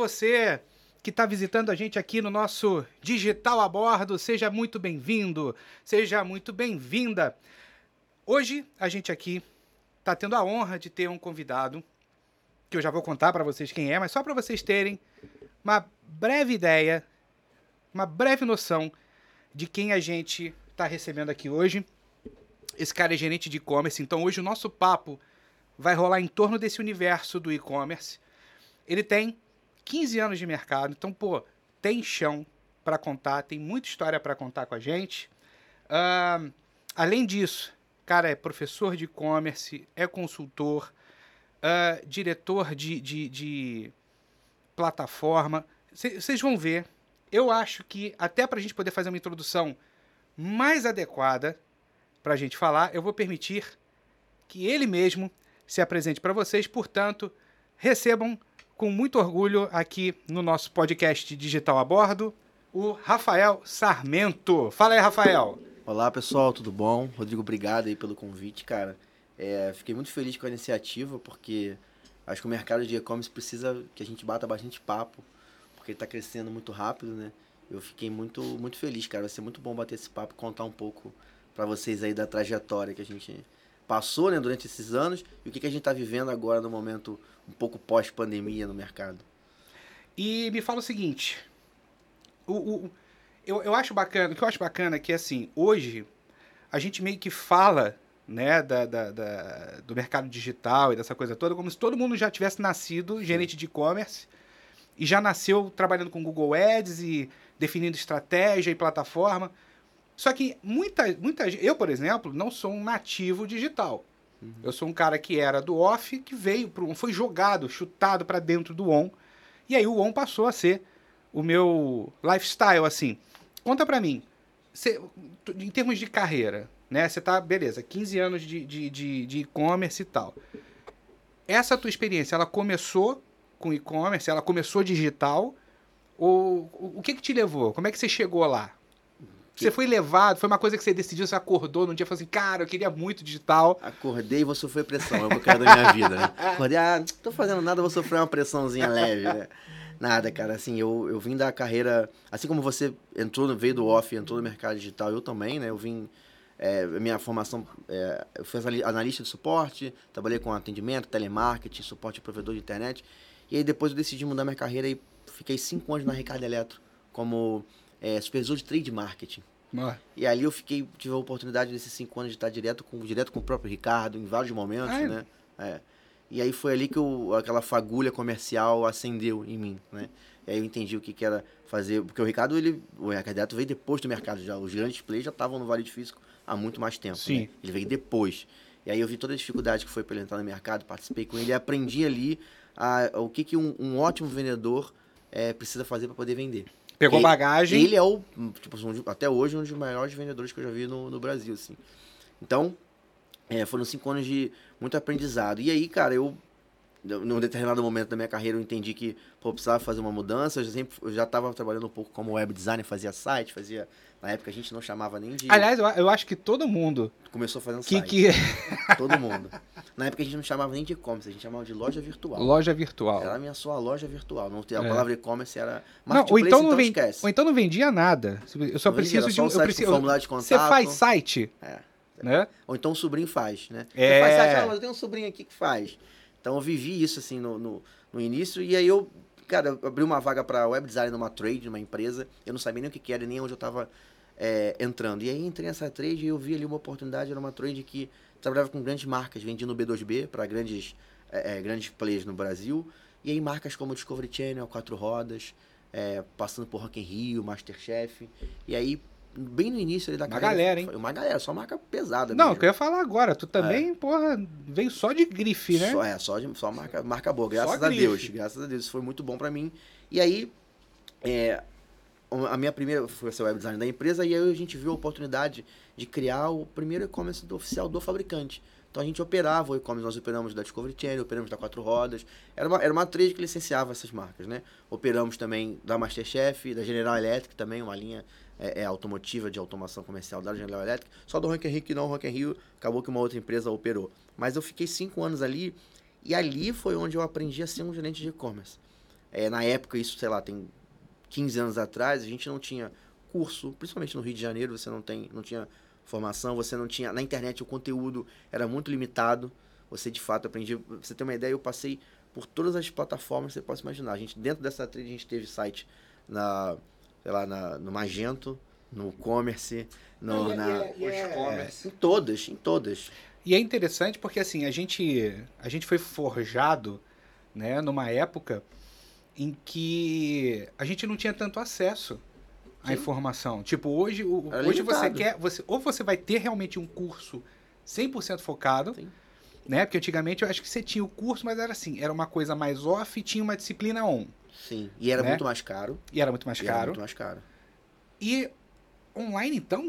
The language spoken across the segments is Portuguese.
Você que está visitando a gente aqui no nosso Digital a Bordo, seja muito bem-vindo, seja muito bem-vinda. Hoje a gente aqui está tendo a honra de ter um convidado, que eu já vou contar para vocês quem é, mas só para vocês terem uma breve ideia, uma breve noção de quem a gente está recebendo aqui hoje. Esse cara é gerente de e-commerce, então hoje o nosso papo vai rolar em torno desse universo do e-commerce. Ele tem 15 anos de mercado, então, pô, tem chão para contar, tem muita história para contar com a gente. Uh, além disso, cara é professor de e-commerce, é consultor, uh, diretor de, de, de plataforma. Vocês vão ver. Eu acho que, até para a gente poder fazer uma introdução mais adequada para a gente falar, eu vou permitir que ele mesmo se apresente para vocês. Portanto, recebam com muito orgulho aqui no nosso podcast Digital a Bordo o Rafael Sarmento. Fala aí, Rafael. Olá, pessoal, tudo bom? Rodrigo, obrigado aí pelo convite, cara. É, fiquei muito feliz com a iniciativa, porque acho que o mercado de e-commerce precisa que a gente bata bastante papo, porque ele está crescendo muito rápido, né? Eu fiquei muito, muito feliz, cara. Vai ser muito bom bater esse papo, contar um pouco para vocês aí da trajetória que a gente passou né, durante esses anos e o que, que a gente está vivendo agora no momento um pouco pós-pandemia no mercado. E me fala o seguinte, o, o, eu, eu acho bacana, o que eu acho bacana é que assim, hoje a gente meio que fala né, da, da, da, do mercado digital e dessa coisa toda, como se todo mundo já tivesse nascido gerente de e-commerce e já nasceu trabalhando com Google Ads e definindo estratégia e plataforma. Só que muita, muita eu, por exemplo, não sou um nativo digital. Uhum. Eu sou um cara que era do off, que veio para um, foi jogado, chutado para dentro do on. E aí o on passou a ser o meu lifestyle, assim. Conta para mim, cê, em termos de carreira, né? Você tá, beleza, 15 anos de e-commerce de, de, e tal. Essa tua experiência, ela começou com e-commerce, ela começou digital, ou o que que te levou? Como é que você chegou lá? Você foi levado, foi uma coisa que você decidiu, você acordou num dia e falou assim, cara, eu queria muito digital. Acordei e vou sofrer pressão, é o que eu quero da minha vida, né? Acordei, ah, não tô fazendo nada, vou sofrer uma pressãozinha leve, né? Nada, cara, assim, eu, eu vim da carreira, assim como você entrou, veio do off, entrou no mercado digital, eu também, né? Eu vim, é, minha formação, é, eu fui analista de suporte, trabalhei com atendimento, telemarketing, suporte de provedor de internet, e aí depois eu decidi mudar minha carreira e fiquei cinco anos na Ricardo Eletro, como é, supervisor de trade marketing. Ah. E ali eu fiquei, tive a oportunidade nesses cinco anos de estar direto com, direto com o próprio Ricardo, em vários momentos, Ai. né? É. E aí foi ali que eu, aquela fagulha comercial acendeu em mim, né? E aí eu entendi o que, que era fazer, porque o Ricardo, ele, o Ricardo veio depois do mercado já, os grandes players já estavam no Vale de Físico há muito mais tempo, Sim. Né? Ele veio depois. E aí eu vi toda a dificuldade que foi para ele entrar no mercado, participei com ele e aprendi ali a, a, o que, que um, um ótimo vendedor é, precisa fazer para poder vender. Pegou ele, bagagem. Ele é o, tipo, até hoje, um dos maiores vendedores que eu já vi no, no Brasil, assim. Então, é, foram cinco anos de muito aprendizado. E aí, cara, eu, num determinado momento da minha carreira, eu entendi que, pô, precisava fazer uma mudança. Eu já, sempre, eu já estava trabalhando um pouco como web designer, fazia site, fazia na época a gente não chamava nem de. Aliás, eu, eu acho que todo mundo. Começou fazendo que, site. Que... todo mundo. Na época a gente não chamava nem de e-commerce, a gente chamava de loja virtual. Loja virtual. Era a minha só loja virtual. Não, a é. palavra e-commerce era. Não, ou então, não então esquece. Ou então não vendia nada. Eu só não preciso vendia, de um. eu preciso, formulário de contato. Você faz site. É. Né? Ou então o sobrinho faz, né? É. Você faz site, ah, mas eu tenho um sobrinho aqui que faz. Então eu vivi isso assim no, no, no início e aí eu, cara, eu abri uma vaga para web design numa trade, numa empresa. Eu não sabia nem o que, que era, nem onde eu estava é, entrando. E aí entrei nessa trade e eu vi ali uma oportunidade, era uma trade que trabalhava com grandes marcas, vendia no B2B para grandes, é, é, grandes players no Brasil. E aí marcas como Discovery Channel, Quatro Rodas, é, passando por Rock in Rio, Masterchef. E aí, bem no início ali da uma carreira... Uma galera, hein? Uma galera, só marca pesada Não, mesmo. eu ia falar agora. Tu também, é. porra, veio só de grife, né? Só, é, só, de, só marca, marca boa. Graças a Deus. Graças a Deus. Isso foi muito bom para mim. E aí, é, a minha primeira foi ser web design da empresa e aí a gente viu a oportunidade de criar o primeiro e-commerce oficial do fabricante. Então a gente operava o e-commerce, nós operamos da Discovery Channel, operamos da Quatro Rodas. Era uma, era uma trade que licenciava essas marcas, né? Operamos também da Masterchef, da General Electric também, uma linha é, é, automotiva de automação comercial da General Electric. Só do Rock in Rio que não, Rock in Rio acabou que uma outra empresa operou. Mas eu fiquei cinco anos ali e ali foi onde eu aprendi a ser um gerente de e-commerce. É, na época, isso, sei lá, tem 15 anos atrás, a gente não tinha curso, principalmente no Rio de Janeiro, você não, tem, não tinha formação, você não tinha. Na internet o conteúdo era muito limitado. Você de fato aprendia. Pra você ter uma ideia, eu passei por todas as plataformas que você possa imaginar. A gente, dentro dessa trilha, a gente teve site na, sei lá, na, no Magento, no Commerce, no, Não, é- na, e é- e é- e-commerce. em todas, em todas. E é interessante porque assim, a gente, a gente foi forjado, né, numa época em que a gente não tinha tanto acesso à Sim. informação. Tipo, hoje, o- Era hoje você quer, você, ou você vai ter realmente um curso 100% focado, Sim. né? Porque antigamente eu acho que você tinha o curso, mas era assim, era uma coisa mais off e tinha uma disciplina on. Sim. E era Né? muito mais caro. E era muito mais e era caro. muito mais caro. E online, então,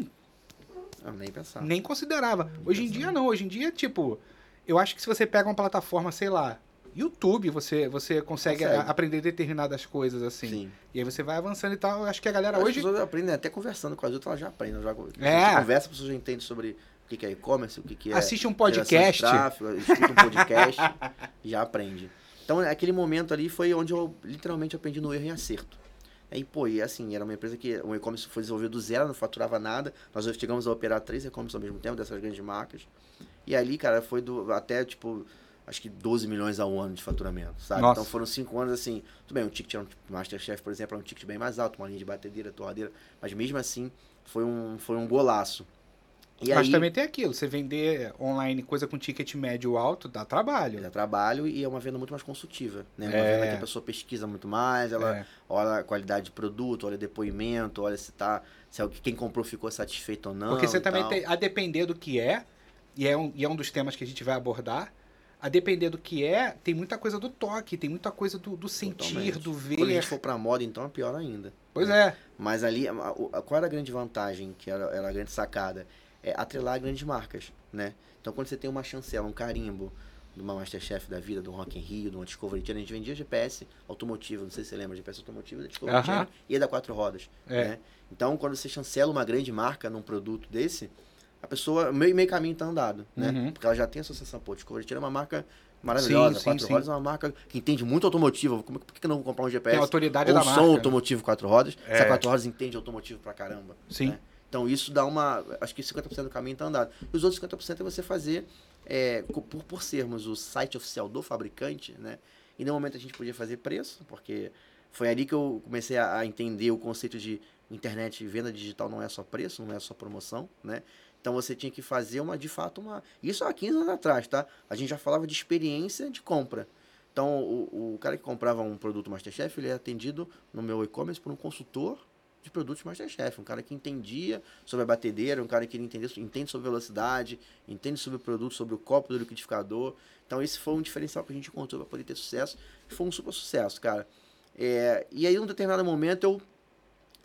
Eu nem pensava. nem considerava. Hoje em dia não, hoje em dia, tipo, eu acho que se você pega uma plataforma, sei lá, YouTube, você, você consegue, Consegue. aprender determinadas coisas assim. Sim. E aí você vai avançando e tal. Eu acho que a galera As hoje. pessoas aprendem até conversando com as outras, elas já aprendem. Já, É. Conversa, a pessoa já entende sobre o que é e-commerce, o que é Assiste um podcast. tráfego, escuta um podcast, já aprende. Então, aquele momento ali foi onde eu literalmente aprendi no erro e acerto. Aí, pô, e assim, era uma empresa que o e-commerce foi desenvolvido do zero, não faturava nada. Nós chegamos a operar três e-commerce ao mesmo tempo, dessas grandes marcas. E ali, cara, foi do, até, tipo, acho que 12 milhões ao ano de faturamento, sabe? Nossa. Então foram cinco anos assim. Tudo bem, o ticket era um Masterchef, por exemplo, era um ticket bem mais alto, uma linha de batedeira, torradeira. Mas mesmo assim, foi um, foi um golaço. E mas aí, também tem aquilo, você vender online coisa com ticket médio alto, dá trabalho. dá trabalho e é uma venda muito mais consultiva, né? Uma É. venda que a pessoa pesquisa muito mais, ela É. olha a qualidade de produto, olha depoimento, olha se tá, se alguém- quem comprou ficou satisfeito ou não. Porque você também tal. tem, a depender do que é, e é, um, e é um dos temas que a gente vai abordar, a depender do que é, tem muita coisa do toque, tem muita coisa do, do sentir, Totalmente. do Quando a ver. gente for pra moda, então é pior ainda. Pois é. Mas ali, a- a- qual era a grande vantagem, que era, era a grande sacada? É atrelar grandes marcas, né? Então, quando você tem uma chancela, um carimbo de uma Masterchef da vida, do Rock in Rio, de uma Discovery Channel, a gente vendia GPS automotivo, não sei se você lembra, GPS automotivo da Discovery Aham. Channel e da Quatro Rodas, É. né? Então, quando você chancela uma grande marca num produto desse, a pessoa, meio, meio caminho tá andado, né? Uhum. Porque ela já tem associação, pô, Discovery Channel é uma marca maravilhosa, Sim, sim, Quatro sim. Rodas é uma marca que entende muito automotivo, como, por que eu não vou comprar um Tem GPS? a autoridade ou da som marca. né? automotivo quatro rodas. Se É. a quatro rodas entende automotivo pra caramba. Sim. né? Então isso dá uma. Acho que 50% do caminho tá andado. E os outros 50% é você fazer. é, por, por sermos o site oficial do fabricante, né? E no momento a gente podia fazer preço, porque foi ali que eu comecei a, a entender o conceito de internet e venda digital não é só preço, não é só promoção, né? Então você tinha que fazer uma, de fato, uma. Isso há 15 anos atrás, tá? A gente já falava de experiência de compra. Então, o, o cara que comprava um produto Masterchef, ele é atendido no meu e-commerce por um consultor de produtos Masterchef. Um cara que entendia sobre a batedeira, um cara que entende, entende sobre velocidade, entende sobre o produto, sobre o copo do liquidificador. Então, esse foi um diferencial que a gente encontrou para poder ter sucesso. Foi um super sucesso, cara. É, e aí, num determinado momento, eu.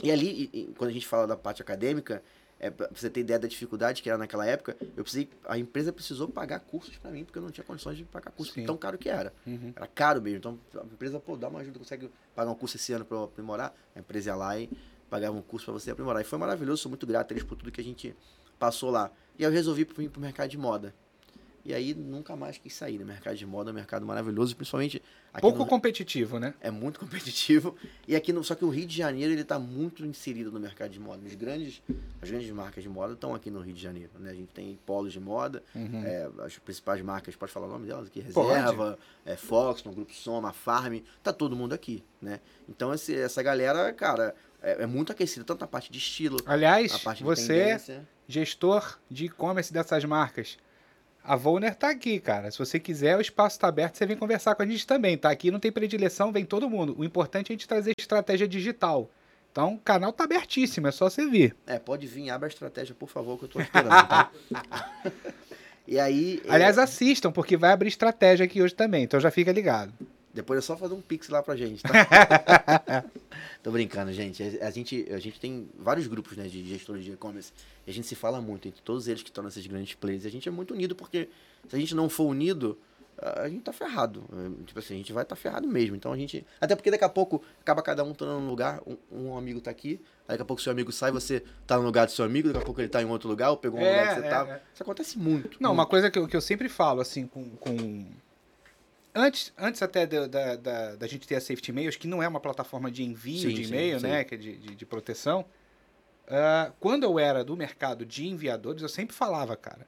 E ali, e- e quando a gente fala da parte acadêmica, é, pra você ter ideia da dificuldade que era naquela época, eu precisei, a empresa precisou pagar cursos para mim, porque eu não tinha condições de pagar cursos Sim. tão caro que era. Uhum. Era caro mesmo. Então a empresa, pô, dá uma ajuda, consegue pagar um curso esse ano para aprimorar. A empresa ia lá e pagava um curso para você aprimorar. E foi maravilhoso, sou muito grato a eles por tudo que a gente passou lá. E aí eu resolvi vir pro mercado de moda. E aí nunca mais quis sair. No mercado de moda é um mercado maravilhoso, principalmente Pouco no- competitivo, né? é muito competitivo. E aqui no, só que o Rio de Janeiro ele está muito inserido no mercado de moda. Os grandes, as grandes marcas de moda estão aqui no Rio de Janeiro. Né? A gente tem polos de moda, Uhum. é, as principais marcas, pode falar o nome delas aqui? Reserva, é, Fox, no Grupo Soma, Farm, tá todo mundo aqui, né? Então esse, essa galera, cara, é, é muito aquecida, tanto a parte de estilo, a Aliás, parte de você, tendência. gestor de e-commerce dessas marcas, a Volner tá aqui, cara. Se você quiser, o espaço tá aberto, você vem conversar com a gente também, tá? Aqui não tem predileção, vem todo mundo. O importante é a gente trazer estratégia digital. Então, o canal tá abertíssimo, é só você vir. É, pode vir, abre a estratégia, por favor, que eu tô esperando, tá? e aí... é, Aliás, assistam, porque vai abrir estratégia aqui hoje também, então já fica ligado. Depois é só fazer um pix lá pra gente, tá? Tô brincando, gente. A, a gente. a gente tem vários grupos né, de gestores de e-commerce. E a gente se fala muito entre todos eles que estão nesses grandes players. E a gente é muito unido, porque se a gente não for unido, a gente tá ferrado. É, Tipo assim, a gente vai estar tá ferrado mesmo. Então a gente. Até porque daqui a pouco acaba cada um estando num lugar. Um, um amigo tá aqui, aí daqui a pouco seu amigo sai, você tá no lugar do seu amigo, daqui a pouco ele tá em outro lugar, ou pegou um lugar que você tava. Isso acontece muito. Não, muito. uma coisa que eu, que eu sempre falo, assim, com, com Antes, antes até da, da, da, da gente ter a Safety Mails, que não é uma plataforma de envio Sim, de sim, e-mail, sim. né? Que é de, de, de proteção. ah, quando eu era do mercado de enviadores, eu sempre falava, cara.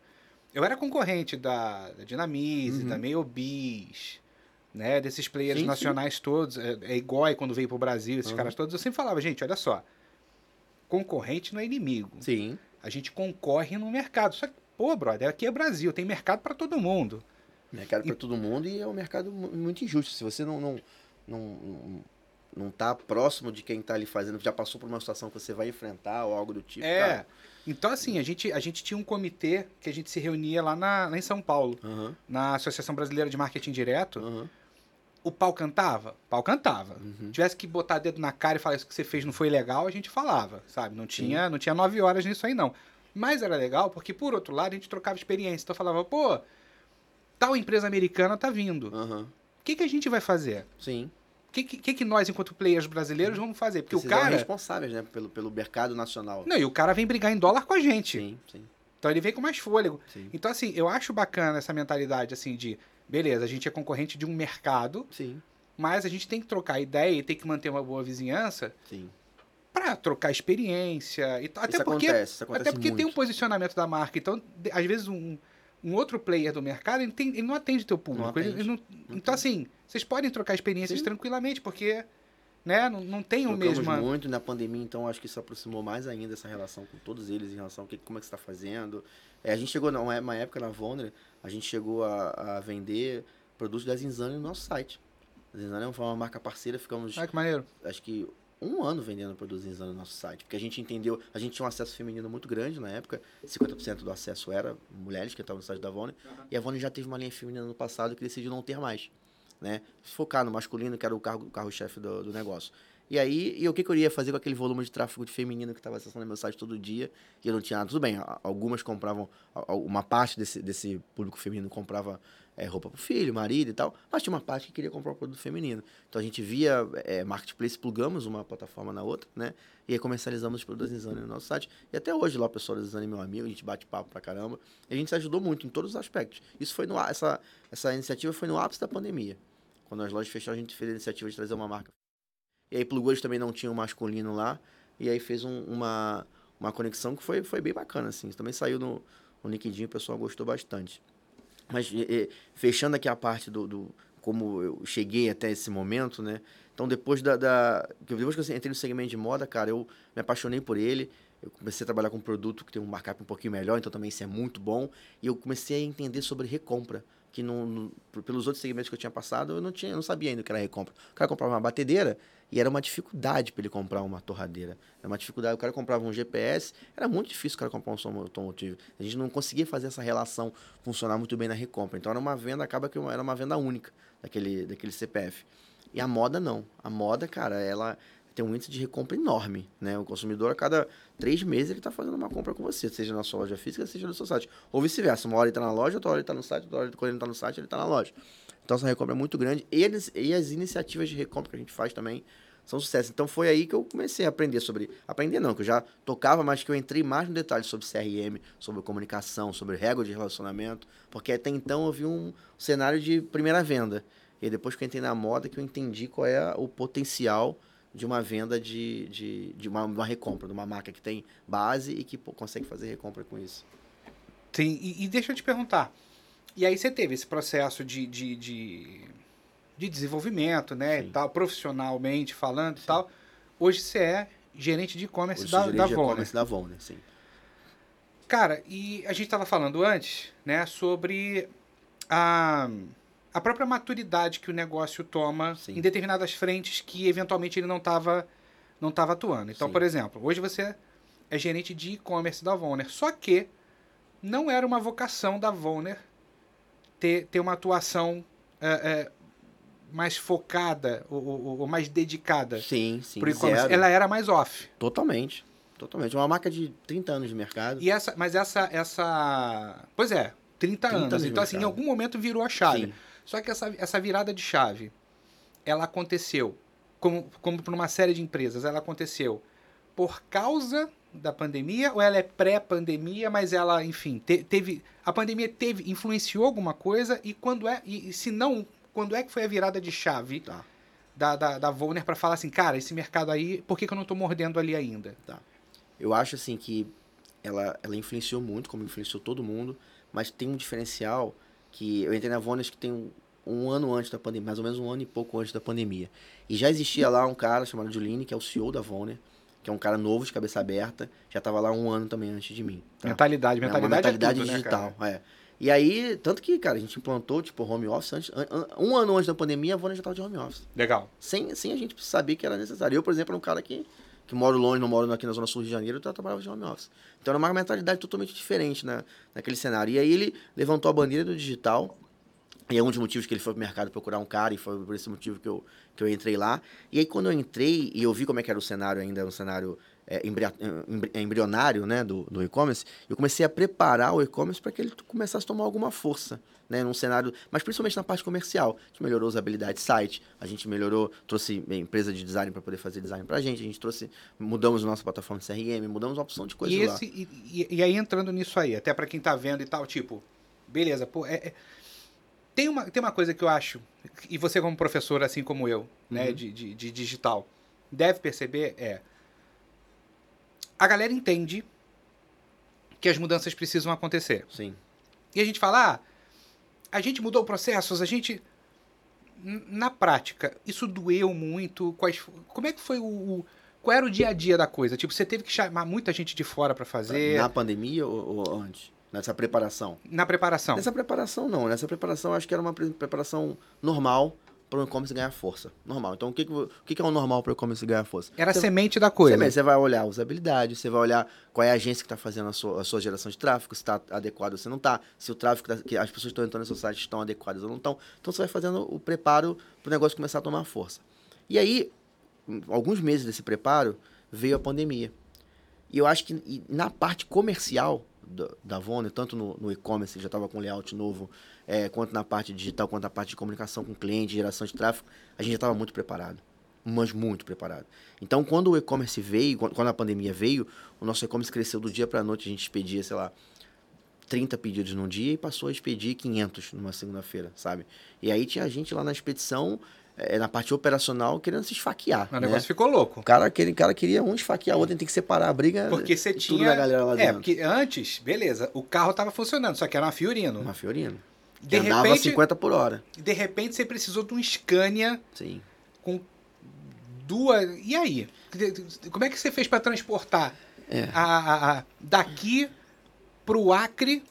Eu era concorrente da, da Dinamize, Uhum. da Mailbiz, né? Desses players Sim, sim. nacionais todos. É, é igual quando veio pro Brasil, esses Uhum. caras todos. Eu sempre falava, gente, olha só. Concorrente não é inimigo. Sim. A gente concorre no mercado. Só que, pô, brother, aqui é Brasil, tem mercado para todo mundo. Mercado para todo mundo e é um mercado mu- muito injusto. Se você não, não, não, não, tá próximo de quem tá ali fazendo, já passou por uma situação que você vai enfrentar ou algo do tipo. É. cara. Então, assim, a gente, a gente tinha um comitê que a gente se reunia lá, na, lá em São Paulo, Aham, na Associação Brasileira de Marketing Direto. aham, O pau cantava? O pau cantava. uhum. Tivesse que botar dedo na cara e falar isso que você fez não foi legal, a gente falava, sabe? Não tinha, não tinha nove horas nisso aí, não. Mas era legal porque, por outro lado, a gente trocava experiência. Então, eu falava, pô, tal empresa americana tá vindo. aham. O que, que a gente vai fazer? Sim. O que, que, que nós, enquanto players brasileiros, vamos fazer? Porque o são cara... responsáveis, né, pelo, pelo mercado nacional. Não, e o cara vem brigar em dólar com a gente. Sim, sim, Então ele vem com mais fôlego. sim. Então, assim, eu acho bacana essa mentalidade, assim, de... Beleza, a gente é concorrente de um mercado, Sim, mas a gente tem que trocar ideia e tem que manter uma boa vizinhança sim. pra trocar experiência. E, t- até isso porque, acontece, isso acontece até porque tem um muito. posicionamento da marca. Então, às vezes, um, um outro player do mercado, ele, tem- ele não atende teu público. ele- atende, ele não- então, assim, vocês podem trocar experiências Sim. tranquilamente, porque né, não, não tem o Trocamos mesmo... muito na pandemia, então acho que isso aproximou mais ainda essa relação com todos eles em relação ao que, como é que você está fazendo. É, a gente chegou, numa uma época na Vonner, a gente chegou a, a vender produtos da Zinzane no nosso site. A Zinzane foi uma marca parceira, ficamos Olha que maneiro. acho que um ano vendendo produtos no nosso site, porque a gente entendeu, a gente tinha um acesso feminino muito grande na época, 50% do acesso era mulheres que estavam no site da Vonner, e a Vonner já teve uma linha feminina no passado que decidiu não ter mais, né? Focar no masculino, que era o carro- carro-chefe do, do negócio. E aí, e o que, que eu iria fazer com aquele volume de tráfego de feminino que estava acessando meu site todo dia, e eu não tinha nada. Tudo bem, algumas compravam, uma parte desse, desse público feminino comprava é, roupa pro filho, marido e tal, mas tinha uma parte que queria comprar um produto feminino. Então a gente via é, marketplace, plugamos uma plataforma na outra, né? E aí comercializamos os produtos Zane no nosso site. E até hoje lá o pessoal da Zane é meu amigo, a gente bate papo pra caramba. E a gente se ajudou muito em todos os aspectos. Isso foi no essa, essa iniciativa foi no ápice da pandemia. Quando as lojas fecharam, a gente fez a iniciativa de trazer uma marca. E aí plugores também não tinham masculino lá. E aí fez um- uma, uma conexão que foi, foi bem bacana, assim. Isso também saiu no, no LinkedIn, o pessoal gostou bastante. Mas fechando aqui a parte do, do como eu cheguei até esse momento, né? Então depois da, da depois que eu entrei no segmento de moda, cara, eu me apaixonei por ele. Eu comecei a trabalhar com um produto que tem um markup um pouquinho melhor, então também isso é muito bom. E eu comecei a entender sobre recompra, que não, não- pelos outros segmentos que eu tinha passado, eu não tinha, eu não sabia ainda o que era recompra. O cara comprava uma batedeira e era uma dificuldade para ele comprar uma torradeira. Era uma dificuldade. O cara comprava um GPS, era muito difícil o cara comprar um som automotivo. A gente não conseguia fazer essa relação funcionar muito bem na recompra. Então era uma venda, acaba que era uma venda única daquele, daquele CPF. E a moda não. A moda, cara, ela tem um índice de recompra enorme, né? O consumidor, a cada três meses, ele está fazendo uma compra com você, seja na sua loja física, seja no seu site. Ou vice-versa. Uma hora ele está na loja, outra hora ele está no site, outra hora, quando ele está no site, ele está na loja. Então, essa recompra é muito grande. E, eles, e as iniciativas de recompra que a gente faz também são sucesso. Então, foi aí que eu comecei a aprender sobre... Aprender não, que eu já tocava, mas que eu entrei mais no detalhe sobre CRM, sobre comunicação, sobre regra de relacionamento. Porque até então eu vi um cenário de primeira venda. E depois que eu entrei na moda, que eu entendi qual é o potencial de uma venda de, de, de uma, uma recompra, de uma marca que tem base e que pô, consegue fazer recompra com isso. Sim, e, e deixa eu te perguntar. E aí você teve esse processo de, de, de, de desenvolvimento, né? Sim. E tal, profissionalmente falando e tal. Hoje você é gerente de e-commerce da, da gerente de Vonner. e-commerce da Vonner, sim. Cara, e a gente estava falando antes, né, sobre a, a própria maturidade que o negócio toma Sim. em determinadas frentes que eventualmente ele não estava não tava atuando. Então, Sim. por exemplo, hoje você é gerente de e-commerce da Vonner, só que não era uma vocação da Vonner ter, ter uma atuação é, é, mais focada ou, ou- ou mais dedicada Sim, sim. para e-commerce. Ela era mais off. Totalmente. Totalmente. Uma marca de 30 anos de mercado. E essa, mas essa, essa. Pois é, 30, 30 anos. anos Então, assim, em mercado. algum momento virou a chave. Sim. Só que essa, essa virada de chave, ela aconteceu, como, como para uma série de empresas, ela aconteceu por causa da pandemia ou ela é pré-pandemia, mas ela, enfim, te- teve. A pandemia teve, influenciou alguma coisa e quando é. E, e se não quando é que foi a virada de chave Tá. da, da, da Volner para falar assim, cara, esse mercado aí, por que, que eu não tô mordendo ali ainda? Eu acho assim que ela, ela influenciou muito, como influenciou todo mundo, mas tem um diferencial que eu entrei na Vones que tem um, um ano antes da pandemia, mais ou menos um ano e pouco antes da pandemia. E já existia lá um cara chamado Juline, que é o CEO da Voner, que é um cara novo, de cabeça aberta, já estava lá um ano também antes de mim. tá? Mentalidade, É mentalidade, é mentalidade tudo, né, digital, cara? é. E aí, tanto que, cara, a gente implantou, tipo, home office antes, an- an- um ano antes da pandemia, a Voner já estava de home office Legal. sem, sem a gente saber que era necessário. Eu, por exemplo, era um cara que, que moro longe, não moro aqui na Zona Sul de Janeiro, então eu trabalhava de home office. Então era uma mentalidade totalmente diferente na, naquele cenário. E aí ele levantou a bandeira do digital, e é um dos motivos que ele foi pro mercado procurar um cara, e foi por esse motivo que eu, que eu entrei lá. E aí quando eu entrei e eu vi como é que era o cenário ainda, um cenário é, embri- embrionário né, do, do e-commerce, eu comecei a preparar o e-commerce para que ele começasse a tomar alguma força. Né, num cenário, mas principalmente na parte comercial. A gente melhorou a usabilidade do site, a gente melhorou, trouxe empresa de design para poder fazer design pra gente, a gente trouxe, mudamos a nossa plataforma de CRM, mudamos uma opção de coisas E, esse, e, e- aí entrando nisso aí, até para quem tá vendo e tal, tipo, beleza, pô, é- é- tem, uma, tem uma coisa que eu acho, e você como professor, assim como eu, né, Uhum. de, de, de digital, deve perceber, é, a galera entende que as mudanças precisam acontecer. Sim. E a gente fala, ah, a gente mudou processos, a gente. Na prática, isso doeu muito? Quais, como é que foi o, o- Qual era o dia a dia da coisa? Tipo, você teve que chamar muita gente de fora para fazer Na pandemia ou, ou antes? Nessa preparação? na preparação. Nessa preparação, não. Nessa preparação, acho que era uma pre- preparação normal para o e-commerce ganhar força. Normal. Então, o que, que, o que, que é o normal para o e-commerce ganhar força? Era a Você- semente da coisa. Você, você vai olhar a usabilidade, você vai olhar qual é a agência que está fazendo a sua, a sua geração de tráfego, se está adequado ou se não está, se o tráfego tá- que as pessoas estão entrando no seu site estão adequadas ou não estão. Então você vai fazendo o preparo para o negócio começar a tomar força. E aí, alguns meses desse preparo, veio a pandemia. E eu acho que na parte comercial da, da Avon, tanto no, no e-commerce, já estava com layout novo, é, quanto na parte digital, quanto na parte de comunicação com cliente, geração de tráfego, a gente já estava muito preparado. Mas muito preparado. Então, quando o e-commerce veio, quando a pandemia veio, o nosso e-commerce cresceu do dia para a noite. A gente expedia, sei lá, 30 pedidos num dia e passou a expedir 500 numa segunda-feira, sabe? E aí tinha gente lá na expedição, eh, na parte operacional, querendo se esfaquear. O né? negócio ficou louco. O cara, aquele cara queria um esfaquear o outro, tem que separar a briga. Porque você tudo tinha. da galera lá é, dentro. porque antes, beleza, o carro tava funcionando, só que era uma Fiorino. Uma Fiorino. De Que andava repente, 50 por hora. de repente você precisou de um Scania Sim. com duas. E aí? Como é que você fez para transportar É. a, a- a- daqui pro Acre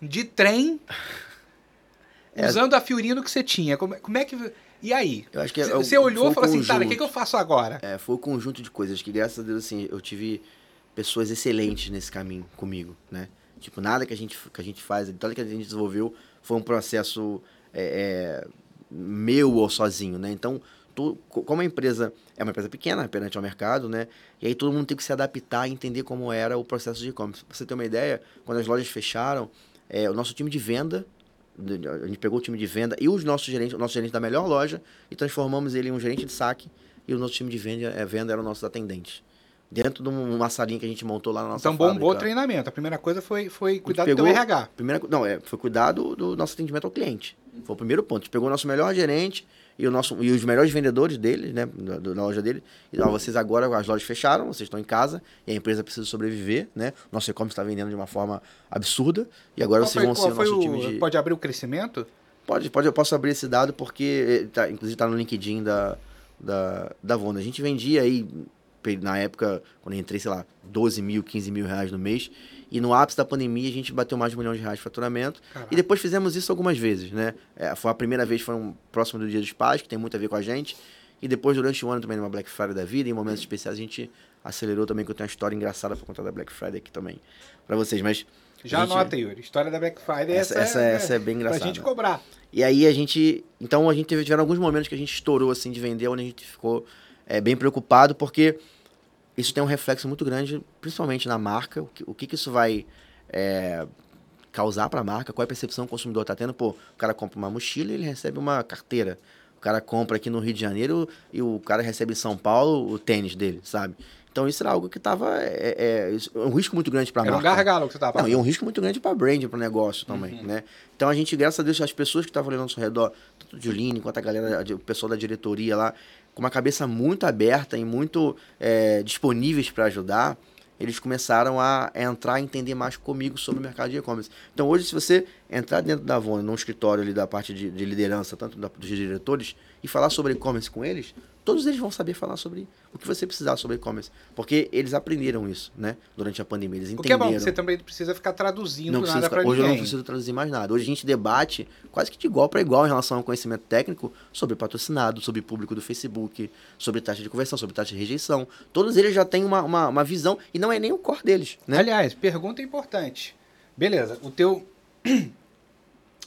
de trem É. usando a Fiorino que você tinha? Como, é- como é que. E aí? Eu acho que é Você olhou e falou assim, cara, o que, que eu faço agora? É, foi um conjunto de coisas que, graças a Deus, assim, eu tive pessoas excelentes nesse caminho comigo, né? Tipo, nada que a gente, que a gente faz, nada que a gente desenvolveu foi um processo é, é, meu ou sozinho, né? Então, tu- co- como a empresa é uma empresa pequena perante ao mercado, né? E aí todo mundo tem que se adaptar e entender como era o processo de e-commerce. Pra você ter uma ideia, quando as lojas fecharam, é, o nosso time de venda, a gente pegou o time de venda e os nossos gerentes, o nosso gerente da melhor loja, e transformamos ele em um gerente de saque, e o nosso time de venda, é, venda era o nosso atendente. Dentro de um, uma salinha que a gente montou lá na nossa Então, bombou o treinamento. A primeira coisa foi, foi cuidar do pegou- teu RH. Primeira, não, é, foi cuidar do, do nosso atendimento ao cliente. Foi o primeiro ponto. A gente pegou o nosso melhor gerente e, o nosso, e os melhores vendedores dele, né, da, da loja dele. E ó, vocês agora, as lojas fecharam, vocês estão em casa e a empresa precisa sobreviver, né? Nosso e-commerce está vendendo de uma forma absurda e agora Qual vocês vão ser o nosso time de... Pode abrir o crescimento? Pode, pode, eu posso abrir esse dado porque, eh, tá, inclusive, está no LinkedIn da, da, da Vonda. A gente vendia aí, na época, quando eu entrei, sei lá, 12 mil, 15 mil reais no mês. E no ápice da pandemia, a gente bateu mais de um milhão de reais de faturamento. Caraca. E depois fizemos isso algumas vezes, né? É, foi a primeira vez, foi um, próximo do Dia dos Pais, que tem muito a ver com a gente. E depois, durante o ano, também numa Black Friday da vida, em momentos especiais, a gente acelerou também, que eu tenho uma história engraçada para contar da Black Friday aqui também, para vocês. Mas Já gente- anota, Yuri. História da Black Friday. Essa, essa, essa é bem Pra engraçada. gente cobrar. E aí a gente. Então a gente teve tiveram alguns momentos que a gente estourou assim de vender, onde a gente ficou é, bem preocupado, porque isso tem um reflexo muito grande, principalmente na marca. O que, o que, que isso vai é, causar para a marca? Qual é a percepção que o consumidor está tendo? Pô, o cara compra uma mochila e ele recebe uma carteira. O cara compra aqui no Rio de Janeiro e o cara recebe em São Paulo o tênis dele, sabe? Então isso era algo que estava é, é, um risco muito grande para a marca. Um gargalo que você estava Não, e um risco muito grande para brand, para o negócio também, uhum. né? Então a gente, graças a Deus, as pessoas que estavam ali ao nosso redor, tanto o Juline quanto a galera, o pessoal da diretoria lá, com uma cabeça muito aberta e muito é, disponíveis para ajudar, eles começaram a entrar e entender mais comigo sobre o mercado de e-commerce. Então hoje, se você entrar dentro da Avon, num escritório ali da parte de, de liderança, tanto da, dos diretores, e falar sobre e-commerce com eles, todos eles vão saber falar sobre o que você precisar sobre e-commerce. Porque eles aprenderam isso, né? Durante a pandemia. Eles entenderam. O que é bom, você também precisa ficar traduzindo não nada para Hoje ninguém. eu não preciso traduzir mais nada. Hoje a gente debate quase que de igual para igual em relação ao conhecimento técnico sobre patrocinado, sobre público do Facebook, sobre taxa de conversão, sobre taxa de rejeição. Todos eles já têm uma, uma, uma visão e não é nem o core deles, né? Aliás, pergunta importante. Beleza, o teu...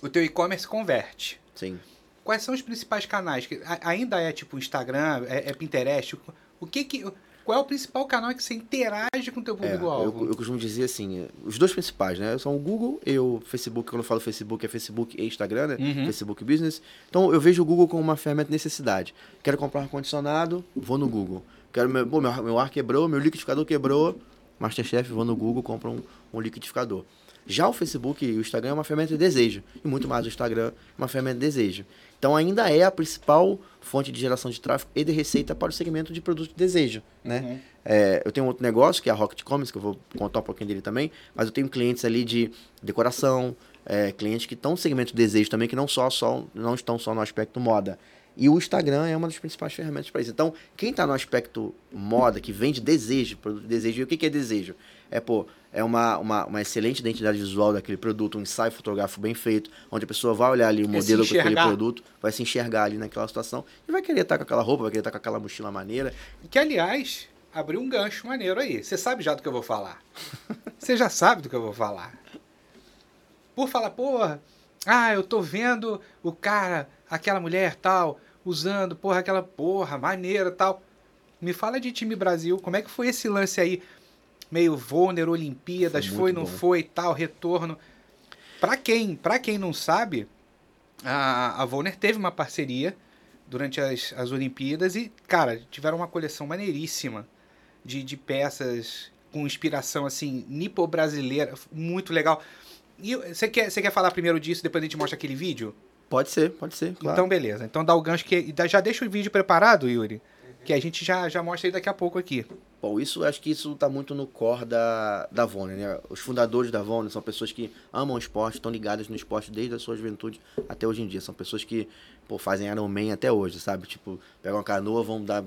o teu e-commerce converte. Sim. Quais são os principais canais? Que ainda é tipo Instagram, é, é Pinterest? O que que qual é o principal canal que você interage com o teu público-alvo? É, eu, eu, costumo dizer assim, os dois principais, né? São o Google e o Facebook. Quando eu falo Facebook, é Facebook e Instagram, né? Uhum. Facebook Business. Então, eu vejo o Google como uma ferramenta de necessidade. Quero comprar um ar-condicionado, vou no Google. Quero meu, pô, meu, meu ar quebrou, meu liquidificador quebrou, Masterchef, vou no Google, compro um, um liquidificador. Já o Facebook e o Instagram é uma ferramenta de desejo. E muito mais o Instagram é uma ferramenta de desejo. Então ainda é a principal fonte de geração de tráfego e de receita para o segmento de produto de desejo. Né? Uhum. É, eu tenho outro negócio, que é a Rocket Commerce, que eu vou contar um pouquinho dele também, mas eu tenho clientes ali de decoração, é, clientes que estão no segmento de desejo também, que não, só, só, não estão só no aspecto moda. E o Instagram é uma das principais ferramentas para isso. Então, quem está no aspecto moda, que vende desejo, produto de desejo, e o que, que é desejo? É, pô, é uma, uma, uma, excelente identidade visual daquele produto, um ensaio fotográfico bem feito, onde a pessoa vai olhar ali o modelo daquele produto, vai se enxergar ali naquela situação e vai querer estar com aquela roupa, vai querer estar com aquela mochila maneira. Que, aliás, abriu um gancho maneiro aí. Você sabe já do que eu vou falar. Você já sabe do que eu vou falar. Por falar, porra, ah, eu tô vendo o cara, aquela mulher tal, usando, porra, aquela porra, maneira tal. Me fala de time Brasil, como é que foi esse lance aí? Meio Vonner, Olimpíadas, foi, foi não bom. foi, tal, retorno. Para quem, pra quem não sabe, a, a Vonner teve uma parceria durante as, as Olimpíadas e, cara, tiveram uma coleção maneiríssima de, de peças com inspiração, assim, nipo-brasileira, muito legal. E você quer, você quer falar primeiro disso, depois a gente mostra aquele vídeo? Pode ser, pode ser. Claro. Então, beleza. Então dá o gancho que. Já deixa o vídeo preparado, Yuri. Que a gente já, já mostra aí daqui a pouco aqui. Bom, isso acho que isso tá muito no core da, da Vone, né? Os fundadores da Vone são pessoas que amam o esporte, estão ligadas no esporte desde a sua juventude até hoje em dia. São pessoas que, pô, fazem Ironman até hoje, sabe? Tipo, pegam uma canoa, vão dar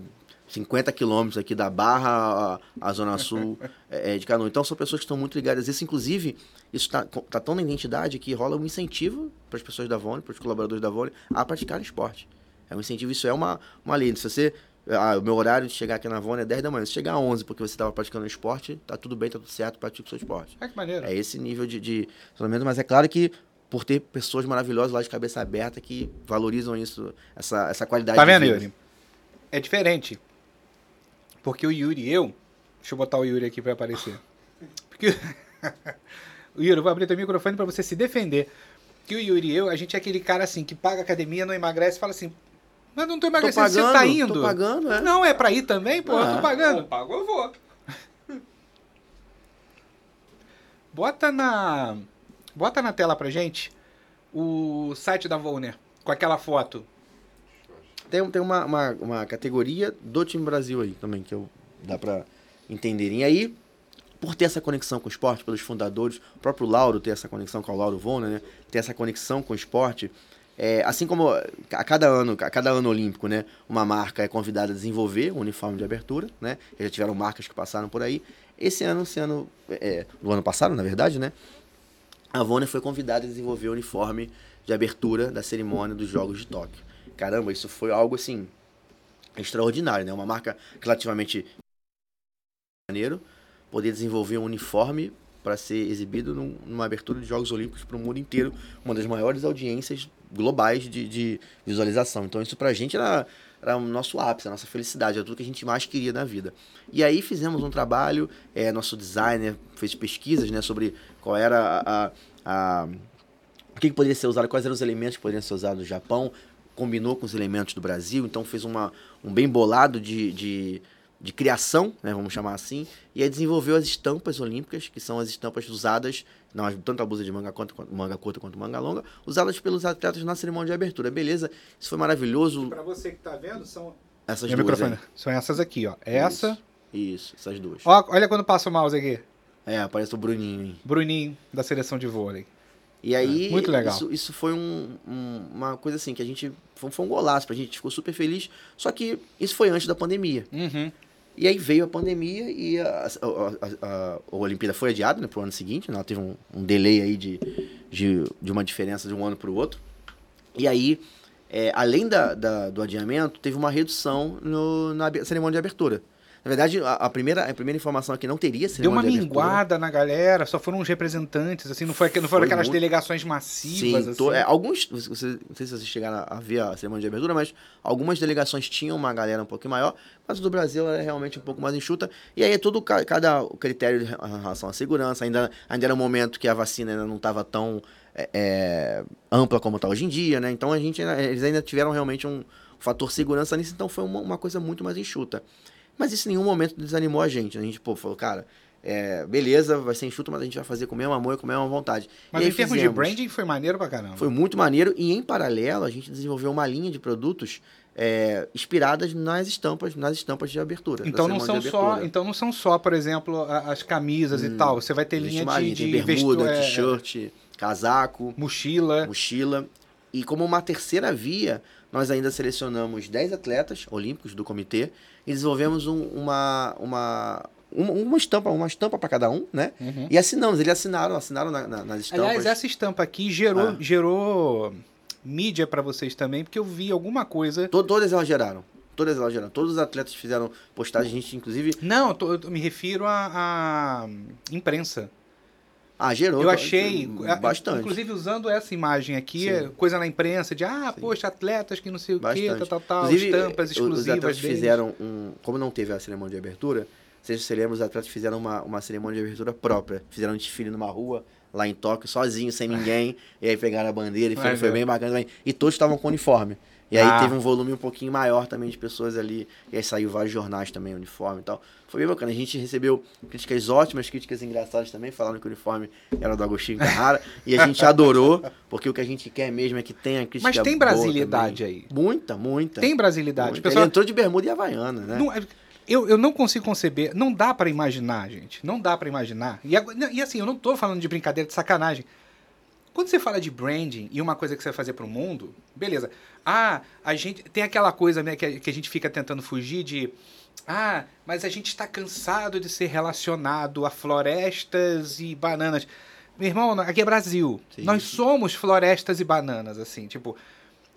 50 quilômetros aqui da Barra à, Zona Sul é, de Canoa. Então são pessoas que estão muito ligadas isso. Inclusive, isso está tá tão na identidade que rola um incentivo para as pessoas da Vone, para os colaboradores da Vone, a praticar esporte. É um incentivo, isso é uma, uma lei. Se você. Ah, o meu horário de chegar aqui na Vone é 10 da manhã. Se chegar a 11 porque você estava praticando esporte, tá tudo bem, tá tudo certo, pratica o seu esporte. É que maneiro. É esse nível de, de mas é claro que por ter pessoas maravilhosas lá de cabeça aberta que valorizam isso, essa, essa qualidade tá vendo, Yuri? É diferente. Porque o Yuri e eu. Deixa eu botar o Yuri aqui para aparecer. Porque. o Yuri, eu vou abrir teu microfone para você se defender. Que o Yuri e eu, a gente é aquele cara assim que paga academia, não emagrece e fala assim. Mas não tô emagrecendo, tô pagando, você tá indo. Tô pagando, é. Não, é pra ir também, pô, ah, eu tô ah. pagando. Eu pago, eu vou. Bota na. Bota na tela pra gente o site da Volner com aquela foto tem, tem uma, uma, uma, categoria do time Brasil aí também, que eu, dá para entenderem. E aí, por ter essa conexão com o esporte, pelos fundadores, o próprio Lauro ter essa conexão com o Lauro Vona, né? Ter essa conexão com o esporte. É, assim como a cada ano, a cada ano olímpico, né, uma marca é convidada a desenvolver um uniforme de abertura, né? Já tiveram marcas que passaram por aí. Esse ano, esse ano, é, no ano passado, na verdade, né? A Vona foi convidada a desenvolver o uniforme de abertura da cerimônia dos Jogos de Tóquio caramba, isso foi algo assim extraordinário, né? Uma marca relativamente maneiro poder desenvolver um uniforme para ser exibido num, numa abertura de Jogos Olímpicos para o mundo inteiro, uma das maiores audiências globais de, de visualização. Então isso para a gente era, era o nosso ápice, a nossa felicidade, era tudo que a gente mais queria na vida. E aí fizemos um trabalho, é, nosso designer fez pesquisas né, sobre qual era a, a, a o que, que poderia ser usado, quais eram os elementos que poderiam ser usados no Japão, combinou com os elementos do Brasil, então fez uma, um bem bolado de, de, de criação, né, vamos chamar assim, e aí desenvolveu as estampas olímpicas, que são as estampas usadas, não, tanto a blusa de manga, quanto, manga curta quanto manga longa, usadas pelos atletas na cerimônia de abertura. Beleza, isso foi maravilhoso. Para você que está vendo, são essas Meu duas. microfone. São essas aqui, ó. Essa. Isso, isso essas duas. Ó, olha quando passa o mouse aqui. É, aparece o Bruninho, hein? Bruninho, da seleção de vôlei. E aí, É, muito legal. Isso, isso foi um, um- uma coisa assim que a gente. Foi, foi um golaço pra gente, ficou super feliz. Só que isso foi antes da pandemia. Uhum. E aí veio a pandemia e a, a, a- a- Olimpíada foi adiada né, pro ano seguinte. né? Ela teve um, um delay aí de, de, de uma diferença de um ano pro outro. E aí, é, além da, da- do adiamento, teve uma redução no, na cerimônia de abertura. Na verdade, a, a primeira, a primeira informação é que não teria Deu cerimônia uma de abertura. minguada na galera, só foram uns representantes, assim, não, foi, não foram Foi aquelas muito. delegações massivas, Sim, assim. to- é, alguns, você, não sei se vocês chegaram a ver a cerimônia de abertura, mas algumas delegações tinham uma galera um pouquinho maior, mas o do Brasil ela é realmente um pouco mais enxuta. E aí é tudo ca- cada critério em relação à segurança. Ainda, ainda era um momento que a vacina ainda não estava tão é, é, ampla como está hoje em dia, né? Então a gente, eles ainda tiveram realmente um fator segurança nisso, então foi uma, uma coisa muito mais enxuta. Mas isso em nenhum momento desanimou a gente. A gente, pô, falou, cara, é, beleza, vai ser enxuto, mas a gente vai fazer com o mesmo amor e com a mesma vontade. Mas em termos de branding foi maneiro pra caramba. Foi muito maneiro e em paralelo a gente desenvolveu uma linha de produtos é, inspiradas nas estampas, nas estampas de abertura. Então não, são de só, então não são só, por exemplo, as camisas e tal. Você vai ter linha de, linha, de tem bermuda, é, t-shirt, casaco, mochila. mochila. E como uma terceira via, nós ainda selecionamos 10 atletas olímpicos do comitê e desenvolvemos um- uma, uma, uma, uma estampa, uma estampa para cada um, né? Uhum. E assinamos, eles assinaram, assinaram na- na- nas estampas. Aliás, essa estampa aqui gerou, Ah. gerou mídia pra vocês também, porque eu vi alguma coisa. To- Todas elas geraram. Todas elas geraram. Todos os atletas fizeram postagem, a gente inclusive Não, eu, tô- eu me refiro à imprensa. Ah, gerou. Eu to- achei, a- Bastante. inclusive usando essa imagem aqui, Sim. é, coisa na imprensa de, ah, poxa, atletas que não sei o quê, bastante. tal, tal, tal, Inclusive, estampas exclusivas Os atletas deles. fizeram um. Como não teve a cerimônia de abertura, vocês se lembram, os atletas fizeram uma, uma cerimônia de abertura própria. Fizeram um desfile numa rua, lá em Tóquio, sozinho, sem ninguém. e aí pegaram a bandeira e foi, foi bem bacana também. E todos estavam com uniforme. E aí Ah. teve um volume um pouquinho maior também de pessoas ali. E aí saiu vários jornais também, uniforme e tal. Foi bem bacana. A gente recebeu críticas ótimas, críticas engraçadas também, falando que o uniforme era do Agostinho Carrara. e a gente adorou, porque o que a gente quer mesmo é que tenha crítica Mas tem brasilidade aí. Muita, muita. Tem brasilidade. Muito. O pessoal, Ele entrou de bermuda e havaiana, né? não- eu, eu não consigo conceber, não dá pra imaginar, gente. Não dá pra imaginar. E, e assim, eu não tô falando de brincadeira, de sacanagem. Quando você fala de branding e uma coisa que você vai fazer pro mundo, beleza. Ah, a gente tem aquela coisa né, que, a, que a gente fica tentando fugir de. Ah, mas a gente está cansado de ser relacionado a florestas e bananas. Meu irmão, aqui é Brasil. Sim. Nós somos florestas e bananas, assim. Tipo,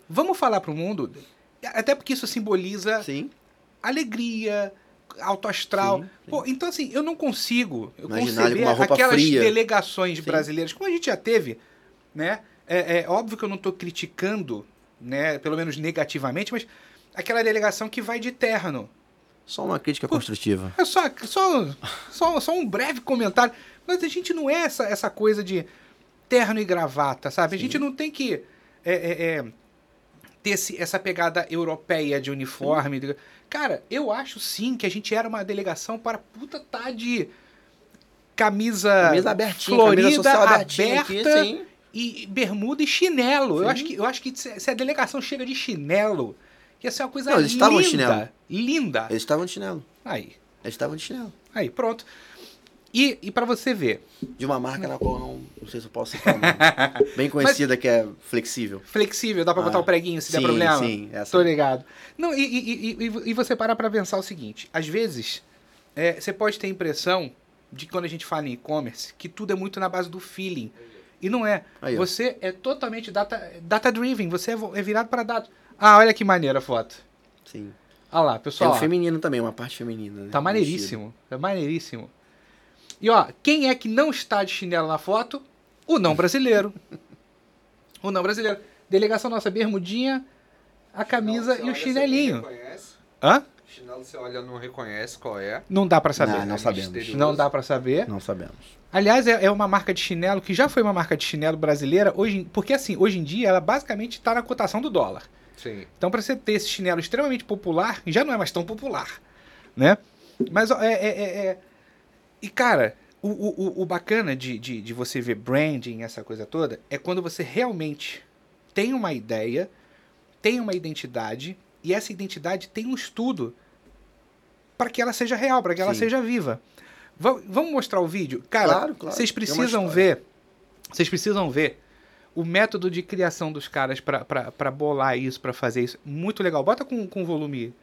vamos falar pro mundo. Até porque isso simboliza Sim. alegria, alto astral. Sim, sim. Pô, então, assim, eu não consigo eu Imaginar conceber aquelas fria. delegações Sim. brasileiras, como a gente já teve, né? É, é óbvio que eu não estou criticando, né? Pelo menos negativamente, mas aquela delegação que vai de terno. Só uma crítica construtiva. É só, só, só, só um breve comentário. Mas a gente não é essa, essa coisa de terno e gravata, sabe? A Sim. gente não tem que é, é, é, ter esse- essa pegada europeia de uniforme. de- Cara, eu acho sim que a gente era uma delegação para puta tá de camisa, Camisa abertinha, florida, camisa social abertinha aberta aqui, sim. E bermuda e chinelo. Eu Sim. acho que, eu acho que se a delegação chega de chinelo, ia ser uma coisa Não, eles linda. estavam de chinelo. Linda. Eles estavam de chinelo. Aí, Eles estavam de chinelo. aí, pronto. E, e para você ver, De uma marca na qual não, não sei se eu posso citar nome. Bem conhecida que é flexível. flexível, dá pra Ah, botar o preguinho se der sim, problema? sim, essa. Tô ligado. Não, e, e, e, e- você para pra pensar o seguinte: às vezes, é, você pode ter a impressão de que quando a gente fala em e-commerce, que tudo é muito na base do feeling. E não é. Aí, você é totalmente data, data driven, você é, é virado para dados. Ah, olha que maneira a foto. Sim. Olha lá, Tem pessoal. o ó. feminino também, uma parte feminina. né? Tá maneiríssimo. É maneiríssimo. E ó, quem é que não está de chinelo na foto? O não brasileiro. o não brasileiro. Delegação nossa, bermudinha, a camisa Chinelo, e o chinelinho. não. Hã? Chinelo você olha não reconhece qual é. Não dá pra saber. Não, não é sabemos. misterioso. Não dá pra saber. Não sabemos. Aliás, é, é uma marca de chinelo que já foi uma marca de chinelo brasileira, hoje, porque assim, hoje em dia ela basicamente está na cotação do dólar. Sim. Então, para você ter esse chinelo extremamente popular, já não é mais tão popular, né? Mas é, é, é- é- E, cara, o, o, o- o bacana de, de, de você ver branding, essa coisa toda, é quando você realmente tem uma ideia, tem uma identidade, e essa identidade tem um estudo para que ela seja real, para que ela Sim. seja viva. Va- Vamos mostrar o vídeo? Cara, Claro, claro. vocês precisam história. ver. Vocês precisam ver o método de criação dos caras para bolar isso, para fazer isso. Muito legal. Bota com, com volume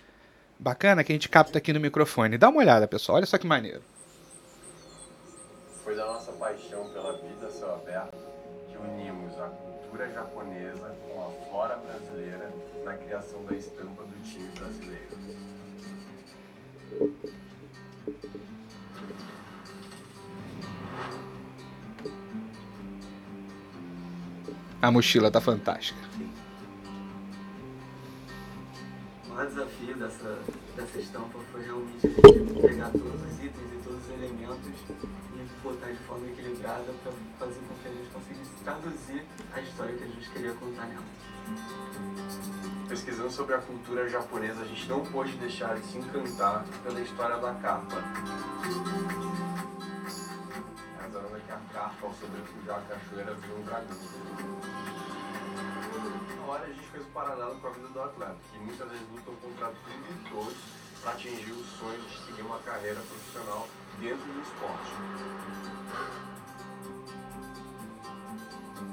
bacana que a gente capta aqui no microfone. Dá uma olhada, pessoal. Olha só que maneiro. Foi da nossa paixão pela vida céu aberto que unimos a cultura japonesa com a flora brasileira na criação da estampa A mochila tá fantástica. O maior desafio dessa, dessa estampa foi realmente a gente pegar todos os itens e todos os elementos e botar de forma equilibrada para fazer com que a gente conseguisse traduzir a história que a gente queria contar nela. Pesquisando sobre a cultura japonesa, a gente não pôde deixar de se encantar pela história da capa. Razão que a capa, ao sobrepujar a cachoeira, virou um dragão. Na hora a gente fez o paralelo com a vida do atleta, que muitas vezes lutam contra tudo e todos para atingir o sonho de seguir uma carreira profissional dentro do esporte.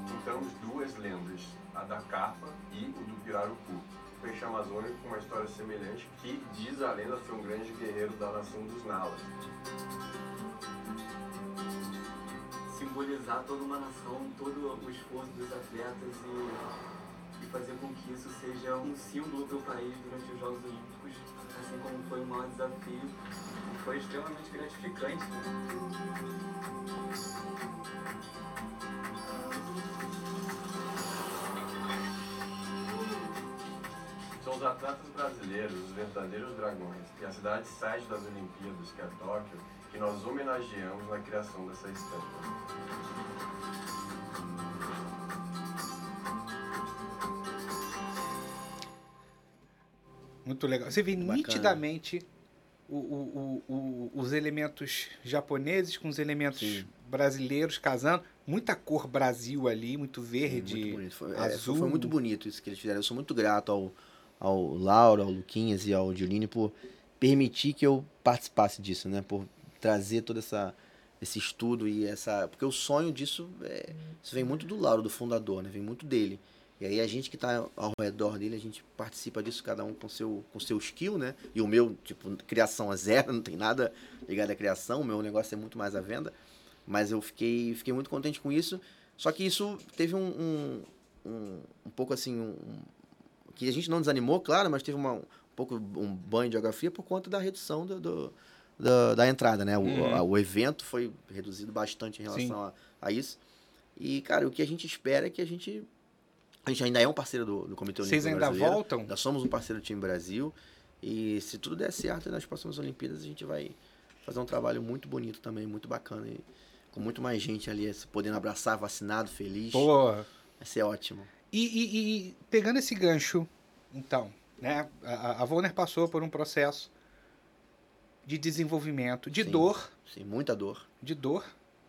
Juntamos duas lendas, a da capa e o do pirarucu. Peixe amazônico com uma história semelhante que, diz a lenda, foi um grande guerreiro da nação dos Nalas. Simbolizar toda uma nação, todo o esforço dos atletas e, e fazer com que isso seja um símbolo para o país durante os Jogos Olímpicos, assim como foi o maior desafio. E foi extremamente gratificante. São os atletas brasileiros, os verdadeiros dragões, e a cidade sede das Olimpíadas, que é Tóquio, que nós homenageamos na criação dessa estampa. Muito legal. Você vê Bacana. nitidamente o- o- o- o- os elementos japoneses com os elementos Sim. brasileiros casando. Muita cor Brasil ali, muito verde. Muito bonito. Foi, é, azul. foi muito bonito isso que eles fizeram. Eu sou muito grato ao, ao Lauro, ao Luquinhas e ao Dioline por permitir que eu participasse disso, né? Por trazer todo essa, esse estudo e essa... Porque o sonho disso, é, isso vem muito do Lauro, do fundador, né? Vem muito dele. E aí a gente que está ao redor dele, a gente participa disso, cada um com seu, com seu skill, né? E o meu, tipo, criação a zero, não tem nada ligado à criação, o meu negócio é muito mais à venda. Mas eu fiquei, fiquei muito contente com isso. Só que isso teve um, um, um, um pouco assim. Um, que a gente não desanimou, claro, mas teve uma, um pouco um banho de geografia por conta da redução do, do- da, da entrada, né? O, Uhum. a- o evento foi reduzido bastante em relação a, a isso. E, cara, o que a gente espera é que a gente. A gente ainda é um parceiro do, do Comitê Olímpico Vocês ainda Brasileiro. voltam? Nós somos um parceiro do time Brasil. E se tudo der certo nas próximas Olimpíadas, a gente vai fazer um trabalho muito bonito também, muito bacana. E com muito mais gente ali se podendo abraçar, vacinado, feliz. Pô. Vai ser ótimo. E, e- e pegando esse gancho, então, né? A, a Volner passou por um processo de desenvolvimento, de Sim. dor, Sim, muita dor. de dor,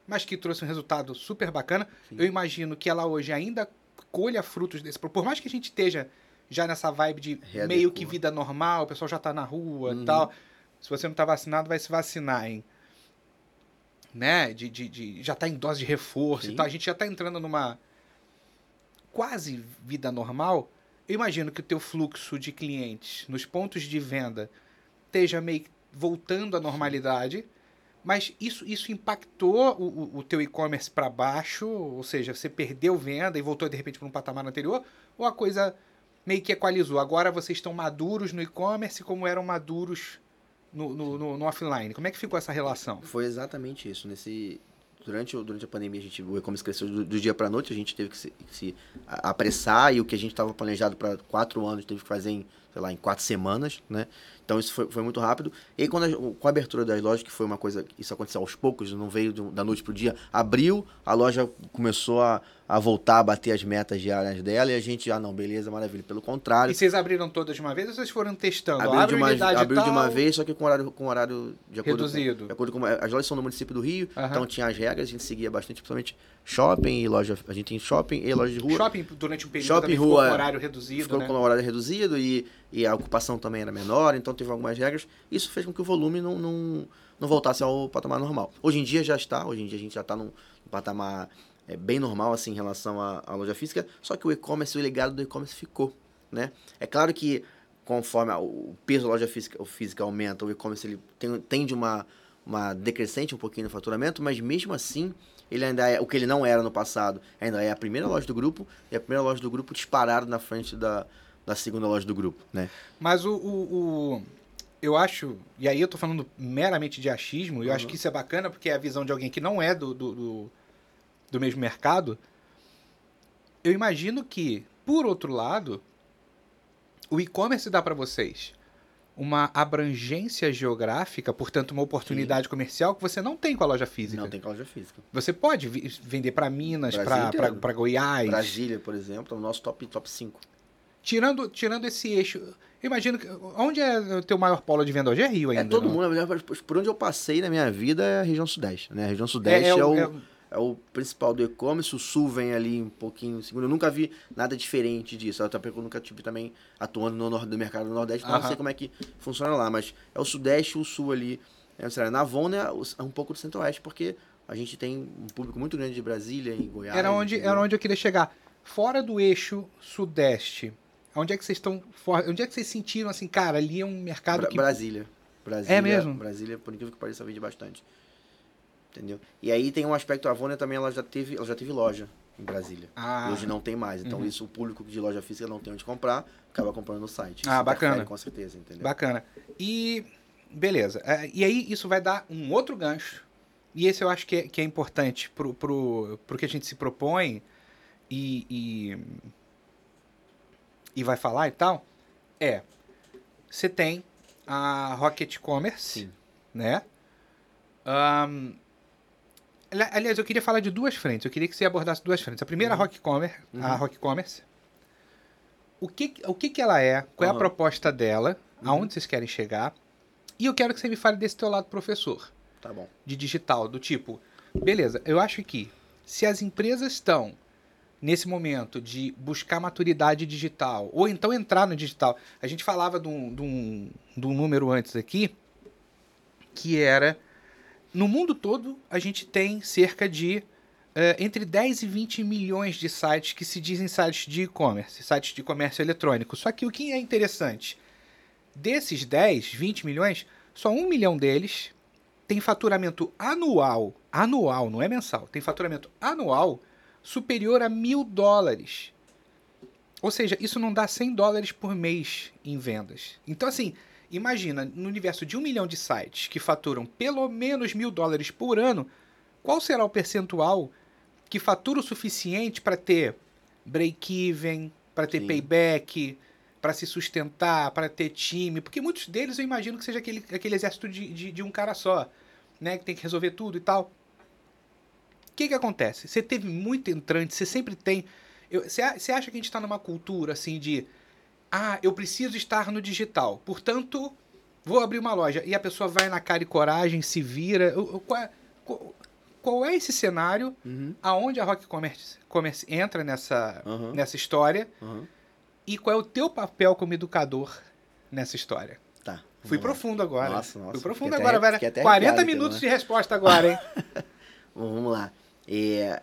mas que trouxe um resultado super bacana. Sim. Eu imagino que ela hoje ainda colha frutos desse. Por mais que a gente esteja já nessa vibe de Readequa. meio que vida normal, o pessoal já tá na rua e Uhum. tal. Se você não tá vacinado, vai se vacinar, hein? Né? De, de, de- já tá em dose de reforço e Sim. tal. A gente já tá entrando numa quase vida normal. Eu imagino que o teu fluxo de clientes nos pontos de venda esteja meio que voltando à normalidade. Mas isso, isso impactou o, o- teu e-commerce para baixo? Ou seja, você perdeu venda e voltou de repente para um patamar anterior? Ou a coisa meio que equalizou? Agora vocês estão maduros no e-commerce como eram maduros no, no, no- no offline? Como é que ficou essa relação? Foi exatamente isso. Nesse, durante, durante a pandemia, a gente, o e-commerce cresceu do, do dia para noite, a gente teve que se, que se apressar e o que a gente estava planejado para quatro anos, teve que fazer em sei lá, em quatro semanas, né? Então isso foi, foi muito rápido. E quando a, com a abertura das lojas, que foi uma coisa, isso aconteceu aos poucos, não veio da noite pro dia, abriu, a loja começou a, a voltar a bater as metas diárias dela e a gente, ah não, beleza, maravilha. Pelo contrário, E vocês abriram todas de uma vez ou vocês foram testando? abriu, de uma, abriu de uma tal, vez, só que com horário, com horário de acordo Reduzido. Com, de acordo com as lojas são no município do Rio, Aham. então tinha as regras, a gente seguia bastante, principalmente shopping e loja, a gente tem shopping e loja de rua. Shopping durante um período Shopping, também ficou rua, com horário reduzido, ficou né? com horário reduzido e, e a ocupação também era menor, então teve algumas regras. Isso fez com que o volume não, não, não voltasse ao patamar normal. Hoje em dia já está, hoje em dia a gente já está num, num patamar é, bem normal assim em relação à, à loja física, só que o e-commerce, o legado do e-commerce ficou, né? É claro que conforme o peso da loja física, física aumenta, o e-commerce ele tem, tende uma, uma decrescente um pouquinho no faturamento, mas mesmo assim ele ainda é o que ele não era no passado, ainda é a primeira loja do grupo e a primeira loja do grupo disparado na frente da, da segunda loja do grupo, né? Mas o, o- o- Eu acho. E aí eu tô falando meramente de achismo, eu acho Uhum. que isso é bacana porque é a visão de alguém que não é do, do, do, do mesmo mercado. Eu imagino que, por outro lado, o e-commerce dá para vocês uma abrangência geográfica, portanto, uma oportunidade comercial que você não tem com a loja física. Não tem com a loja física. Você pode vender para Minas, para Goiás. Brasília, por exemplo, é o nosso top, top 5. Tirando, tirando esse eixo, eu imagino que. Onde é o teu maior polo de venda hoje? É Rio ainda. É todo não? mundo, por- onde eu passei na minha vida é a região sudeste, né? A região sudeste é, o- o, é é o principal do e-commerce, o sul vem ali um pouquinho segundo. Eu nunca vi nada diferente disso, até porque eu nunca tive também atuando no nor- no mercado do Nordeste, então eu não Aham. sei como é que funciona lá, mas é o sudeste e o sul ali. É, sei lá, na Avon é é um pouco do centro-oeste, porque a gente tem um público muito grande de Brasília e Goiás. Era onde, era onde eu queria chegar. Fora do eixo sudeste, onde é que vocês estão. Onde é que vocês sentiram assim, cara, ali é um mercado Bra- que. Brasília. Brasília. É mesmo? Brasília, por incrível que pareça, vende bastante. Entendeu? E aí tem um aspecto, a Avônia também, ela já teve, ela já teve loja em Brasília. Ah, hoje não tem mais. Então Uhum. isso, o público de loja física não tem onde comprar, acaba comprando no site. Ah, Isso bacana. interfere, Com certeza, entendeu? Bacana. E. Beleza. É, E aí isso vai dar um outro gancho. E esse eu acho que é, que é importante pro, pro, pro que a gente se propõe e, e. e vai falar e tal. É. Você tem a Rocket Commerce. Sim. né? Ali- aliás, eu queria falar de duas frentes. Eu queria que você abordasse duas frentes. A primeira, a Rock Commerce. A Uhum. Rock Commerce. O que, o que, que ela é? Qual é a Uhum. proposta dela? Uhum. Aonde vocês querem chegar? E eu quero que você me fale desse teu lado professor, Tá bom. de digital, do tipo, beleza, eu acho que se as empresas estão nesse momento de buscar maturidade digital, ou então entrar no digital, a gente falava de um, de um, de um número antes aqui, que era, no mundo todo, a gente tem cerca de eh, entre 10 e 20 milhões de sites que se dizem sites de e-commerce, sites de comércio eletrônico. Só que o que é interessante, desses 10, 20 milhões, só um milhão deles tem faturamento anual, anual, não é mensal, tem faturamento anual superior a mil dólares. Ou seja, isso não dá 100 dólares por mês em vendas. Então, assim, imagina, no universo de um milhão de sites que faturam pelo menos mil dólares por ano, qual será o percentual que fatura o suficiente para ter break-even, para ter Sim. payback, para se sustentar, para ter time? Porque muitos deles eu imagino que seja aquele, aquele exército de, de, de um cara só, né? Que tem que resolver tudo e tal. O que, que acontece? Você teve muito entrante, você sempre tem. você acha que a gente está numa cultura assim de. Ah, eu preciso estar no digital, portanto, vou abrir uma loja. E a pessoa vai na cara e coragem, se vira. Qual é, qual- qual é esse cenário Uhum. aonde a Rock Commerce, Commerce entra nessa, Aham. nessa história Uhum. e qual é o teu papel como educador nessa história? Tá. Fui profundo agora. Nossa, nossa, Fui profundo agora, até- velho. fiquei até 40 arrepiado aqui, minutos né? de resposta agora, hein? Bom, vamos lá. É,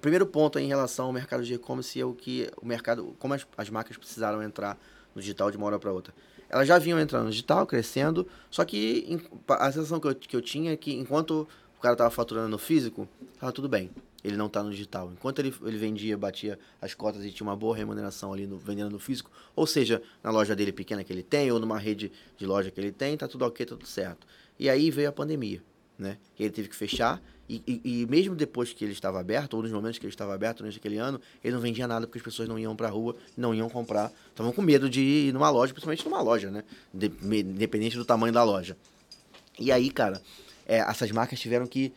primeiro ponto em relação ao mercado de e-commerce é o que o mercado, como as, as marcas precisaram entrar no digital de uma hora para outra. Elas já vinham entrando no digital, crescendo, só que em- a sensação que eu, que eu tinha é que enquanto o cara tava faturando no físico, tava tudo bem. Ele não tá no digital. Enquanto ele, ele vendia, batia as cotas e tinha uma boa remuneração ali no, vendendo no físico, ou seja, na loja dele pequena que ele tem, ou numa rede de loja que ele tem, tá tudo ok, tá tudo certo. E aí veio a pandemia, né? Ele teve que fechar, E, e, e mesmo depois que ele estava aberto, ou nos momentos que ele estava aberto durante aquele ano, ele não vendia nada porque as pessoas não iam para a rua, não iam comprar. Estavam com medo de ir numa loja, principalmente numa loja, né? Independente do tamanho da loja. E aí, cara, é, essas marcas tiveram que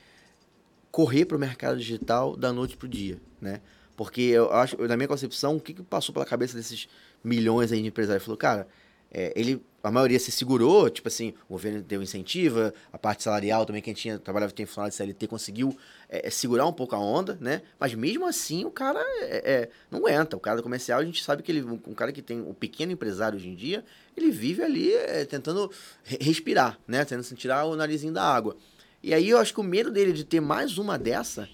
correr para o mercado digital da noite pro dia, né? Porque eu acho, na minha concepção, o que, que passou pela cabeça desses milhões aí de empresários? Falou, cara, é, ele, a maioria se segurou, tipo assim, o governo deu incentivo, a parte salarial também, quem tinha, trabalhava, tem funcionário de CLT, conseguiu é, é, segurar um pouco a onda, né? Mas mesmo assim, o cara é, é, não aguenta. O cara comercial, a gente sabe que ele, um cara que tem, o pequeno empresário hoje em dia, ele vive ali é, tentando re- respirar, né? Tentando tirar o narizinho da água. E aí eu acho que o medo dele de ter mais uma dessa,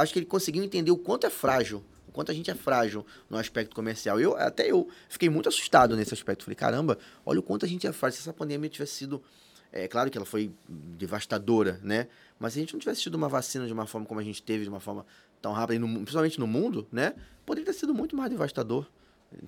acho que ele conseguiu entender o quanto é frágil, quanto a gente é frágil no aspecto comercial. Eu, até eu fiquei muito assustado nesse aspecto. Falei, caramba, olha o quanto a gente é frágil. Se essa pandemia tivesse sido. É claro que ela foi devastadora, né? Mas se a gente não tivesse tido uma vacina de uma forma como a gente teve, de uma forma tão rápida, no principalmente no mundo, né? Poderia ter sido muito mais devastador.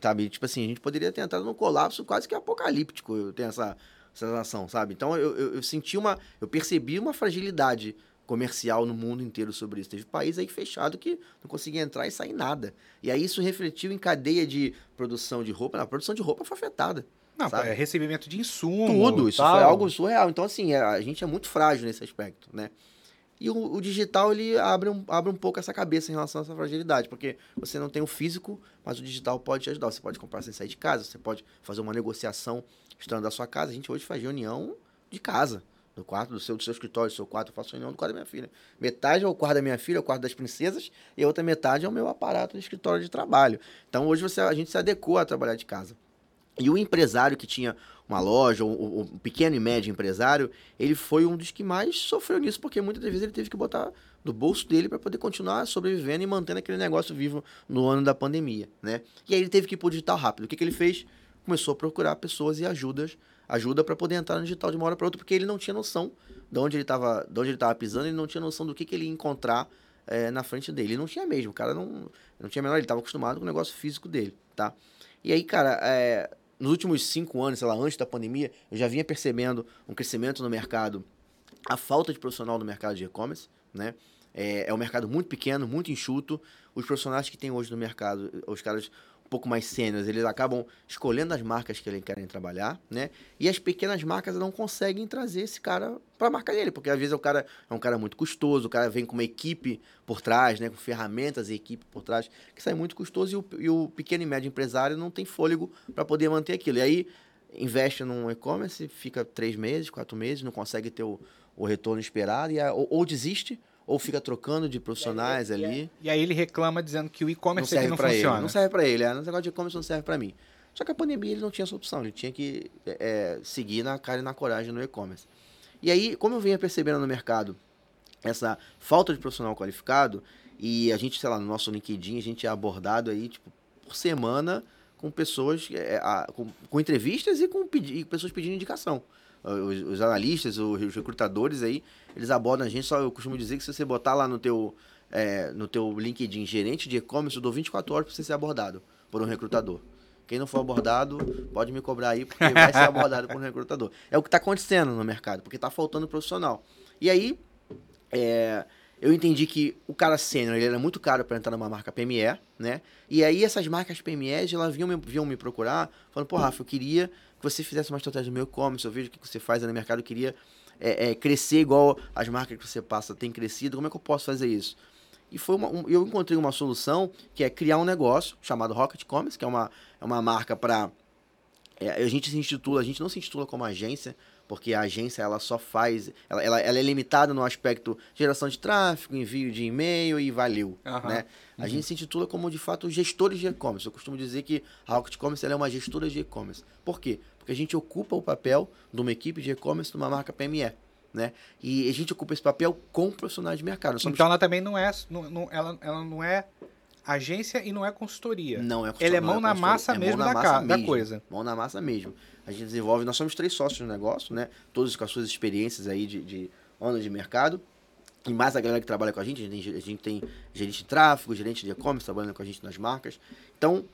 Sabe? Tipo assim, a gente poderia ter entrado num colapso quase que apocalíptico. Eu tenho essa sensação, sabe? Então eu, eu, eu senti uma. Eu percebi uma fragilidade comercial no mundo inteiro sobre isso. Teve país aí fechado que não conseguia entrar e sair nada. E aí isso refletiu em cadeia de produção de roupa. A produção de roupa foi afetada. Não, sabe? é recebimento de insumo. Tudo, isso tal. foi algo surreal. Então, assim, é- a gente é muito frágil nesse aspecto, né? E o, o digital, ele abre um, abre um pouco essa cabeça em relação a essa fragilidade, porque você não tem o físico, mas o digital pode te ajudar. Você pode comprar sem sair de casa, você pode fazer uma negociação estando da sua casa. A gente hoje faz reunião de casa, do quarto do seu, do seu escritório, do seu quarto. Eu faço reunião do quarto da minha filha. Metade é o quarto da minha filha, é o quarto das princesas, e a outra metade é o meu aparato de escritório de trabalho. Então, hoje você, a gente se adequou a trabalhar de casa. E o empresário que tinha uma loja, o- o pequeno e médio empresário, ele foi um dos que mais sofreu nisso, porque muitas vezes ele teve que botar do bolso dele para poder continuar sobrevivendo e mantendo aquele negócio vivo no ano da pandemia, né? E aí ele teve que ir pro digital rápido. O que, que ele fez? Começou a procurar pessoas e ajudas, ajuda para poder entrar no digital de uma hora para outra, porque ele não tinha noção de onde ele estava, de onde ele estava pisando, ele não tinha noção do que, que ele ia encontrar eh, na frente dele. Ele não tinha mesmo, o cara não, não tinha menor, ele estava acostumado com o negócio físico dele, tá? E aí, cara, é, nos últimos cinco anos, sei lá, antes da pandemia, eu já vinha percebendo um crescimento no mercado, a falta de profissional no mercado de e-commerce, né? É, é um mercado muito pequeno, muito enxuto. Os profissionais que tem hoje no mercado, os caras um pouco mais sêniores, eles acabam escolhendo as marcas que eles querem trabalhar, né? E as pequenas marcas não conseguem trazer esse cara para a marca dele, porque às vezes o cara é um cara muito custoso, o cara vem com uma equipe por trás, né? Com ferramentas e equipe por trás, que sai muito custoso e o, e o pequeno e médio empresário não tem fôlego para poder manter aquilo. E aí investe num e-commerce, fica três meses, quatro meses, não consegue ter o, o retorno esperado, e a- ou, ou desiste, ou fica trocando de profissionais ali. E aí ele reclama dizendo que o Não e-commerce aqui serve não pra ele. funciona. Não serve pra ele. É, o negócio de e-commerce não serve pra mim. Só que a pandemia ele não tinha essa opção. Ele tinha que é, seguir na cara e na coragem no e-commerce. E aí, como eu vinha percebendo no mercado essa falta de profissional qualificado, e a gente, sei lá, no nosso LinkedIn, a gente é abordado aí, tipo, por semana com pessoas, é, a- com, com entrevistas e com pedi- e pessoas pedindo indicação. Os, os analistas, os, os recrutadores aí, eles abordam a gente, só eu costumo dizer que se você botar lá no teu, é, no teu LinkedIn gerente de e-commerce, eu dou 24 horas para você ser abordado por um recrutador. Quem não for abordado, pode me cobrar aí, porque vai ser abordado por um recrutador. É o que está acontecendo no mercado, porque está faltando profissional. E aí, é, eu entendi que o cara sênior ele era muito caro para entrar numa marca PME, né? E aí essas marcas PME, elas vinham, me- vinham me procurar, falando, pô, Rafa, eu queria que você fizesse uma estratégia do meu e-commerce, eu vejo o que você faz no mercado, eu queria é, é, crescer igual as marcas que você passa têm crescido, como é que eu posso fazer isso? E foi uma, um- eu encontrei uma solução que é criar um negócio chamado Rocket Commerce, que é uma, é uma marca para é, a gente se intitula, a gente não se intitula como agência, porque a agência ela só faz, ela, ela, ela é limitada no aspecto geração de tráfego, envio de e-mail e valeu, Aham. né? A gente se intitula como de fato gestores de e-commerce. Eu costumo dizer que a Rocket Commerce ela é uma gestora de e-commerce. Por quê? Porque a gente ocupa o papel de uma equipe de e-commerce de uma marca PME, né? E a gente ocupa esse papel com profissionais de mercado. Somos- Então ela também não é, não, não- ela, ela não é agência e não é consultoria. Não é Ele é mão na consultoria, massa é mesmo mão na da massa ca- da mesmo, coisa. Mão na massa mesmo. A gente desenvolve, nós somos três sócios no negócio, né? Todos com as suas experiências aí de, de anos de mercado. E mais a galera que trabalha com a gente, a gente tem, a gente tem gerente de tráfego, gerente de e-commerce trabalhando com a gente nas marcas. Então,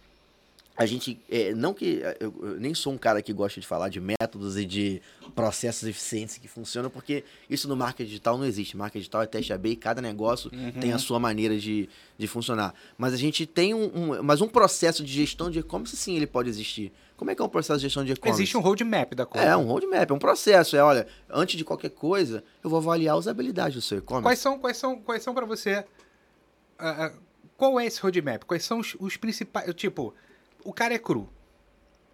a gente, é, não que, eu, eu nem sou um cara que gosta de falar de métodos e de processos eficientes que funcionam, porque isso no marketing digital não existe. Marketing digital é teste AB e cada negócio tem a sua maneira de, de funcionar. Mas a gente tem um, um- mas um processo de gestão de e-commerce, sim, ele pode existir. Como é que é um processo de gestão de e-commerce? Existe um roadmap da coisa. É, um roadmap, é um processo. É, olha, antes de qualquer coisa, eu vou avaliar a usabilidade do seu e-commerce. Quais são, quais são, quais são para você? ah, qual é esse roadmap? Quais são os, os principais? Tipo, o cara é cru.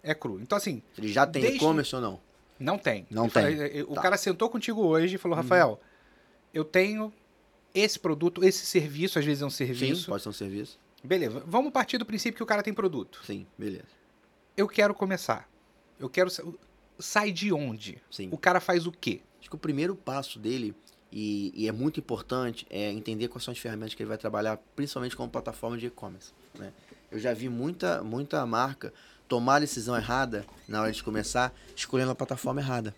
É cru. Então, assim, Ele já tem Desde- e-commerce ou não? não tem. Não Ele tem. fala- eh, O Tá. cara sentou contigo hoje e falou, Rafael, eu tenho esse produto, esse serviço, às vezes é um Sim, serviço. pode ser um serviço. Beleza, vamos partir do princípio que o cara tem produto. Sim, beleza. Eu quero começar. Eu quero. sa- Sai de onde? Sim. O cara faz o quê? Acho que o primeiro passo dele, e, e é muito importante, é entender quais são as ferramentas que ele vai trabalhar, principalmente como plataforma de e-commerce. Né? Eu já vi muita, muita marca tomar a decisão errada na hora de começar, escolhendo a plataforma errada.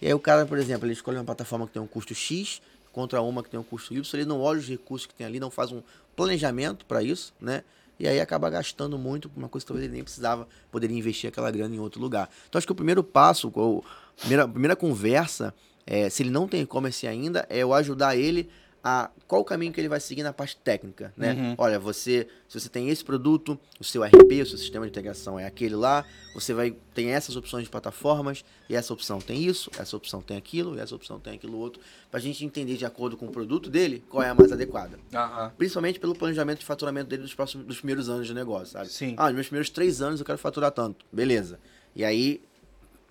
E aí o cara, por exemplo, ele escolhe uma plataforma que tem um custo X contra uma que tem um custo Y, ele não olha os recursos que tem ali, não faz um planejamento para isso, né? E aí acaba gastando muito uma coisa que talvez ele nem precisava, poderia investir aquela grana em outro lugar. Então acho que o primeiro passo, a primeira, a primeira conversa, é, se ele não tem e-commerce ainda, é eu ajudar ele a qual o caminho que ele vai seguir na parte técnica, né? Uhum. Olha, você, se você tem esse produto, o seu RP, o seu sistema de integração é aquele lá, você vai tem essas opções de plataformas, e essa opção tem isso, essa opção tem aquilo, e essa opção tem aquilo outro, pra gente entender de acordo com o produto dele, qual é a mais adequada. Principalmente pelo planejamento de faturamento dele dos próximos dos primeiros anos de negócio, sabe? Sim. Ah, nos meus primeiros três anos eu quero faturar tanto. Beleza. E aí,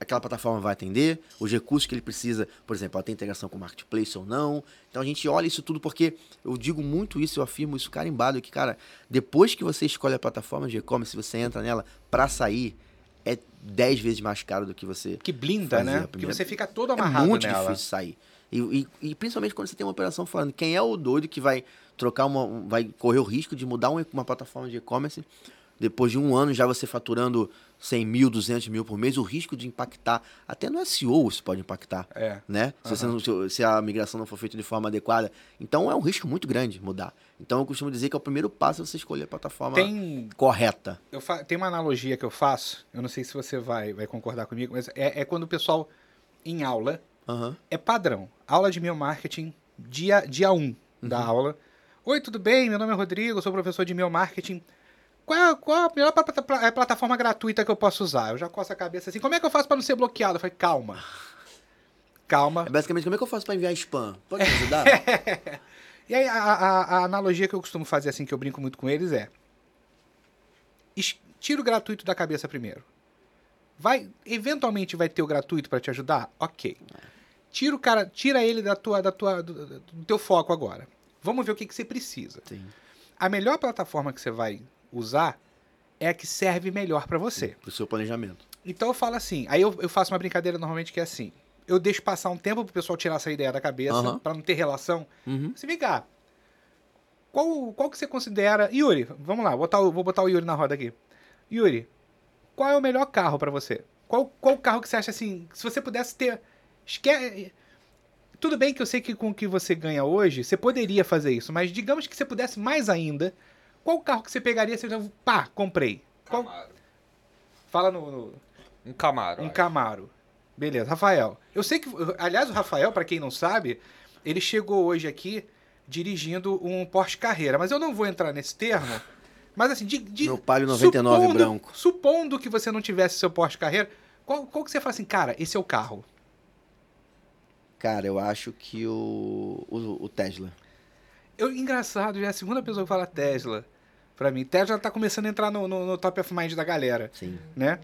aquela plataforma vai atender, os recursos que ele precisa, por exemplo, ela tem integração com o marketplace ou não. Então a gente olha isso tudo porque eu digo muito isso, eu afirmo isso carimbado, que, cara, depois que você escolhe a plataforma de e-commerce, você entra nela pra sair, é 10 vezes mais caro do que você Que blinda, né? Porque você fica todo é amarrado muito nela. difícil sair. E, e- e principalmente quando você tem uma operação falando, quem é o doido que vai trocar uma. um- vai correr o risco de mudar um- uma plataforma de e-commerce, depois de um ano já você faturando 100 mil, 200 mil por mês, o risco de impactar, até no SEO isso pode impactar, É. né? Se, não- se- se a migração não for feita de forma adequada. Então é um risco muito grande mudar. Então eu costumo dizer que é o primeiro passo é você escolher a plataforma Tem, correta. eu fa- tem uma analogia que eu faço, eu não sei se você vai, vai concordar comigo, mas é, é quando o pessoal, em aula, Aham. é padrão. Aula de meu marketing, dia 1 dia um da aula. Oi, tudo bem? Meu nome é Rodrigo, sou professor de meu marketing. Qual é, qual a pla- é, plataforma gratuita que eu posso usar? Eu já coço a cabeça assim. Como é que eu faço para não ser bloqueado? Eu falei, calma. Calma. É basicamente como é que eu faço para enviar spam? Pode me ajudar? E aí, a, a- a analogia que eu costumo fazer, assim, que eu brinco muito com eles é... Tira o gratuito da cabeça primeiro. Vai, eventualmente vai ter o gratuito para te ajudar? Ok. Tira o cara, tira ele da tua, da tua, do, do- do teu foco agora. Vamos ver o que, que você precisa. Sim. A melhor plataforma que você vai usar é a que serve melhor para você. Pro seu planejamento. Então eu falo assim, aí eu, eu faço uma brincadeira normalmente que é assim. Eu deixo passar um tempo pro pessoal tirar essa ideia da cabeça, Aham. pra não ter relação. Uhum. Você vem cá. Qual, qual que você considera. Yuri, vamos lá, vou botar, o- vou botar o Yuri na roda aqui. Yuri, qual é o melhor carro pra você? Qual, qual carro que você acha assim. Se você pudesse ter. Esque... Tudo bem que eu sei que com o que você ganha hoje, você poderia fazer isso, mas digamos que você pudesse mais ainda. Qual carro que você pegaria? Você já, pá, comprei. Qual... Camaro. Fala no- no, Um Camaro. um acho. Camaro. Beleza, Rafael. Eu sei que, aliás, o Rafael, pra quem não sabe, ele chegou hoje aqui dirigindo um Porsche Carreira, mas eu não vou entrar nesse termo. Mas assim, de, de- Meu Palio 99 supondo, branco. Supondo que você não tivesse seu Porsche Carreira, qual, qual que você fala assim, cara, esse é o carro? Cara, eu acho que o, o, o Tesla. Eu, engraçado, já é a segunda pessoa que fala Tesla pra mim. Tesla tá começando a entrar no, no, no top of mind da galera, Sim. né?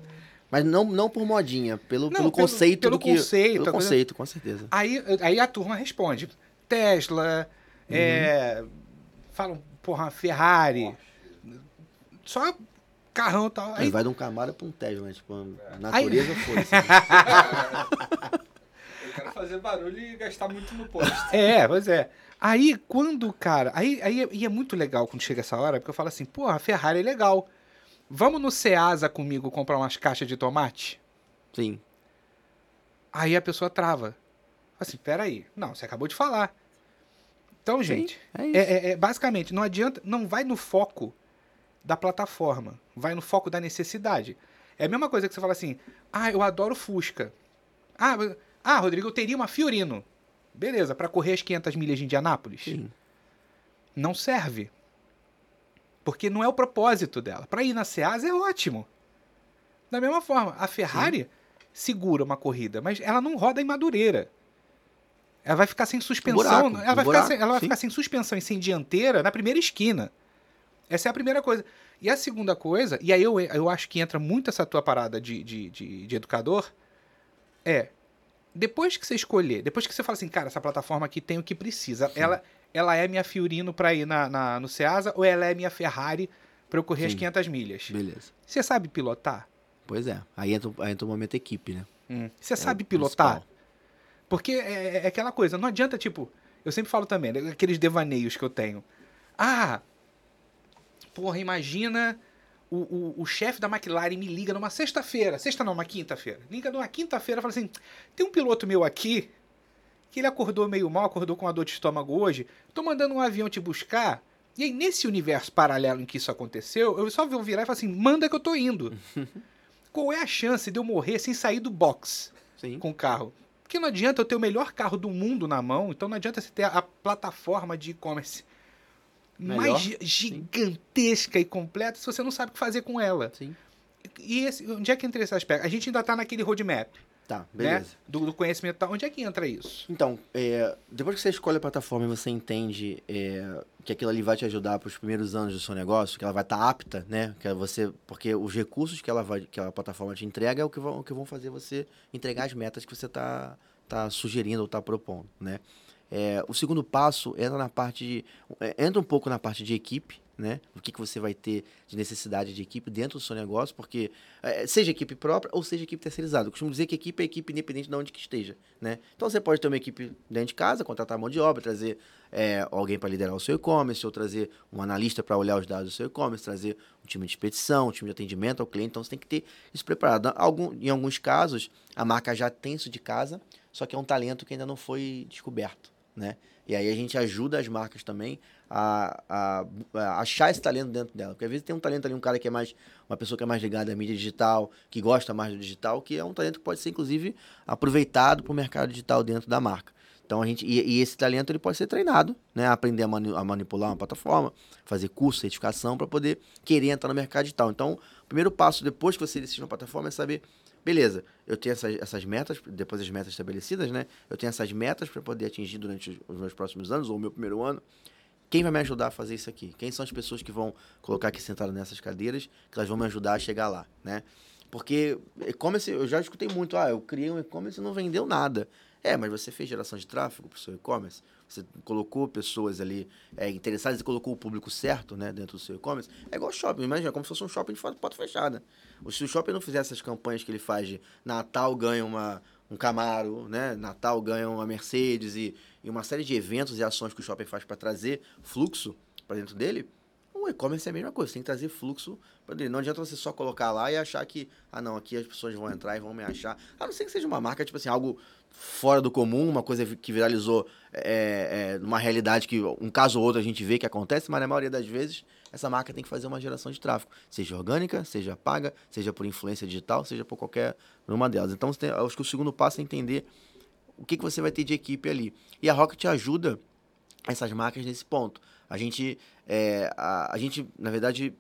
Mas não, não por modinha, pelo, Não, pelo pelo- conceito pelo do que. conceito, pelo coisa- conceito, com certeza. Aí, aí a turma responde. Tesla, é, falam, porra, Ferrari. Só carrão e tal. Aí Aí, vai de um Camaro pra um Tesla, né? Tipo, É. a natureza foi. Quero fazer barulho e gastar muito no posto. é, pois é. Aí, quando, cara. Aí, aí é- e é muito legal quando chega essa hora, porque eu falo assim, porra, a Ferrari é legal. Vamos no Ceasa comigo comprar umas caixas de tomate? Sim. Aí a pessoa trava. Assim, peraí. Não, você acabou de falar. Então, gente, é isso. é, é- é- basicamente, não adianta, não vai no foco da plataforma, vai no foco da necessidade. É a mesma coisa que você fala assim: ah, eu adoro Fusca. Ah, ah Rodrigo, eu teria uma Fiorino. Beleza, para correr as 500 milhas de Indianápolis? Sim. Não serve. Porque não é o propósito dela. Para ir na Seasa é ótimo. Da mesma forma, a Ferrari Sim. segura uma corrida, mas ela não roda em Madureira. Ela vai ficar sem suspensão. buraco, ela vai, buraco, ficar, sem, ela vai ficar sem suspensão e sem dianteira na primeira esquina. Essa é a primeira coisa. E a segunda coisa, e aí eu, eu acho que entra muito essa tua parada de, de, de, de educador, é. Depois que você escolher, depois que você fala assim, cara, essa plataforma aqui tem o que precisa, ela, ela é minha Fiorino pra ir na, na- no Ceasa ou ela é minha Ferrari pra eu correr as Sim. 500 milhas? Beleza. Você sabe pilotar? Pois é. Aí entra, aí entra o momento equipe, né? Você É sabe pilotar? principal. Porque é, é aquela coisa, não adianta, tipo, eu sempre falo também, né, aqueles devaneios que eu tenho. Ah, porra, imagina o, o, o chefe da McLaren me liga numa sexta-feira, sexta não, uma quinta-feira. Liga numa quinta-feira e fala assim: tem um piloto meu aqui que ele acordou meio mal, acordou com uma dor de estômago hoje, tô mandando um avião te buscar. E aí, nesse universo paralelo em que isso aconteceu, eu só vou virar e falar assim: manda que eu tô indo. Qual é a chance de eu morrer sem sair do box? Sim. com o carro. Porque não adianta eu ter o melhor carro do mundo na mão, então não adianta você ter a, a plataforma de e-commerce Melhor, mais gi- gigantesca e completa se você não sabe o que fazer com ela. Sim. E esse, onde é que entra esse aspecto? A gente ainda tá naquele roadmap, Tá, né? beleza. Do, do conhecimento. tal. Onde é que entra isso? Então, é, depois que você escolhe a plataforma e você entende é, que aquilo ali vai te ajudar para os primeiros anos do seu negócio, que ela vai estar apta, né? Que você, porque os recursos que ela vai, que a plataforma te entrega é o que vão, o que vão fazer você entregar as metas que você está tá sugerindo ou está propondo, né? É, o segundo passo entra na parte de, é, entra um pouco na parte de equipe, né? O que, que você vai ter de necessidade de equipe dentro do seu negócio, porque é, seja equipe própria ou seja equipe terceirizada. Eu costumo dizer que equipe é equipe independente de onde que esteja, né? Então você pode ter uma equipe dentro de casa, contratar mão de obra, trazer é, alguém para liderar o seu e-commerce, ou trazer um analista para olhar os dados do seu e-commerce, trazer um time de expedição, um time de atendimento ao cliente. Então você tem que ter isso preparado. Algum, em alguns casos, a marca já tem isso de casa, só que é um talento que ainda não foi descoberto, né? E aí a gente ajuda as marcas também a, a- a achar esse talento dentro dela. Porque às vezes tem um talento ali, um cara que é mais. Uma pessoa que é mais ligada à mídia digital, que gosta mais do digital, que é um talento que pode ser, inclusive, aproveitado para o mercado digital dentro da marca. Então a gente. E, e esse talento ele pode ser treinado, né? Aprender a, mani- a manipular uma plataforma, fazer curso, certificação, para poder querer entrar no mercado digital. Então, o primeiro passo depois que você decide uma plataforma é saber. Beleza, eu tenho essas, essas metas, depois das metas estabelecidas, né? Eu tenho essas metas para poder atingir durante os meus próximos anos, ou o meu primeiro ano. Quem vai me ajudar a fazer isso aqui? Quem são as pessoas que vão colocar aqui sentado nessas cadeiras, que elas vão me ajudar a chegar lá, né? Porque e-commerce, eu já escutei muito, ah, eu criei um e-commerce e não vendeu nada. É, mas você fez geração de tráfego para o seu e-commerce? Você colocou pessoas ali é, interessadas e colocou o público certo, né, dentro do seu e-commerce? É igual shopping, imagina, como se fosse um shopping de porta fechada. Se o shopping não fizesse essas campanhas que ele faz de Natal ganha uma, um Camaro, né, Natal ganha uma Mercedes e, e uma série de eventos e ações que o shopping faz para trazer fluxo para dentro dele, o e-commerce é a mesma coisa, tem que trazer fluxo para dentro. Não adianta você só colocar lá e achar que, ah não, aqui as pessoas vão entrar e vão me achar. A não ser que seja uma marca, tipo assim, algo fora do comum, uma coisa que viralizou é, é, numa realidade que um caso ou outro a gente vê que acontece, mas na maioria das vezes essa marca tem que fazer uma geração de tráfego, seja orgânica, seja paga, seja por influência digital, seja por qualquer uma delas. Então, tem- acho que o segundo passo é entender o que, que você vai ter de equipe ali. E a Rocket ajuda essas marcas nesse ponto. A gente, é, a, a gente, na verdade,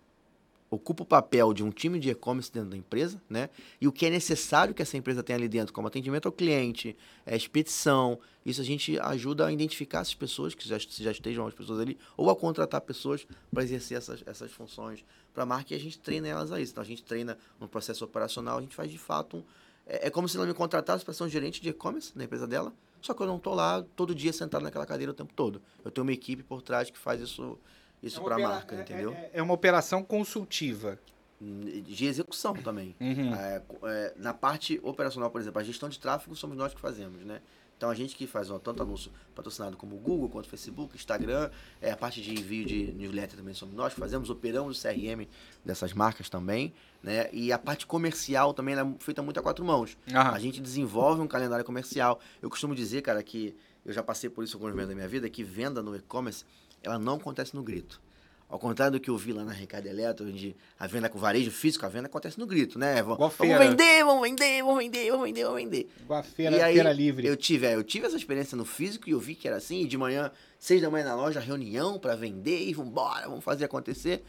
ocupa o papel de um time de e-commerce dentro da empresa, né? E o que é necessário que essa empresa tenha ali dentro, como atendimento ao cliente, é, expedição, isso a gente ajuda a identificar essas pessoas que já, já estejam as pessoas ali, ou a contratar pessoas para exercer essas, essas funções para a marca e a gente treina elas a isso. Então a gente treina no processo operacional, a gente faz de fato um. É, é como se ela me contratasse para ser um gerente de e-commerce na empresa dela, só que eu não estou lá todo dia sentado naquela cadeira o tempo todo. Eu tenho uma equipe por trás que faz isso, isso para a marca, é- entendeu? É, é uma operação consultiva. De execução também. Uhum. É, é, na parte operacional, por exemplo, a gestão de tráfego somos nós que fazemos, né? Então a gente que faz ó, tanto anúncio patrocinado como o Google, quanto Facebook, Instagram, é, a parte de envio de newsletter também somos nós que fazemos, operamos o CRM dessas marcas também, né? E a parte comercial também é feita muito a quatro mãos. Aham. A gente desenvolve um calendário comercial. Eu costumo dizer, cara, que eu já passei por isso alguns momentos da minha vida, que venda no e-commerce, ela não acontece no grito. Ao contrário do que eu vi lá na Recado Eletro, onde a venda com varejo físico, a venda acontece no grito, né? Vamos, vamos vender, vamos vender, vamos vender, vamos vender, vamos vender. Igual a feira, e aí, feira livre. Eu tive, é, eu tive essa experiência no físico e eu vi que era assim, e de manhã, seis da manhã na loja, reunião pra vender e vambora, vamos fazer acontecer.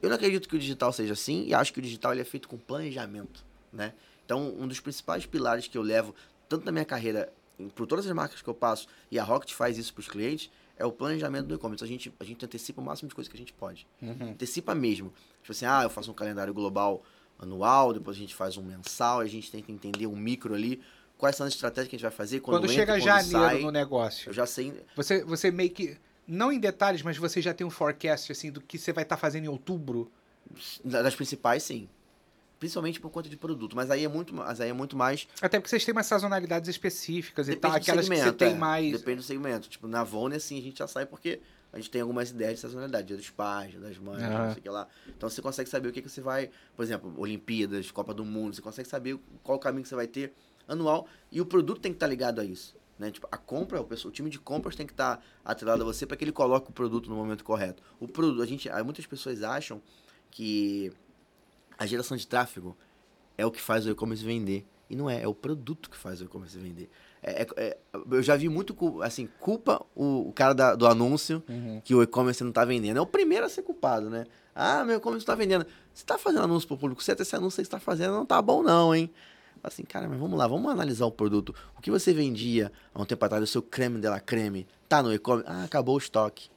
Eu não acredito que o digital seja assim e acho que o digital ele é feito com planejamento, né? Então, um dos principais pilares que eu levo, tanto na minha carreira, por todas as marcas que eu passo, e a Rocket faz isso pros clientes, é o planejamento do e-commerce. A gente, a gente antecipa o máximo de coisa que a gente pode. Uhum. Antecipa mesmo. Tipo assim, ah, eu faço um calendário global anual, depois a gente faz um mensal, a gente tenta entender um micro ali, quais são as estratégias que a gente vai fazer quando, Quando, entra, chega quando janeiro sai. no negócio, Eu já sei. você, você meio que. Não em detalhes, mas você já tem um forecast assim do que você vai estar fazendo em outubro. da- Das principais, sim. Principalmente por conta de produto. Mas aí é muito, mas aí é muito mais. Até porque vocês têm umas sazonalidades específicas e Depende tal, do aquelas que você segmento, tem é. mais. Depende do segmento. Tipo, na Vone, assim, a gente já sai porque a gente tem algumas ideias de sazonalidade. Dia dos pais, dia das mães, Aham. não sei o que lá. Então você consegue saber o que, que você vai. Por exemplo, Olimpíadas, Copa do Mundo. Você consegue saber qual o caminho que você vai ter anual. E o produto tem que estar ligado a isso. Né? Tipo, a compra, o, pessoal, o time de compras tem que estar atrelado a você para que ele coloque o produto no momento correto. O produto, a gente, muitas pessoas acham que a geração de tráfego é o que faz o e-commerce vender. E não é, é o produto que faz o e-commerce vender. É, é- é- eu já vi muito, assim, culpa o, o cara da- do anúncio Uhum. que o e-commerce não tá vendendo. É o primeiro a ser culpado, né? Ah, meu e-commerce não tá vendendo. Você tá fazendo anúncio pro público certo, esse anúncio que você tá fazendo não tá bom não, hein? Assim, cara, mas vamos lá, vamos analisar o produto. O que você vendia há um tempo atrás, o seu creme de la creme, tá no e-commerce? Ah, acabou o estoque.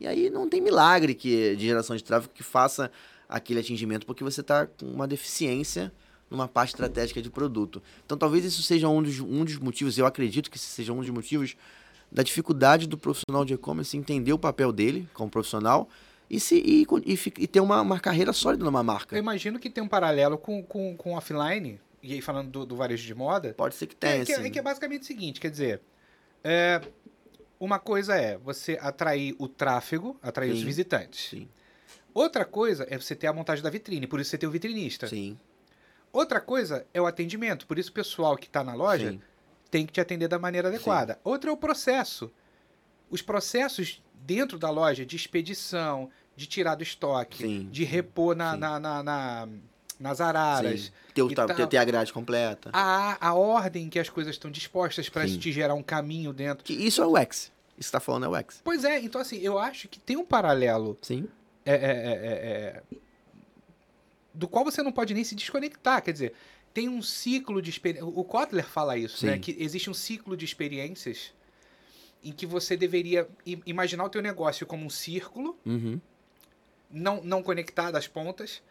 E aí não tem milagre que, de geração de tráfego que faça aquele atingimento, porque você está com uma deficiência numa parte estratégica de produto. Então talvez isso seja um dos, um dos motivos, eu acredito que seja um dos motivos da dificuldade do profissional de e-commerce entender o papel dele como profissional e, se, e, e, e ter uma, uma carreira sólida numa marca. Eu imagino que tem um paralelo com, com, com offline, e aí falando do, do varejo de moda, Pode ser que é, tenha, que, é que é basicamente o seguinte, quer dizer, é, uma coisa é você atrair o tráfego, atrair os Sim. visitantes. Sim, Outra coisa é você ter a montagem da vitrine, por isso você tem o vitrinista. sim, Outra coisa é o atendimento, por isso o pessoal que está na loja sim. tem que te atender da maneira adequada. Outra é o processo. Os processos dentro da loja de expedição, de tirar do estoque, Sim. de repor na, Sim. na, na- na- nas araras, sim. Ter, ter, ter a grade completa. a, a ordem que as coisas estão dispostas para Sim. te gerar um caminho dentro. Que isso é o X. Isso que tá falando é o X. Pois é, então assim, eu acho que tem um paralelo Sim. É, é, é, é, é, do qual você não pode nem se desconectar. Quer dizer, tem um ciclo de experiência. O Kotler fala isso, né? Sim. Que existe um ciclo de experiências em que você deveria imaginar o teu negócio como um círculo, Uhum. não, não conectado às pontas.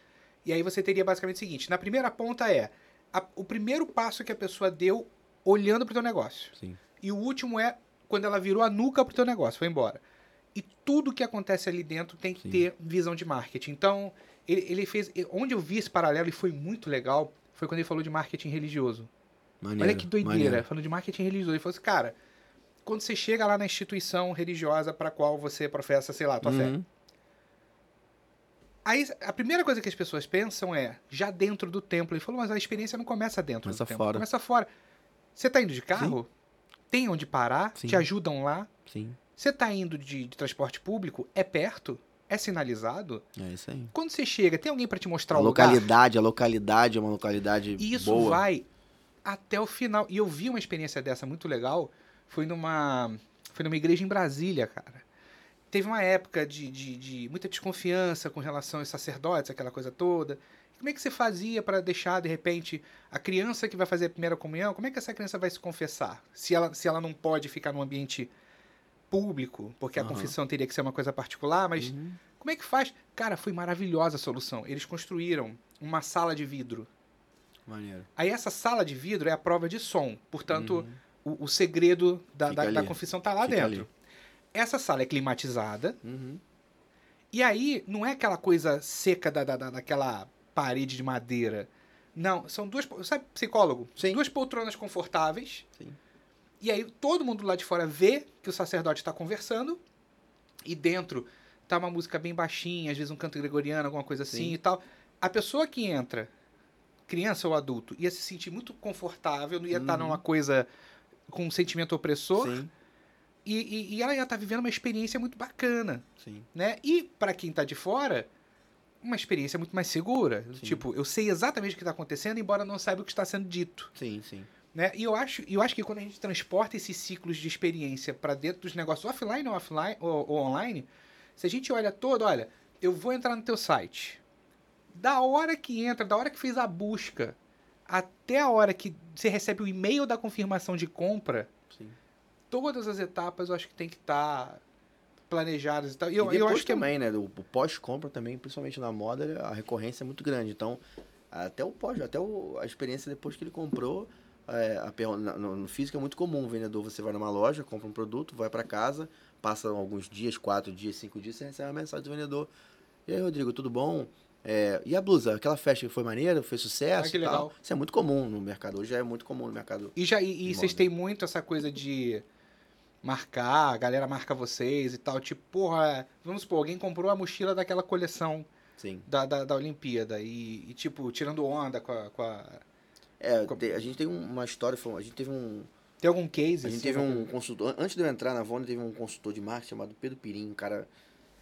E aí você teria basicamente o seguinte: na primeira ponta é a- o primeiro passo que a pessoa deu olhando para o teu negócio. Sim. E o último é quando ela virou a nuca pro teu negócio, foi embora. E tudo que acontece ali dentro tem que Sim. ter visão de marketing. Então, ele, ele fez. Onde eu vi esse paralelo e foi muito legal, foi quando ele falou de marketing religioso. Maneiro, Olha que doideira. maneiro. Falando de marketing religioso. Ele falou assim, cara, quando você chega lá na instituição religiosa para qual você professa, sei lá, tua fé. Uhum. Aí a primeira coisa que as pessoas pensam é, já dentro do templo. Ele falou, mas a experiência não começa dentro Começa do templo. fora. Começa fora. Você tá indo de carro? Tem onde parar? Sim. Te ajudam lá? Sim. Você tá indo de, de transporte público? É perto? É sinalizado? É isso aí. Quando você chega, tem alguém para te mostrar A o lugar? localidade, a localidade é uma localidade E isso boa. vai até o final. E eu vi uma experiência dessa muito legal. Foi numa, foi numa igreja em Brasília, cara. Teve uma época de, de, de muita desconfiança com relação aos sacerdotes, aquela coisa toda. Como é que você fazia para deixar, de repente, a criança que vai fazer a primeira comunhão, como é que essa criança vai se confessar? Se ela, se ela não pode ficar num ambiente público, porque a confissão teria que ser uma coisa particular, mas Uhum. como é que faz? Cara, foi maravilhosa a solução. Eles construíram uma sala de vidro. Maneiro. Aí essa sala de vidro é a prova de som. Portanto, Uhum. o, o segredo da, da, da confissão tá lá Fica dentro. ali. Essa sala é climatizada. Uhum. E aí, não é aquela coisa seca da, da, da- daquela parede de madeira. Não, são duas. Sabe, psicólogo? Sim. Duas poltronas confortáveis. Sim. E aí, todo mundo lá de fora vê que o sacerdote está conversando. E dentro tá uma música bem baixinha, às vezes um canto gregoriano, alguma coisa assim Sim. e tal. A pessoa que entra, criança ou adulto, ia se sentir muito confortável, não ia estar Uhum. numa coisa com um sentimento opressor. Sim. E, e, e ela já tá vivendo uma experiência muito bacana, Sim. né? E para quem tá de fora, uma experiência muito mais segura. Sim. Tipo, eu sei exatamente o que tá acontecendo, embora não saiba o que está sendo dito. Sim, sim. Né? E eu acho, eu acho que quando a gente transporta esses ciclos de experiência para dentro dos negócios offline ou offline ou, ou online, se a gente olha todo, olha, eu vou entrar no teu site. Da hora que entra, da hora que fez a busca, até a hora que você recebe o e-mail da confirmação de compra, sim. todas as etapas eu acho que tem que estar planejadas e tal. E eu, e eu acho que é também, né? O, o pós-compra também, principalmente na moda, a recorrência é muito grande. Então, até o pós, até o- a experiência depois que ele comprou, é, a no, no físico é muito comum. O vendedor, você vai numa loja, compra um produto, vai para casa, passa alguns dias, quatro dias, cinco dias, você recebe uma mensagem do vendedor. E aí, Rodrigo, tudo bom? É, e a blusa? Aquela festa que foi maneira, foi sucesso Ah, que e tal? legal. Isso é muito comum no mercado. Hoje já é muito comum no mercado. E, já, e, e vocês têm muito essa coisa de marcar, a galera marca vocês e tal. Tipo, porra, vamos supor, alguém comprou a mochila daquela coleção Sim. da, da, da Olimpíada e, e, tipo, tirando onda com a. Com a... É, a gente tem um- uma história, a gente teve um, Tem algum case? A gente assim, teve um consultor, antes de eu entrar na Vone, teve um consultor de marketing chamado Pedro Pirim, um cara,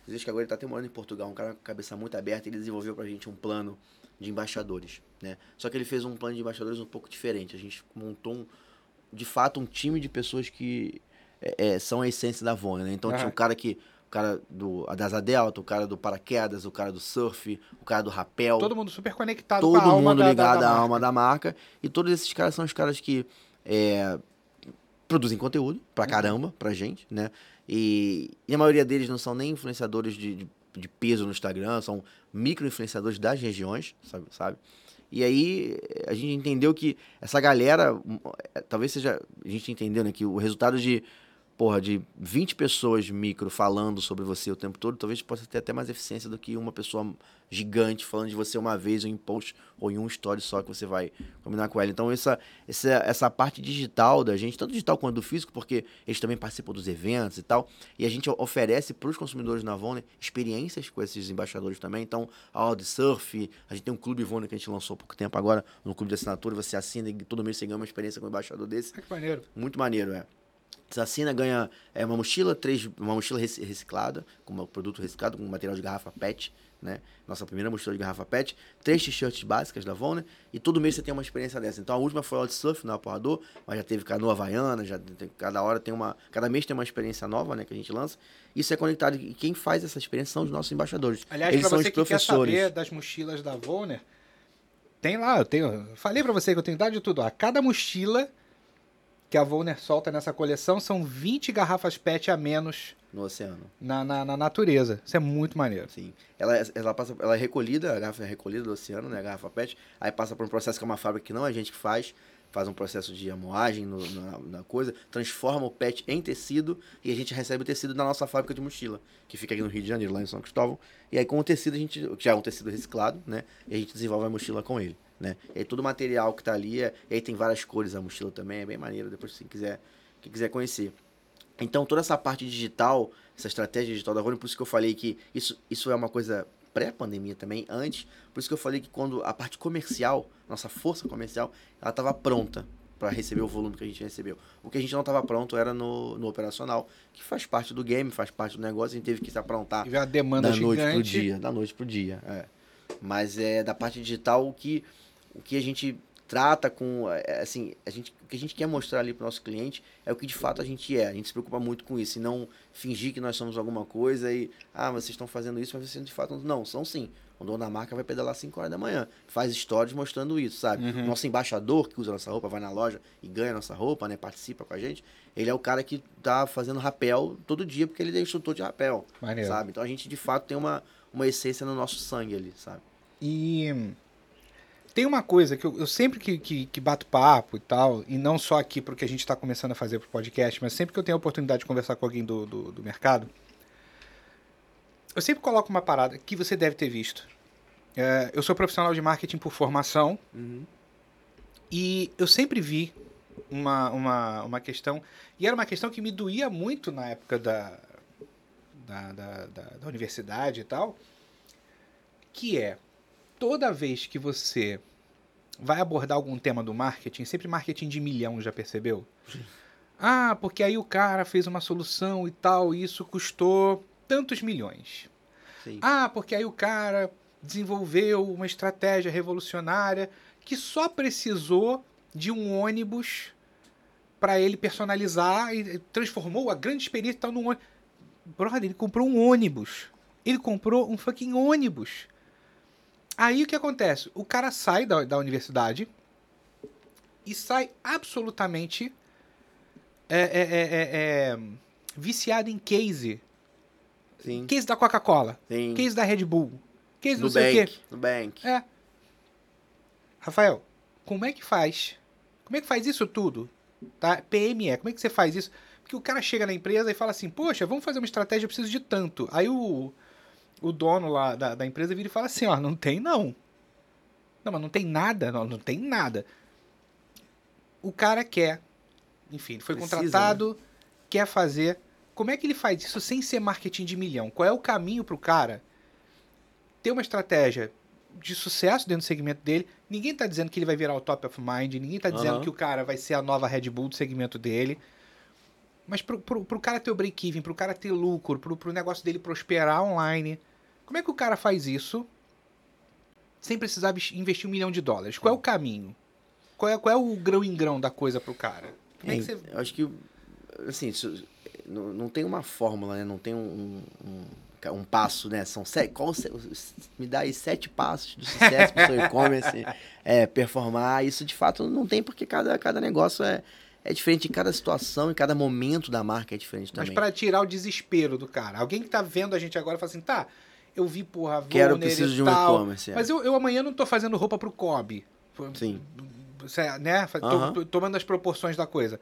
vocês que agora ele tá até morando em Portugal, um cara com a cabeça muito aberta, ele desenvolveu pra gente um plano de embaixadores, né? Só que ele fez um plano de embaixadores um pouco diferente, a gente montou, um, de fato, um time de pessoas que é, é, são a essência da Vone, né? Então tinha Aham. um cara que, cara do, da Asa Delta, o cara do paraquedas, o cara do surf, o cara do rapel, Todo mundo super conectado com a todo alma mundo da, ligado da, da à alma da marca. E todos esses caras são os caras que é, produzem conteúdo Uhum. pra caramba, pra gente, né? E, e a maioria deles não são nem influenciadores de, de, de peso no Instagram, são micro-influenciadores das regiões, sabe? sabe? E aí a gente entendeu que essa galera, hum, é, talvez seja, a gente entendeu, né, que o resultado de, porra, de 20 pessoas micro falando sobre você o tempo todo, talvez possa ter até mais eficiência do que uma pessoa gigante falando de você uma vez em um post ou em um story só que você vai combinar com ela. Então essa, essa, essa parte digital da gente, tanto digital quanto do físico, porque eles também participam dos eventos e tal, e a gente oferece para os consumidores na Vone experiências com esses embaixadores também. Então, a de surf, a gente tem um clube Vone que a gente lançou há pouco tempo agora, no clube de assinatura, você assina e todo mês você ganha uma experiência com um embaixador desse. Ah, que maneiro. Muito maneiro, é. Assina, ganha é, uma mochila, três, uma mochila rec- reciclada, com um produto reciclado, com material de garrafa PET, né? Nossa primeira mochila de garrafa PET, três t-shirts básicas da Vona, e todo mês você tem uma experiência dessa. Então a última foi aula de surf no Apoiador, mas já teve canoa havaiana, já cada hora tem uma. Cada mês tem uma experiência nova, né? Que a gente lança. Isso é conectado. E quem faz essa experiência são os nossos embaixadores. Aliás, são você que quer saber das mochilas da Volner, tem lá, eu tenho. Falei pra você que eu tenho dado de tudo. A cada mochila que a Volner solta nessa coleção são 20 garrafas PET a menos No oceano. na, na, na natureza. Isso é muito maneiro. Sim. Ela, é- ela, passa, ela é recolhida, a garrafa é recolhida do oceano, né? A garrafa PET. Aí passa por um processo que é uma fábrica que não é a gente que faz. Faz um processo de amoagem no- na, na coisa, transforma o PET em tecido e a gente recebe o tecido da nossa fábrica de mochila, que fica aqui no Rio de Janeiro, lá em São Cristóvão. E aí com o tecido a gente, que já é um tecido reciclado, né? E a gente desenvolve a mochila com ele, né? E todo o material que tá ali, é, e aí tem várias cores a mochila também, é bem maneiro, depois se quiser, quem quiser conhecer. Então, toda essa parte digital, essa estratégia digital da Rony, por isso que eu falei que isso, isso é uma coisa pré-pandemia também, antes. Por isso que eu falei que quando a parte comercial, nossa força comercial, ela estava pronta para receber o volume que a gente recebeu. O que a gente não estava pronto era no, no operacional, que faz parte do game, faz parte do negócio, a gente teve que se aprontar Tive uma demanda da noite pro gigante. dia, da noite pro dia, é. Mas é da parte digital o que o que a gente trata com é, assim, a gente o que a gente quer mostrar ali pro nosso cliente é o que de fato a gente é. A gente se preocupa muito com isso e não fingir que nós somos alguma coisa e ah, vocês estão fazendo isso, mas vocês de fato não, não são sim. O dono da marca vai pedalar 5 horas da manhã, faz stories mostrando isso, sabe? Uhum. Nosso embaixador que usa nossa roupa, vai na loja e ganha nossa roupa, né, participa com a gente. Ele é o cara que tá fazendo rapel todo dia porque ele é instrutor de rapel Maneiro. sabe? Então a gente de fato tem uma, uma essência no nosso sangue ali, sabe? E tem uma coisa que eu, eu sempre que, que, que bato papo e tal, e não só aqui porque a gente está começando a fazer pro podcast, mas sempre que eu tenho a oportunidade de conversar com alguém do, do, do mercado, eu sempre coloco uma parada que você deve ter visto. É, eu sou profissional de marketing por formação e eu sempre vi uma, uma, uma questão, e era uma questão que me doía muito na época da, da, da, da, da universidade e tal, que é toda vez que você vai abordar algum tema do marketing, sempre marketing de milhão, já percebeu? Ah, porque aí o cara fez uma solução e tal, e isso custou tantos milhões. Sim. Ah, porque aí o cara desenvolveu uma estratégia revolucionária que só precisou de um ônibus para ele personalizar e transformou a grande experiência e tal num ônibus. Brother, ele comprou um ônibus. Ele comprou um fucking ônibus. Aí o que acontece? O cara sai da, da universidade e sai absolutamente é, é, é, é, é, viciado em case. Sim. Case da Coca-Cola, case da Red Bull, case não sei o quê. Nubank. É. Rafael, como é que faz? Como é que faz isso tudo? Tá? PME, como é que você faz isso? Porque o cara chega na empresa e fala assim, poxa, vamos fazer uma estratégia, eu preciso de tanto. Aí o, o dono lá da, da empresa vira e fala assim, ó, não tem não. Não, mas não tem nada, não, não tem nada. O cara quer, enfim, foi Precisa, contratado, quer fazer. Como é que ele faz isso sem ser marketing de milhão? Qual é o caminho pro cara ter uma estratégia de sucesso dentro do segmento dele? Ninguém tá dizendo que ele vai virar o top of mind, ninguém tá dizendo Aham. que o cara vai ser a nova Red Bull do segmento dele. Mas pro, pro, pro cara ter o break-even, pro cara ter lucro, pro, pro negócio dele prosperar online, como é que o cara faz isso sem precisar investir um milhão de dólares? Qual é o caminho? Qual é, qual é o grão em grão da coisa pro cara? Como é que É, você... Eu acho que, assim, isso- não, não tem uma fórmula, né? Não tem um, um, um passo, né? São sete, qual, me dá aí sete passos do sucesso pro seu e-commerce é, performar. Isso, de fato, não tem, porque cada, cada negócio é, é diferente em cada situação, em cada momento da marca é diferente Mas também. pra tirar o desespero do cara. Alguém que tá vendo a gente agora fala assim, tá, eu vi, porra, Quero, Volner preciso de um e-commerce. é. Mas eu, eu amanhã não tô fazendo roupa pro Kobe. Sim. Né? Tô tomando as proporções da coisa.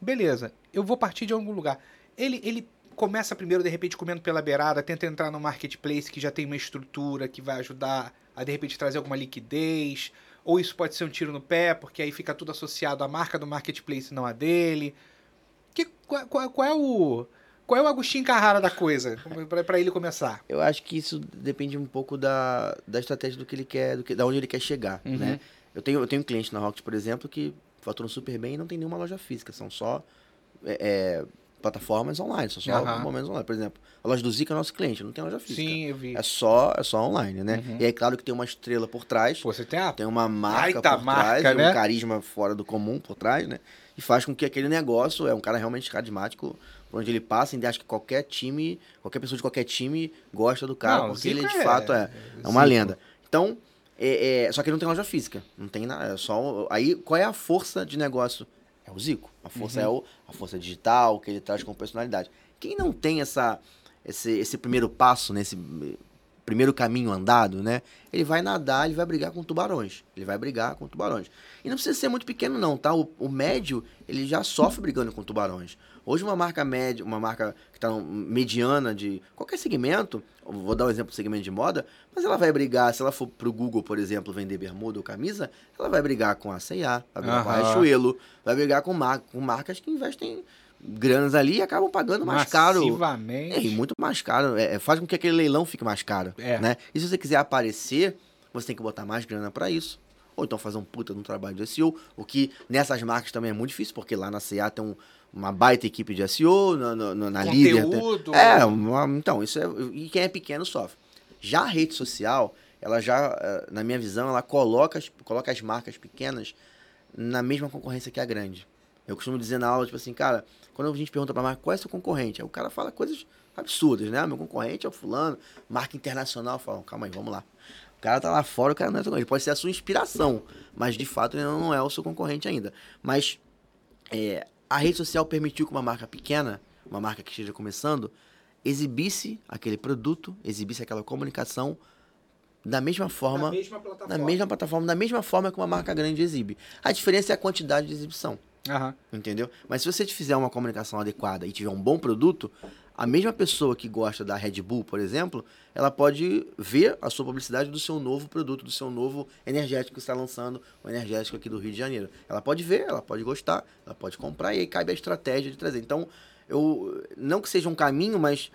Beleza, eu vou partir de algum lugar. Ele, ele começa primeiro, de repente, comendo pela beirada, tenta entrar no marketplace que já tem uma estrutura que vai ajudar a, de repente, trazer alguma liquidez. Ou isso pode ser um tiro no pé, porque aí fica tudo associado à marca do marketplace, não a dele. Que, qual, qual- qual é o. Qual é o Agostinho Carrara da coisa? Pra ele começar. Eu acho que isso depende um pouco da, da estratégia do que ele quer, do que, da onde ele quer chegar, Uhum. né? Eu tenho, eu tenho um cliente na Rocket, por exemplo, que faturam super bem e não tem nenhuma loja física, são só é, é, plataformas online, são só Aham. momentos online. Por exemplo, a loja do Zica é nosso cliente, não tem loja física. Sim, eu vi. É só, é só online, né? Uhum. E aí, claro que tem uma estrela por trás, Pô, você tem a. tem uma marca por marca, trás, né? um carisma fora do comum por trás, né? E faz com que aquele negócio, é um cara realmente carismático, por onde ele passa, e acho que qualquer time, qualquer pessoa de qualquer time gosta do cara, Não, porque ele de é- fato é, é uma Zico. lenda. Então, é, é- só que ele não tem loja física, não tem nada, é só... Aí, qual é a força de negócio? É o Zico. A força é o, a força digital, que ele traz com personalidade. Quem não tem essa, esse, esse primeiro passo, nesse primeiro caminho andado, né? Ele vai nadar, ele vai brigar com tubarões. Ele vai brigar com tubarões. E não precisa ser muito pequeno, não, tá? O, o médio, ele já sofre brigando com tubarões. Hoje, uma marca média, uma marca que está mediana de qualquer segmento, vou dar um exemplo do segmento de moda, mas ela vai brigar, se ela for pro Google, por exemplo, vender bermuda ou camisa, ela vai brigar com a C&A, vai brigar com a. Riachuelo, vai brigar com, mar com marcas que investem granas ali e acabam pagando mais caro. É, e muito mais caro. É, é, faz com que aquele leilão fique mais caro. É. Né? E se você quiser aparecer, você tem que botar mais grana para isso. Ou então fazer um puta um trabalho de SEO, o que nessas marcas também é muito difícil, porque lá na CA tem um- uma baita equipe de SEO, na, na, na- na líder. Conteúdo. É, uma- então, isso é. E quem é pequeno sofre. Já a rede social, ela já, eh, na minha visão, ela coloca as, coloca as marcas pequenas na mesma concorrência que a grande. Eu costumo dizer na aula, tipo assim, cara, quando a gente pergunta pra marca qual é seu concorrente, aí o cara fala coisas absurdas, né? Meu concorrente é o fulano, marca internacional, falam, calma aí, vamos lá. O cara tá lá fora, o cara não é seu concorrente. Pode ser a sua inspiração, mas de fato ele não é o seu concorrente ainda. Mas é, a rede social permitiu que uma marca pequena, uma marca que esteja começando, exibisse aquele produto, exibisse aquela comunicação da mesma forma, Na mesma plataforma. na mesma plataforma, da mesma forma que uma marca grande exibe. A diferença é a quantidade de exibição. Aham. Entendeu? Mas se você fizer uma comunicação adequada e tiver um bom produto, a mesma pessoa que gosta da Red Bull, por exemplo, ela pode ver a sua publicidade do seu novo produto, do seu novo energético que está lançando, o energético aqui do Rio de Janeiro. Ela pode ver, ela pode gostar, ela pode comprar e aí cabe a estratégia de trazer. Então, eu não que seja um caminho, mas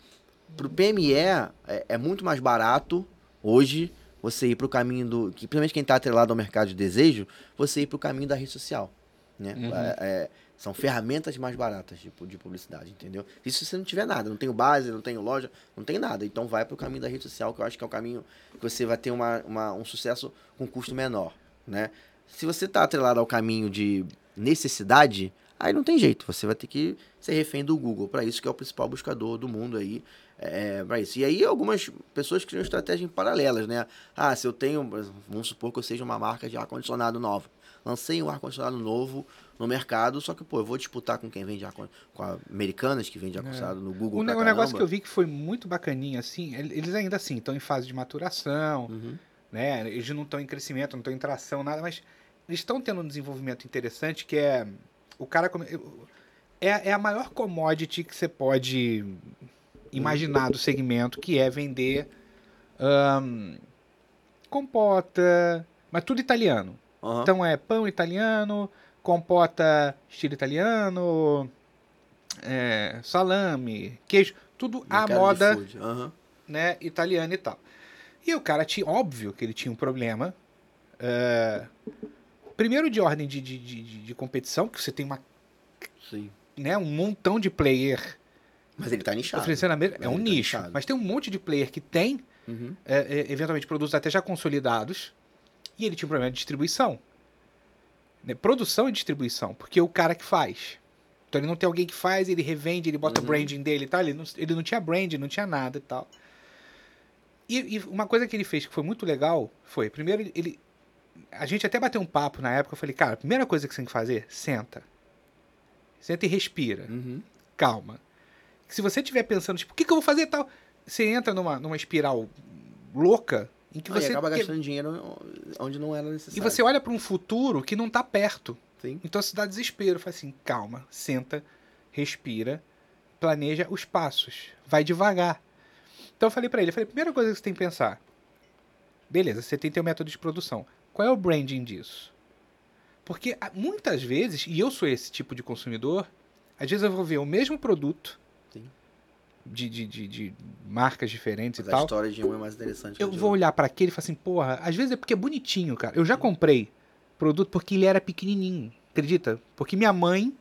pro PME é, é muito mais barato hoje você ir pro caminho do, que principalmente quem está atrelado ao mercado de desejo, você ir pro caminho da rede social, né? Uhum. É, é, São ferramentas mais baratas de, pu- de publicidade, entendeu? Isso se você não tiver nada, não tenho base, não tenho loja, não tem nada. Então vai pro caminho da rede social, que eu acho que é o caminho que você vai ter uma, uma- um sucesso com custo menor, né? Se você tá atrelado ao caminho de necessidade, aí não tem jeito. Você vai ter que ser refém do Google. Para isso que é o principal buscador do mundo aí. É, para isso. E aí algumas pessoas criam estratégias paralelas, né? Ah, se eu tenho, vamos supor que eu seja uma marca de ar-condicionado nova. Lancei um ar-condicionado novo no mercado, só que, pô, eu vou disputar com quem vende ar com a Americanas, que vende ar-condicionado no Google. O negócio caramba. que eu vi que foi muito bacaninha, assim, el- eles ainda assim estão em fase de maturação, Uhum. né? Eles não estão em crescimento, não estão em tração, nada, mas eles estão tendo um desenvolvimento interessante que é o cara come- é, é a maior commodity que você pode imaginar do segmento, que é vender ahn, compota, mas tudo italiano. Aham. Então é pão italiano, compota estilo italiano, é, salame, queijo, tudo à moda. Aham. né, italiana e tal. E o cara tinha, óbvio que ele tinha um problema. é, primeiro de ordem de, de, de, de- competição, que você tem uma, Sim. né, um montão de player Mas ele tá nichado. oferecendo a É um tá nicho. nichado. Mas tem um monte de player que tem, Uhum. é, é, eventualmente, produtos até já consolidados. E ele tinha um problema de distribuição. Né, Produção e distribuição. Porque o cara que faz. Então ele não tem alguém que faz, ele revende, ele bota o Uhum. branding dele e tal. Ele não, ele não tinha brand, não tinha nada e tal. E, e uma coisa que ele fez que foi muito legal foi, primeiro, ele- ele. A gente até bateu um papo na época. Eu falei, cara, a primeira coisa que você tem que fazer, senta. Senta e respira Uhum. calma. Se você estiver pensando, tipo, o que, que eu vou fazer e tal, você entra numa, numa espiral louca em que você. acaba que- gastando dinheiro onde não era necessário. e você olha para um futuro que não tá perto. Sim. Então se dá desespero. Faz assim, calma, senta, respira, planeja os passos. Vai devagar. Então eu falei para ele, eu falei, primeira coisa que você tem que pensar. Beleza, você tem teu método de produção. Qual é o branding disso? Porque ah, muitas vezes, e eu sou esse tipo de consumidor, às vezes eu vou ver o mesmo produto. De, de, de, de marcas diferentes Mas e a tal. história de um é mais interessante a Eu vou olhar pra aquele e falar assim, porra, às vezes é porque é bonitinho, cara. Eu já comprei produto porque ele era pequenininho, acredita? Porque minha mãe,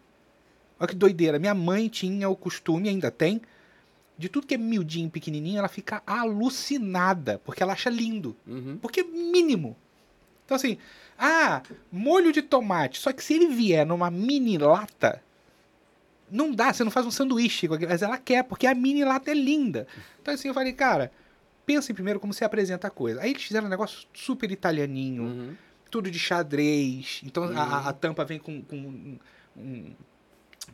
olha que doideira, minha mãe tinha o costume, ainda tem, de tudo que é miudinho, pequenininho, ela fica alucinada, porque ela acha lindo. Uhum. Porque é mínimo. Então assim, ah, molho de tomate, só que se ele vier numa mini lata, não dá, você não faz um sanduíche, mas ela quer, porque a mini lata é linda. Então assim, eu falei, cara, pensa primeiro como você apresenta a coisa. Aí eles fizeram um negócio super italianinho, Uhum. tudo de xadrez. Então a- a, a tampa vem com, com um, um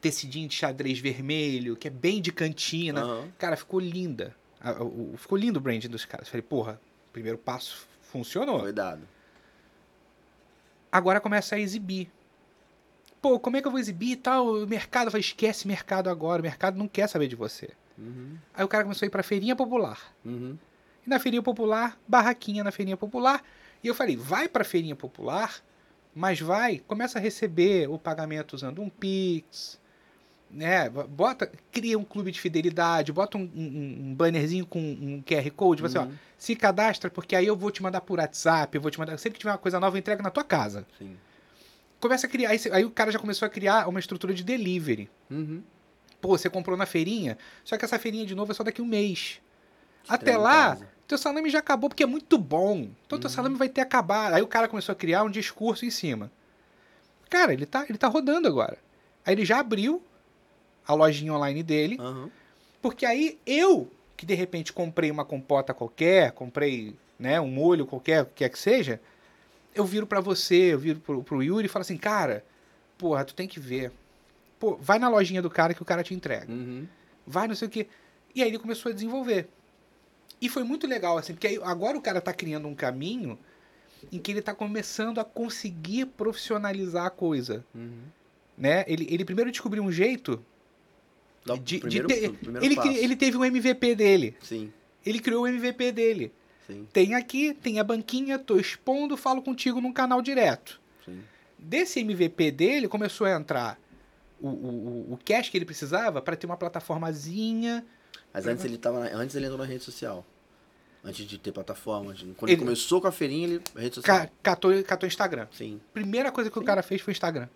tecidinho de xadrez vermelho, que é bem de cantina. Aham. Cara, ficou linda. A- o- o- ficou lindo o brand dos caras. Falei, porra, primeiro passo funcionou. Foi dado. Agora começa a exibir. Pô, como é que eu vou exibir e tal? O mercado vai, esquece mercado agora. O mercado não quer saber de você. Uhum. Aí o cara começou a ir pra feirinha popular. Uhum. E na feirinha popular, barraquinha na feirinha popular. E eu falei, vai pra feirinha popular, mas vai, começa a receber o pagamento usando um Pix, né? Bota, cria um clube de fidelidade, bota um, um- um bannerzinho com um QR Code, você, ó, Uhum. se cadastra, porque aí eu vou te mandar por WhatsApp, eu vou te mandar. Sempre que tiver uma coisa nova, eu entrego na tua casa. Sim. Começa a criar. Aí, aí o cara já começou a criar uma estrutura de delivery. Uhum. Pô, você comprou na feirinha, só que essa feirinha de novo é só daqui a um mês. Até Entrega em lá, casa. teu salame já acabou porque é muito bom. Então Uhum. teu salame vai ter acabado. Aí o cara começou a criar um discurso em cima. Cara, ele tá, ele tá rodando agora. Aí ele já abriu a lojinha online dele, Aham. porque aí eu, que de repente comprei uma compota qualquer, comprei né, um molho qualquer, o que quer que seja, eu viro pra você, eu viro pro, pro Yuri e falo assim, cara, porra, tu tem que ver. Pô, vai na lojinha do cara que o cara te entrega. Uhum. Vai, não sei o quê. E aí ele começou a desenvolver. E foi muito legal, assim, porque aí agora o cara tá criando um caminho em que ele tá começando a conseguir profissionalizar a coisa. Uhum. Né? Ele, ele primeiro descobriu um jeito de, de primeiro- ter- primeiro ele, passo. ele teve um MVP dele. Sim, Ele criou o MVP dele. Sim, Tem aqui, tem a banquinha, tô expondo, falo contigo num canal direto. sim. Desse MVP dele começou a entrar o, o, o- o cash que ele precisava para ter uma plataformazinha. Mas antes ele tava. na- Antes ele entrou na rede social. Antes de ter plataforma. Quando Ele- ele começou com a feirinha, ele. Rede social. Ca- Catou, catou Instagram. Sim. Primeira coisa que o Sim. cara fez foi Instagram.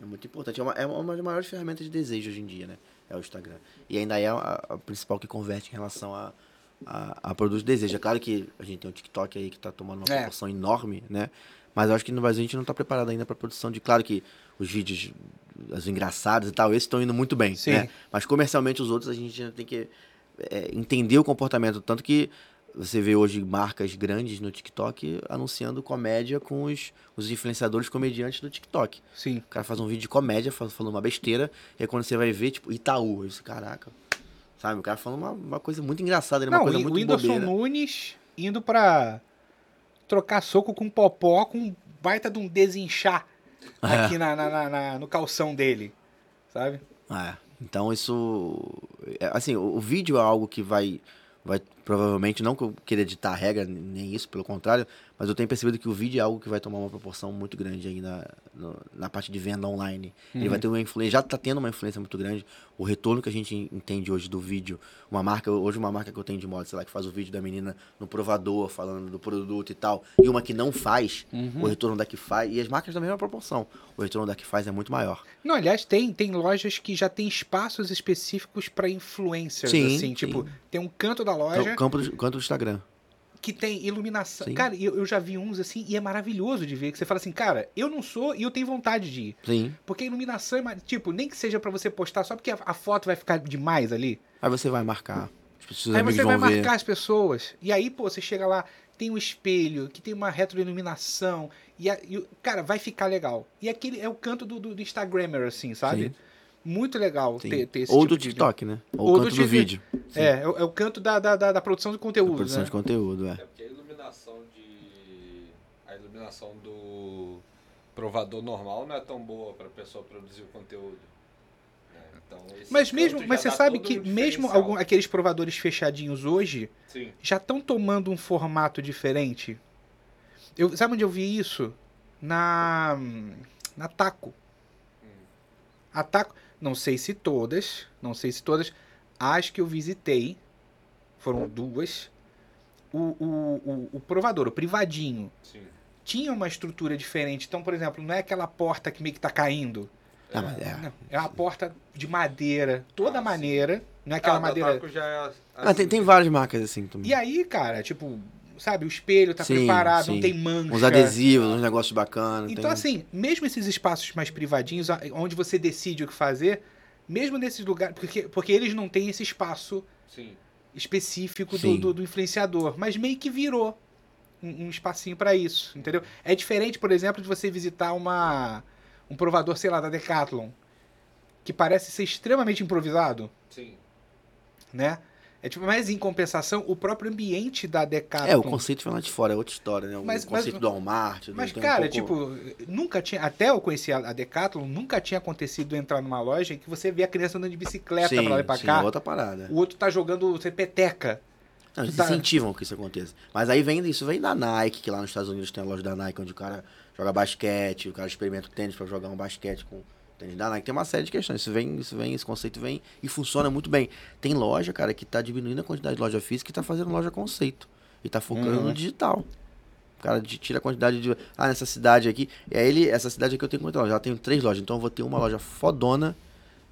É muito importante. É uma, é uma das maiores ferramentas de desejo hoje em dia, né? É o Instagram. E ainda é a, a principal que converte em relação a, a, a produtos de desejo. É claro que a gente tem o TikTok aí que tá tomando uma É. proporção enorme, né? Mas eu acho que no Brasil a gente não tá preparado ainda para produção de. Claro que os vídeos, as engraçadas e tal, esses estão indo muito bem, Sim. né? Mas comercialmente os outros a gente ainda tem que é, entender o comportamento. Tanto que você vê hoje marcas grandes no TikTok anunciando comédia com os, os influenciadores comediantes do TikTok. Sim. O cara faz um vídeo de comédia, fal- falando uma besteira, e aí quando você vai ver, tipo, Itaú, eu disse, caraca. Sabe, o cara falando uma, uma coisa muito engraçada, né? uma Não, coisa o muito Whindersson bobeira. Nunes indo pra trocar soco com Popó com um baita de um desinchar É. aqui na, na- na- na- no calção dele, sabe? É, então isso. é, Assim, o, o vídeo é algo que vai. Vai provavelmente, não que eu queira editar a regra, nem isso, pelo contrário, mas eu tenho percebido que o vídeo é algo que vai tomar uma proporção muito grande aí na, no- na parte de venda online. Ele vai ter uma influência, já está tendo uma influência muito grande. O retorno que a gente entende hoje do vídeo, uma marca, hoje uma marca que eu tenho de moda, sei lá, que faz o vídeo da menina no provador, falando do produto e tal, e uma que não faz, o retorno da que faz, e as marcas da mesma proporção. O retorno da que faz é muito maior. Não, aliás, tem, tem lojas que já tem espaços específicos pra influencers, Sim, assim, sim. tipo, tem um canto da loja Campo, campo do, canto do Instagram. Que tem iluminação. Sim. Cara, eu, eu já vi uns assim, e é maravilhoso de ver, que você fala assim, cara, eu não sou e eu tenho vontade de ir. Sim. Porque a iluminação é, tipo, nem que seja pra você postar só porque a, a foto vai ficar demais ali. Aí você vai marcar. Aí você vai vão ver. marcar as pessoas. E aí, pô, você chega lá, tem um espelho, que tem uma retroiluminação. E, a- e cara, vai ficar legal. E aquele é o canto do, do, do Instagrammer, assim, sabe? Sim. Muito legal Sim. ter, ter esse Ou tipo do de- TikTok, né? Ou, Ou do canto do, vídeo. Sim. É, é, o- é o canto da, da, da, da produção de Da conteúdo, produção né? de conteúdo, é. É porque a iluminação de. A iluminação do provador normal não é tão boa para a pessoa produzir o conteúdo. né? Então, Mas mesmo, mas você sabe que mesmo algum, aqueles provadores fechadinhos hoje Sim. já estão tomando um formato diferente. Eu, sabe onde eu vi isso? Na na Taco. A Taco, não sei se todas, não sei se todas, as que eu visitei foram duas. O, o, o, o provador, o privadinho, Sim. tinha uma estrutura diferente. Então, por exemplo, não é aquela porta que meio que tá caindo. Ah, é. Não, é uma porta de madeira, toda Ah, sim. maneira. Não é aquela Ah, madeira. Taco já é Ah, tem, assim. tem várias marcas assim também. E aí, cara, tipo, sabe, o espelho tá Sim, preparado, não sim. tem mancha. Uns adesivos, uns negócios bacanas. Então, tem... assim, mesmo esses espaços mais privadinhos, onde você decide o que fazer, mesmo nesses lugares. Porque, porque eles não têm esse espaço Sim. específico do, Sim. do, do influenciador, mas meio que virou um, um espacinho pra isso, entendeu? É diferente, por exemplo, de você visitar uma um provador, sei lá, da Decathlon, que parece ser extremamente improvisado, Sim. né? É tipo, mas em compensação, o próprio ambiente da Decathlon. É, o conceito vem lá de fora, é outra história, né? O Mas- conceito mas- do Walmart. do- Mas, tem um cara, pouco- tipo, nunca tinha. Até eu conheci a Decathlon, nunca tinha acontecido entrar numa loja em que você vê a criança andando de bicicleta sim, pra lá e pra sim, cá. outra parada. O outro tá jogando você peteca. Não, eles tá- incentivam que isso aconteça. Mas aí vem isso, vem da Nike, que lá nos Estados Unidos tem a loja da Nike, onde o cara joga basquete, o cara experimenta o tênis pra jogar um basquete com tênis da Nike. Tem uma série de questões. Isso vem, isso vem, esse conceito vem e funciona muito bem. Tem loja, cara, que tá diminuindo a quantidade de loja física e tá fazendo loja conceito. E tá focando Uhum. no digital. O cara tira a quantidade de. Ah, nessa cidade aqui. E aí ele, essa cidade aqui eu tenho quantas lojas? Já tenho três lojas. Então eu vou ter uma loja fodona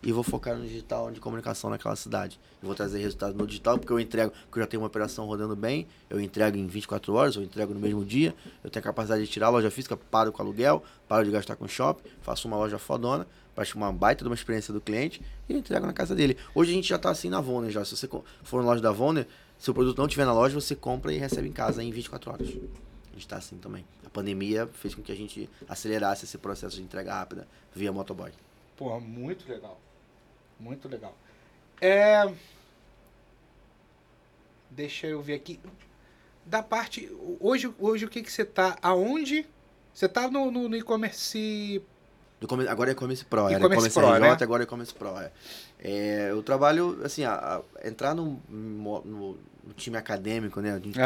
e vou focar no digital de comunicação naquela cidade. Eu vou trazer resultado no digital, porque eu entrego, porque eu já tenho uma operação rodando bem, eu entrego em 24 horas, eu entrego no mesmo dia, eu tenho a capacidade de tirar a loja física, paro com aluguel, paro de gastar com shopping, faço uma loja fodona, faço uma baita de uma experiência do cliente e entrego na casa dele. Hoje a gente já tá assim na Vonner já. Se você for na loja da Vonner, se o produto não estiver na loja, você compra e recebe em casa em 24 horas. A gente tá assim também. A pandemia fez com que a gente acelerasse esse processo de entrega rápida via motoboy. Pô, muito legal. Muito legal. É. Deixa eu ver aqui. Da parte. Hoje, hoje o que, que você tá. Aonde? Você tá no, no, no e-commerce. Do come- agora é e-commerce pro, era E-commerce e-commerce Pro, RJ, né? agora é e-commerce pro. É. É, eu trabalho, assim, a- a- entrar no, no- no time acadêmico, né? Gente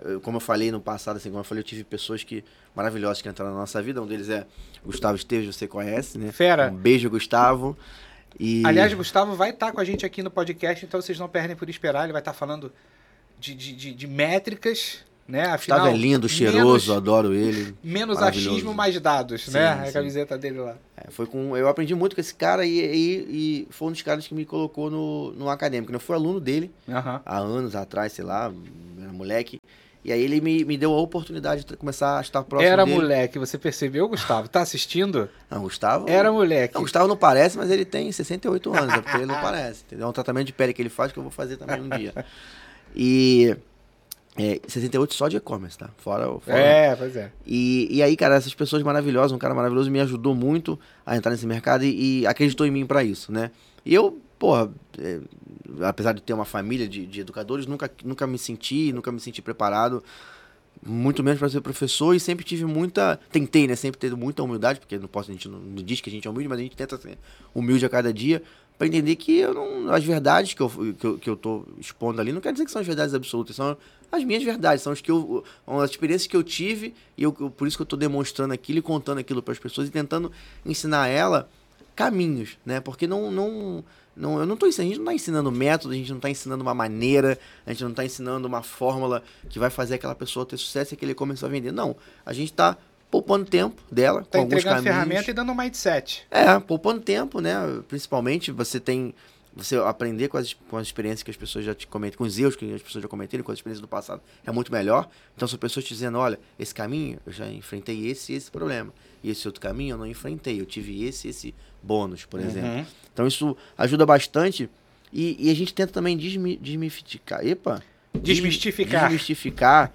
eu- como eu falei no passado, assim, como eu falei, eu tive pessoas que maravilhosas que entraram na nossa vida. Um deles é Gustavo Esteves, você conhece, né? Fera. Um beijo, Gustavo. E... Aliás, Gustavo vai estar com a gente aqui no podcast, então vocês não perdem por esperar. Ele vai estar falando de, de, de, de métricas né? Afinal, Gustavo é lindo, cheiroso, adoro ele. Menos achismo, mais dados, Sim, né? A sim. camiseta dele lá. É, foi com, eu aprendi muito com esse cara e, e, e foi um dos caras que me colocou no, no acadêmico. né? Eu fui aluno dele há anos atrás, sei lá, era moleque. E aí ele me, me deu a oportunidade de começar a estar próximo Era dele. moleque, você percebeu, Gustavo? Tá assistindo? Não, Gustavo. Era moleque. Não, o Gustavo não parece, mas ele tem 68 anos, é porque ele não parece. Entendeu? É um tratamento de pele que ele faz que eu vou fazer também um dia. E. É, 68 só de e-commerce, tá? Fora, o- fora É, pois é. E, e aí, cara, essas pessoas maravilhosas, um cara maravilhoso, me ajudou muito a entrar nesse mercado e, e acreditou em mim pra isso, né? E eu, porra, é, apesar de ter uma família de, de educadores, nunca, nunca me senti, nunca me senti preparado, muito menos para ser professor e sempre tive muita. Tentei, né? Sempre ter muita humildade, porque não posso, a gente não, não diz que a gente é humilde, mas a gente tenta ser humilde a cada dia. Pra entender que eu não, as verdades que eu, que, eu, que eu tô expondo ali não quer dizer que são as verdades absolutas, são as minhas verdades, são as que eu, as experiências que eu tive e eu, por isso que eu tô demonstrando aquilo e contando aquilo para as pessoas e tentando ensinar ela caminhos, né? Porque não, não, não eu não tô ensinando, a gente não tá ensinando método, a gente não tá ensinando uma maneira, a gente não tá ensinando uma fórmula que vai fazer aquela pessoa ter sucesso e que ele começar a vender. Não, a gente tá poupando tempo dela Tá com alguns caminhos. ferramenta e dando um mindset. É, poupando tempo, né? Principalmente você tem. Você aprender com as, com as experiências que as pessoas já te comentam, com os erros que as pessoas já cometeram, com as experiências do passado, é muito melhor. Então, são pessoas te dizendo: olha, esse caminho eu já enfrentei esse e esse problema. E esse outro caminho eu não enfrentei, eu tive esse e esse bônus, por exemplo. Uhum. Então, isso ajuda bastante. E, e a gente tenta também desmi, desmistificar. Epa! Desmistificar. Desmistificar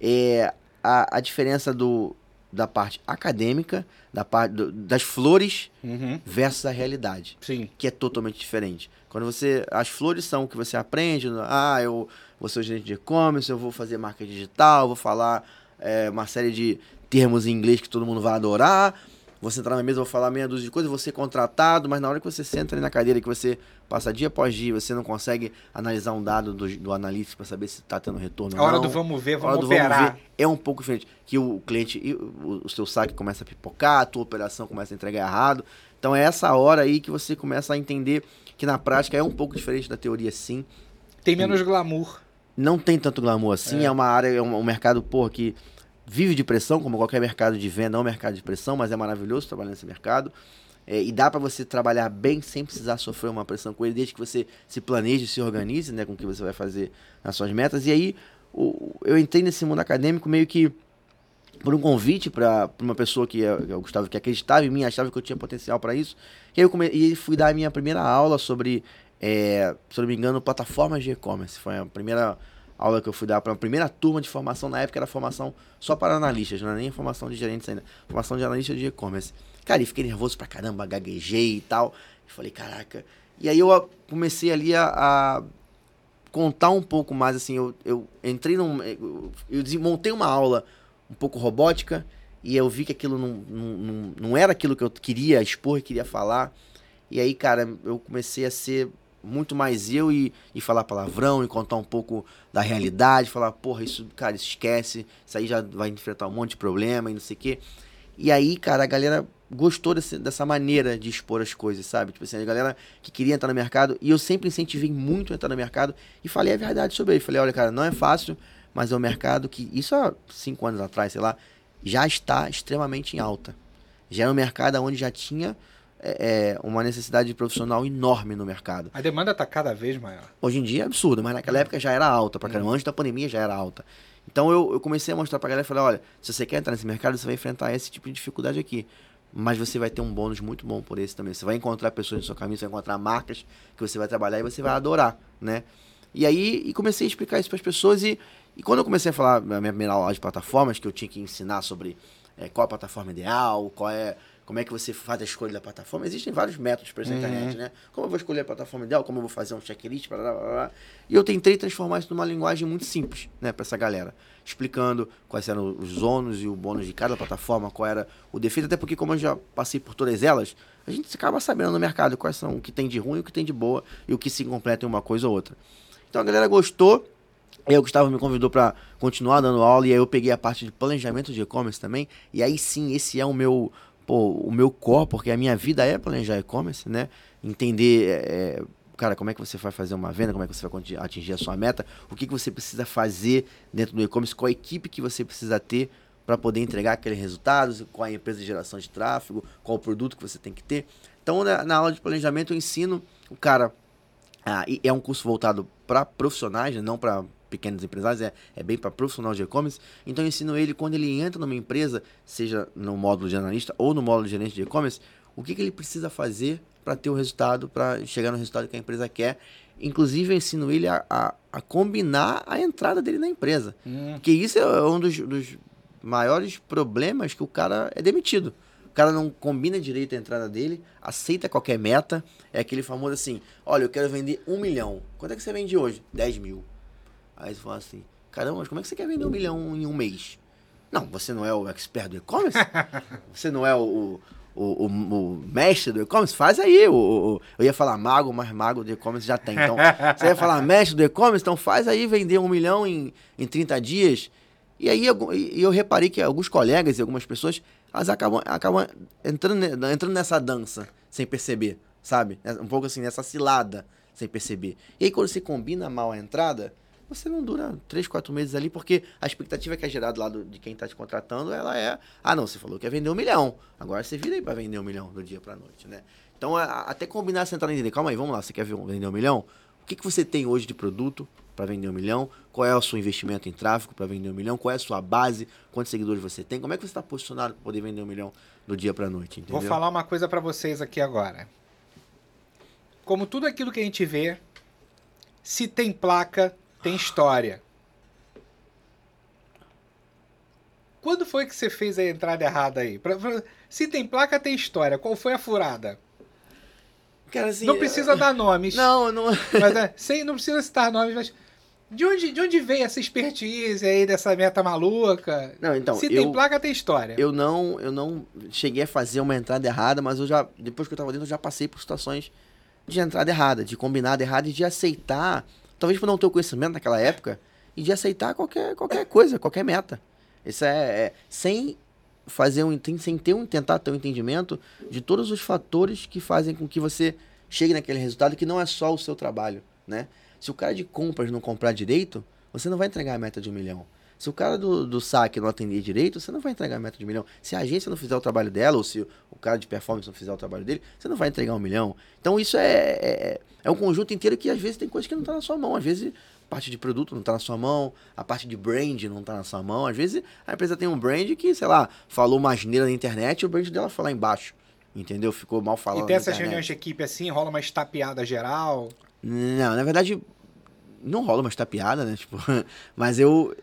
é, a, a diferença do, da parte acadêmica, da parte do- das flores Uhum. versus a realidade, Sim. que é totalmente diferente. Quando você. As flores são o que você aprende. Ah, eu vou ser o gerente de e-commerce, eu vou fazer marca digital, vou falar é, uma série de termos em inglês que todo mundo vai adorar. Vou sentar na mesa, vou falar meia dúzia de coisas, ser contratado, mas na hora que você senta ali na cadeira, que você passa dia após dia, você não consegue analisar um dado do, do analista para saber se está tendo retorno A hora ou não. do vamos ver, A hora vamos do operar. ver é um pouco diferente. Que o cliente, o, o seu saque começa a pipocar, a tua operação começa a entregar errado. Então é essa hora aí que você começa a entender que na prática é um pouco diferente da teoria, sim. Tem menos glamour. Não tem tanto glamour assim, é, uma área, é um, um mercado, porra, que vive de pressão, como qualquer mercado de venda, é um mercado de pressão, mas é maravilhoso trabalhar nesse mercado. É, e dá para você trabalhar bem sem precisar sofrer uma pressão com ele, desde que você se planeje, se organize, né, com o que você vai fazer nas suas metas. E aí, o- eu entrei nesse mundo acadêmico meio que por um convite para uma pessoa que é, o Gustavo, que acreditava em mim, achava que eu tinha potencial para isso. E aí eu come... e fui dar a minha primeira aula sobre, é, se não me engano, plataformas de e-commerce. Foi a primeira aula que eu fui dar para a primeira turma de formação. Na época era formação só para analistas, não era nem formação de gerentes ainda. Formação de analista de e-commerce. Cara, e fiquei nervoso pra caramba, gaguejei e tal. E falei, caraca. E aí eu comecei ali a, a contar um pouco mais, assim, eu, eu entrei num... Eu, eu desmontei uma aula um pouco robótica e eu vi que aquilo não, não, não, não era aquilo que eu queria expor, queria falar. E aí, cara, eu comecei a ser muito mais eu e, e falar palavrão e contar um pouco da realidade, falar, porra, isso, cara, esquece, isso aí já vai enfrentar um monte de problema e não sei o quê. E aí, cara, a galera gostou desse, dessa maneira de expor as coisas, sabe? Tipo assim, a galera que queria entrar no mercado, e eu sempre incentivei muito a entrar no mercado e falei a verdade sobre ele. Falei, olha, cara, não é fácil, mas é um mercado que, isso há cinco anos atrás, sei lá, já está extremamente em alta. Já era um mercado onde já tinha é, é, uma necessidade de profissional enorme no mercado. A demanda tá cada vez maior. Hoje em dia é absurdo, mas naquela época já era alta pra caramba. Antes da pandemia já era alta. Então eu, eu comecei a mostrar pra galera e falei, olha, se você quer entrar nesse mercado, você vai enfrentar esse tipo de dificuldade aqui. Mas você vai ter um bônus muito bom por esse também. Você vai encontrar pessoas no seu caminho, você vai encontrar marcas que você vai trabalhar e você vai adorar, né? E aí e comecei a explicar isso para as pessoas e, e quando eu comecei a falar na minha primeira aula de plataformas, que eu tinha que ensinar sobre é, qual a plataforma ideal, qual é como é que você faz a escolha da plataforma. Existem vários métodos para isso na Uhum. internet, né? Como eu vou escolher a plataforma ideal, como eu vou fazer um checklist, blá, blá, blá, blá. E eu tentei transformar isso numa linguagem muito simples, né, para essa galera, explicando quais eram os ônus e o bônus de cada plataforma, qual era o defeito, até porque como eu já passei por todas elas, a gente acaba sabendo no mercado quais são o que tem de ruim, o que tem de boa e o que se completa em uma coisa ou outra. Então a galera gostou. Aí o Gustavo me convidou para continuar dando aula e aí eu peguei a parte de planejamento de e-commerce também. E aí sim, esse é o meu, pô, o meu core, porque a minha vida é planejar e-commerce, né? Entender é, cara, como é que você vai fazer uma venda, como é que você vai atingir a sua meta, o que, que você precisa fazer dentro do e-commerce, qual a equipe que você precisa ter para poder entregar aqueles resultados, qual a empresa de geração de tráfego, qual o produto que você tem que ter. Então, na, na aula de planejamento, eu ensino o cara. Ah, é um curso voltado para profissionais, né, não para pequenos empresários, é, é bem para profissional de e-commerce. Então, eu ensino ele, quando ele entra numa empresa, seja no módulo de analista ou no módulo de gerente de e-commerce, o que, que ele precisa fazer para ter o resultado, para chegar no resultado que a empresa quer. Inclusive, eu ensino ele a, a, a combinar a entrada dele na empresa. Hum. Porque isso é um dos, dos maiores problemas que o cara é demitido. O cara não combina direito a entrada dele, aceita qualquer meta. É aquele famoso assim: olha, eu quero vender um milhão. Quanto é que você vende hoje? 10 mil. Aí você fala assim: caramba, mas como é que você quer vender um milhão em um mês? Não, você não é o expert do e-commerce? você não é o, o, o, o, mestre do e-commerce, faz aí. O, eu ia falar mago, mas mago do e-commerce já tem. Então, você ia falar mestre do e-commerce, então faz aí vender um milhão em, em 30 dias. E aí eu, eu reparei que alguns colegas e algumas pessoas, elas acabam, acabam entrando, entrando nessa dança sem perceber, sabe? Um pouco assim, nessa cilada sem perceber. E aí quando você combina mal a entrada, você não dura 3, 4 meses ali, porque a expectativa que é gerada lá do, de quem está te contratando, ela é, ah não, você falou que ia vender um milhão, agora você vira aí para vender um milhão do dia para noite, né? Então, a, até combinar essa entrada entender, calma aí, vamos lá, você quer vender um milhão? O que, que você tem hoje de produto para vender um milhão? Qual é o seu investimento em tráfego para vender um milhão? Qual é a sua base? Quantos seguidores você tem? Como é que você está posicionado para poder vender um milhão do dia para noite? Entendeu? Vou falar uma coisa para vocês aqui agora. Como tudo aquilo que a gente vê, se tem placa, tem história. Quando foi que você fez a entrada errada aí? Pra, pra, se tem placa, tem história. Qual foi a furada? Cara, assim, não precisa eu... dar nomes. Não, não. Mas, é, sem, não precisa citar nomes, mas. De onde, de onde veio essa expertise aí dessa meta maluca? Não, então. Se eu, tem placa, tem história. Eu não, eu não cheguei a fazer uma entrada errada, mas eu já. Depois que eu tava dentro, eu já passei por situações de entrada errada, de combinada errada e de aceitar talvez por não ter o conhecimento naquela época, e de aceitar qualquer, qualquer coisa, qualquer meta. Isso é, é sem fazer um sem ter um tentar ter um entendimento de todos os fatores que fazem com que você chegue naquele resultado que não é só o seu trabalho, né? Se o cara de compras não comprar direito, você não vai entregar a meta de um milhão. Se o cara do, do saque não atender direito, você não vai entregar a meta de um milhão. Se a agência não fizer o trabalho dela, ou se o cara de performance não fizer o trabalho dele, você não vai entregar um milhão. Então isso é, é, é um conjunto inteiro que às vezes tem coisas que não estão tá na sua mão. Às vezes a parte de produto não está na sua mão, a parte de brand não está na sua mão. Às vezes a empresa tem um brand que, sei lá, falou uma asneira na internet e o brand dela foi lá embaixo. Entendeu? Ficou mal falado. E tem essas reuniões de equipe assim, rola uma estapeada geral? Não, na verdade, não rola uma estapeada, né? Tipo, mas eu,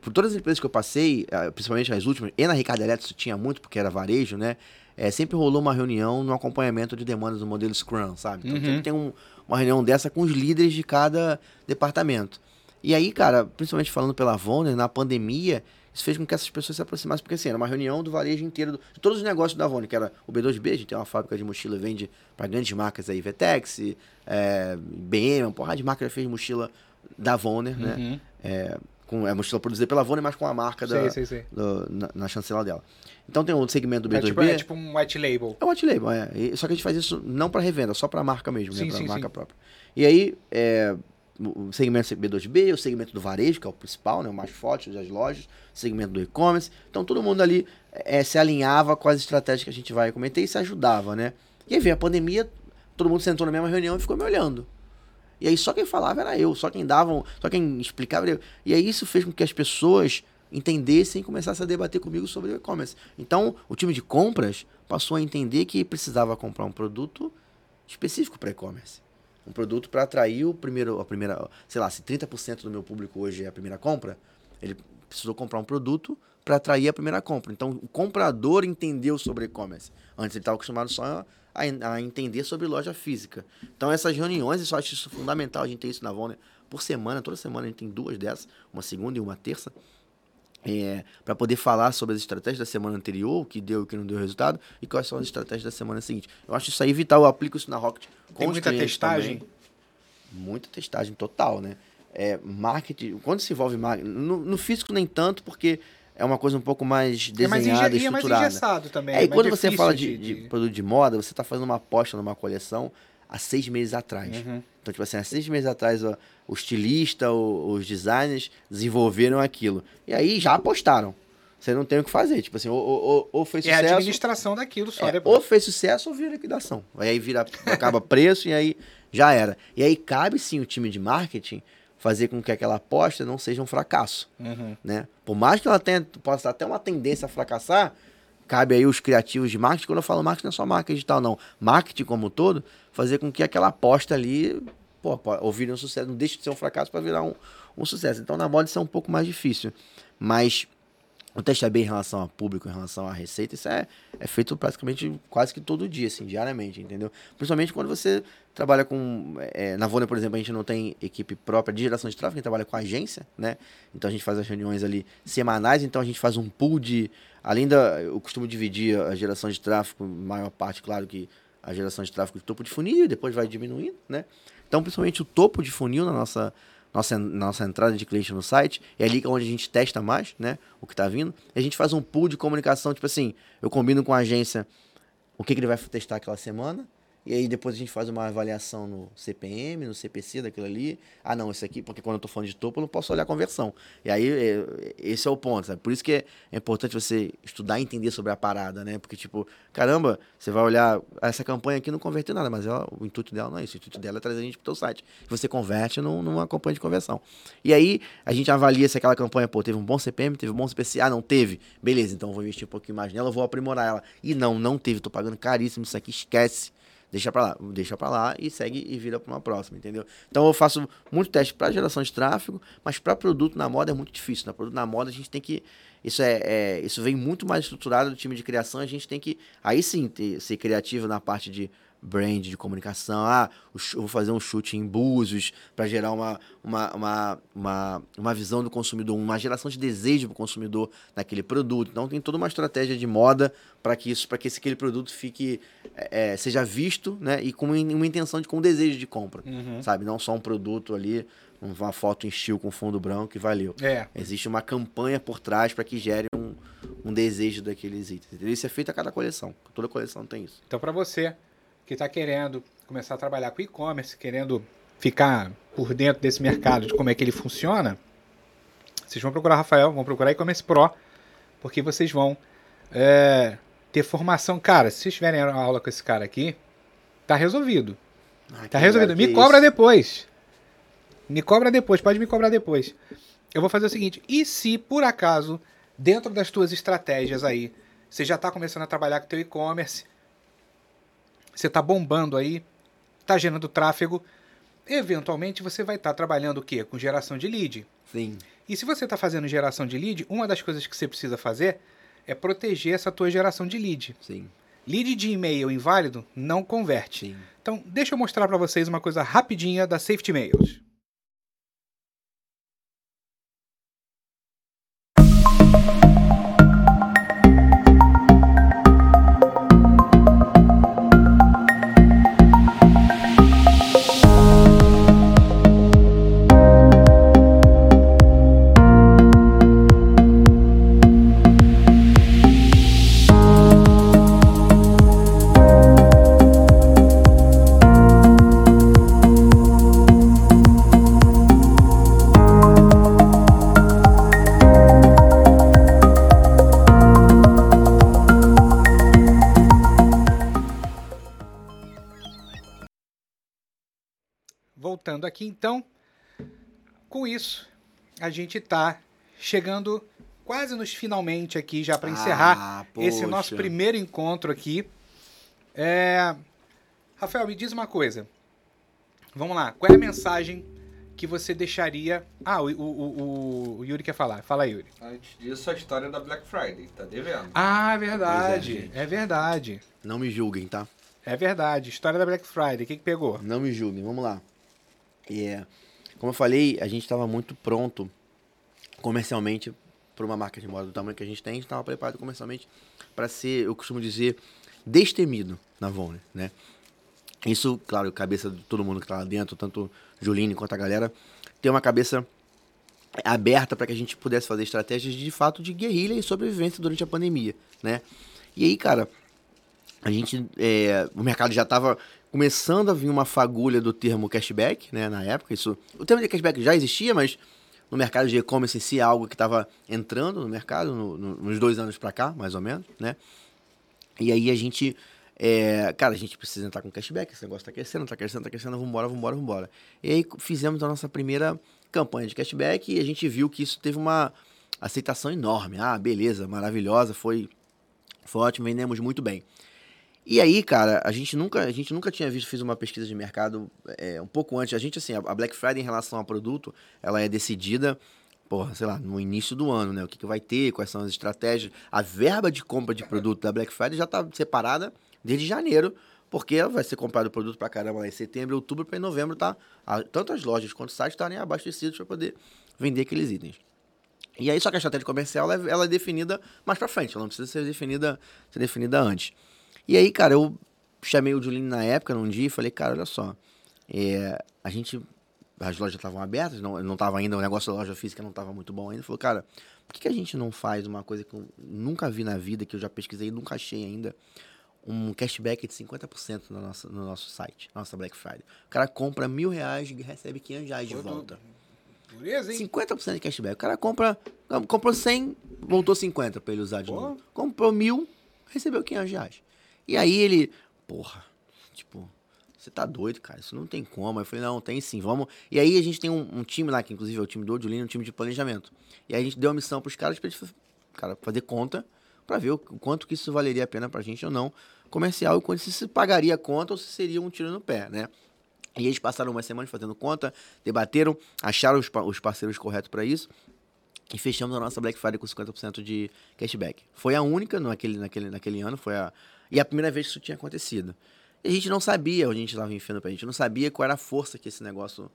por todas as empresas que eu passei, eh, principalmente as últimas, e na Ricardo Eletro tinha muito, porque era varejo, né? É, sempre rolou uma reunião no acompanhamento de demandas do modelo Scrum, sabe? Então uhum. sempre tem um, uma reunião dessa com os líderes de cada departamento. E aí, cara, principalmente falando pela Vonner, na pandemia, isso fez com que essas pessoas se aproximassem, porque assim, era uma reunião do varejo inteiro, do, de todos os negócios da Vonner, que era o B2B, a gente tem uma fábrica de mochila, vende para grandes marcas aí, Vetex, é, BM, uma porrada de marca já fez mochila da Vonner, né? uhum. né? É, com é a mochila produzida pela Vone, mas com a marca da, sei, sei. Do, na, na, chancela dela. Então tem um segmento do B2B. É tipo, é tipo um white label. É um white label, é. E, só que a gente faz isso não para revenda, só para marca mesmo, né? sim, né? Para marca sim. própria. E aí, é, o segmento B2B, o segmento do varejo, que é o principal, né? o mais forte das lojas, o segmento do e-commerce. Então todo mundo ali é, se alinhava com as estratégias que a gente vai comentar e se ajudava, né? E aí veio a pandemia, todo mundo sentou na mesma reunião e ficou me olhando. E aí só quem falava era eu, só quem dava, só quem explicava era eu. E aí isso fez com que as pessoas entendessem e começassem a debater comigo sobre o e-commerce. Então, o time de compras passou a entender que precisava comprar um produto específico para e-commerce. Um produto para atrair o primeiro, a primeira, sei lá, se 30% do meu público hoje é a primeira compra, ele precisou comprar um produto para atrair a primeira compra. Então, o comprador entendeu sobre e-commerce. Antes ele estava acostumado só a, a, entender sobre loja física. Então, essas reuniões, eu acho isso fundamental, a gente ter isso na Vonner por semana, toda semana a gente tem duas dessas, uma segunda e uma terça, é, para poder falar sobre as estratégias da semana anterior, o que deu e o que não deu resultado, e quais são as estratégias da semana seguinte. Eu acho isso aí vital, eu aplico isso na Rocket com tem muita testagem? Também. Muita testagem total, né? É, marketing, quando se envolve marketing, no, no físico nem tanto, porque é uma coisa um pouco mais desenhada, é mais, estruturada. É mais engessado também. É, é e quando você fala de, de... de, produto de moda, você está fazendo uma aposta numa coleção, há seis meses atrás. Uhum. Então, tipo assim, há seis meses atrás, ó, o estilista, o- os designers desenvolveram aquilo. E aí já apostaram. Você não tem o que fazer. Tipo assim, ou, ou, ou- fez É a sucesso. administração daquilo só. É, depois. ou fez sucesso ou vira liquidação. Aí vira, acaba preço e aí já era. E aí cabe sim o time de marketing fazer com que aquela aposta não seja um fracasso, Uhum. né? Por mais que ela tenha, possa até uma tendência a fracassar, cabe aí os criativos de marketing, quando eu falo marketing não é só marketing digital não, marketing como um todo, fazer com que aquela aposta ali, pô, ou vire um sucesso, não deixe de ser um fracasso para virar um, um sucesso. Então na moda isso é um pouco mais difícil, mas o teste AB em relação a público, em relação à receita, isso é, é feito praticamente quase que todo dia, assim, diariamente, entendeu? Principalmente quando você trabalha com. é, na Vônia, por exemplo, a gente não tem equipe própria de geração de tráfego, a gente trabalha com agência, né? Então a gente faz as reuniões ali semanais, então a gente faz um pool de. Além da. Eu costumo dividir a geração de tráfego, maior parte, claro que a geração de tráfego de topo de funil, e depois vai diminuindo, né? Então, principalmente o topo de funil na nossa, nossa, nossa entrada de cliente no site, é ali onde a gente testa mais, né? O que tá vindo. E a gente faz um pool de comunicação, tipo assim, eu combino com a agência o que, que ele vai testar aquela semana. E aí depois a gente faz uma avaliação no CPM, no CPC daquilo ali. Ah, não, esse aqui, porque quando eu tô falando de topo, eu não posso olhar a conversão. E aí, é, esse é o ponto, sabe? Por isso que é, é importante você estudar e entender sobre a parada, né? Porque, tipo, caramba, você vai olhar, essa campanha aqui não converteu nada, mas ela- o intuito dela não é isso. O intuito dela é trazer a gente pro teu site. Você converte num- numa campanha de conversão. E aí, a gente avalia se aquela campanha, pô, teve um bom CPM, teve um bom CPC. Ah, não teve? Beleza, então eu vou investir um pouquinho mais nela, eu vou aprimorar ela. E não, não teve, tô pagando caríssimo isso aqui, esquece. Deixa pra lá, deixa pra lá e segue e vira pra uma próxima, entendeu? Então eu faço muito teste pra geração de tráfego, mas pra produto na moda é muito difícil. Na produto na moda a gente tem que isso é, é- isso vem muito mais estruturado do time de criação, a gente tem que aí sim ter- ser criativo na parte de brand, de comunicação. Ah, vou fazer um chute em Búzios para gerar uma, uma, uma, uma, uma visão do consumidor, uma geração de desejo para o consumidor naquele produto. Então tem toda uma estratégia de moda para que isso, para que esse, aquele produto fique é, é, seja visto, né, e com uma, intenção de com desejo de compra, Uhum. sabe? Não só um produto ali, uma foto em estilo com fundo branco e valeu. É. Existe uma campanha por trás para que gere um, um desejo daqueles itens. Isso é feito a cada coleção. Toda coleção tem isso. Então, para você que está querendo começar a trabalhar com e-commerce, querendo ficar por dentro desse mercado, de como é que ele funciona, vocês vão procurar Rafael, vão procurar e-commerce Pro, porque vocês vão é, ter formação. Cara, se vocês tiverem aula com esse cara aqui, tá resolvido. Ah, Tá resolvido. Me que cobra isso. depois. Me cobra depois, pode me cobrar depois. Eu vou fazer o seguinte: e se por acaso, dentro das tuas estratégias aí, você já está começando a trabalhar com teu e-commerce, você está bombando aí, está gerando tráfego, eventualmente você vai estar trabalhando o quê? Com geração de lead. Sim, E se você está fazendo geração de lead, uma das coisas que você precisa fazer é proteger essa tua geração de lead. sim, Lead de e-mail inválido não converte. sim. Então, deixa eu mostrar para vocês uma coisa rapidinha da Safety Mails. Então, com isso, a gente está chegando quase nos finalmente aqui, já para encerrar Ah, esse nosso primeiro encontro aqui. É... Rafael, me diz uma coisa. Vamos lá, qual é a mensagem que você deixaria. Ah, o, o, o- o Yuri quer falar. Fala, Yuri. Antes disso, a história da Black Friday, tá devendo. Ah, é verdade. É, é verdade. Não me julguem, tá? É verdade. História da Black Friday. O que, que pegou? Não me julguem, vamos lá. É, como eu falei, a gente estava muito pronto comercialmente para uma marca de moda do tamanho que a gente tem, a gente estava preparado comercialmente para ser, eu costumo dizer, destemido na Vone, né? Isso, claro, cabeça de todo mundo que tá lá dentro, tanto Juline quanto a galera, tem uma cabeça aberta para que a gente pudesse fazer estratégias de fato de guerrilha e sobrevivência durante a pandemia, né? E aí, cara, a gente, é, o mercado já estava começando a vir uma fagulha do termo cashback, né, na época. Isso, o termo de cashback já existia, mas no mercado de e-commerce em si é algo que estava entrando no mercado no, no, nos dois anos para cá, mais ou menos, né? E aí a gente, é, cara, a gente precisa entrar com cashback, esse negócio está crescendo, está crescendo, está crescendo, vambora, vambora, vambora. E aí fizemos a nossa primeira campanha de cashback e a gente viu que isso teve uma aceitação enorme. Ah, beleza, maravilhosa, foi, foi ótimo, vendemos muito bem. E aí, cara, a gente nunca, a gente nunca tinha visto, fiz uma pesquisa de mercado é, um pouco antes. A gente, assim, a Black Friday em relação ao produto, ela é decidida, porra, sei lá, no início do ano, né? O que, que vai ter, quais são as estratégias. A verba de compra de produto da Black Friday já tá separada desde janeiro, porque vai ser comprado produto pra caramba lá em setembro, outubro, para em novembro tá. A, tanto as lojas quanto os sites estarem abastecidos para poder vender aqueles itens. E aí, só que a estratégia comercial ela é, ela é definida mais para frente, ela não precisa ser definida, ser definida antes. E aí, cara, eu chamei o Julinho na época, num dia, e falei, cara, olha só, é, a gente, as lojas estavam abertas, não, não tava ainda, o negócio da loja física não estava muito bom ainda. Falou, cara, por que, que a gente não faz uma coisa que eu nunca vi na vida, que eu já pesquisei e nunca achei ainda, um cashback de 50% no nosso, no nosso site, nossa Black Friday. O cara compra mil reais e recebe 500 reais de volta. Beleza, hein? 50% de cashback. O cara compra, comprou 100, voltou 50 para ele usar de Pô. novo. Comprou mil, recebeu 500 reais. E aí ele, porra, tipo, você tá doido, cara, isso não tem como. Eu falei, não, tem sim, vamos. E aí a gente tem um, um time lá, que inclusive é o time do Odilino, um time de planejamento. E aí a gente deu a missão pros caras pra eles, cara, fazer conta pra ver o quanto que isso valeria a pena pra gente ou não comercial e quanto se se pagaria a conta ou se seria um tiro no pé, né? E eles passaram uma semana fazendo conta, debateram, acharam os, os parceiros corretos para isso e fechamos a nossa Black Friday com 50% de cashback. Foi a única naquele, naquele, naquele ano, foi a, e a primeira vez que isso tinha acontecido. E a gente não sabia, onde a gente estava enfiando pra gente, não sabia qual era a força que esse negócio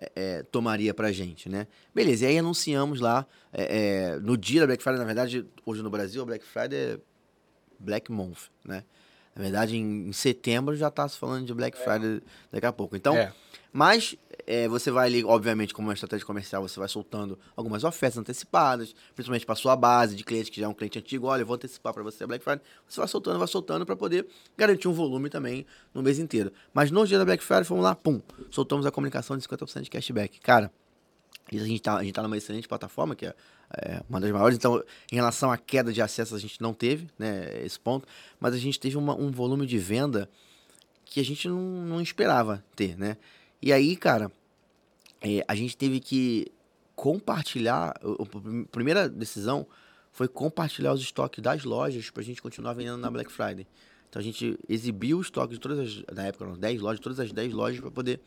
é, é, tomaria pra gente, né? Beleza, e aí anunciamos lá, é, é, no dia da Black Friday, na verdade, hoje no Brasil, a Black Friday é Black Month, né? Na verdade, em, em setembro já tá se falando de Black Friday daqui a pouco. Então, É. mas é, você vai ali, obviamente, como uma estratégia comercial, você vai soltando algumas ofertas antecipadas, principalmente para sua base de cliente que já é um cliente antigo. Olha, eu vou antecipar para você a Black Friday. Você vai soltando, vai soltando para poder garantir um volume também no mês inteiro. Mas no dia da Black Friday, fomos lá, pum, soltamos a comunicação de 50% de cashback. Cara, a gente tá, a gente tá numa excelente plataforma, que é, é, uma das maiores. Então, em relação à queda de acesso, a gente não teve, né, esse ponto. Mas a gente teve uma- um volume de venda que a gente não, não esperava ter, né? E aí, cara, é, a gente teve que compartilhar. A primeira decisão foi compartilhar os estoques das lojas pra gente continuar vendendo na Black Friday. Então a gente exibiu o estoque de todas as. Na época eram 10 lojas, todas as 10 lojas para poder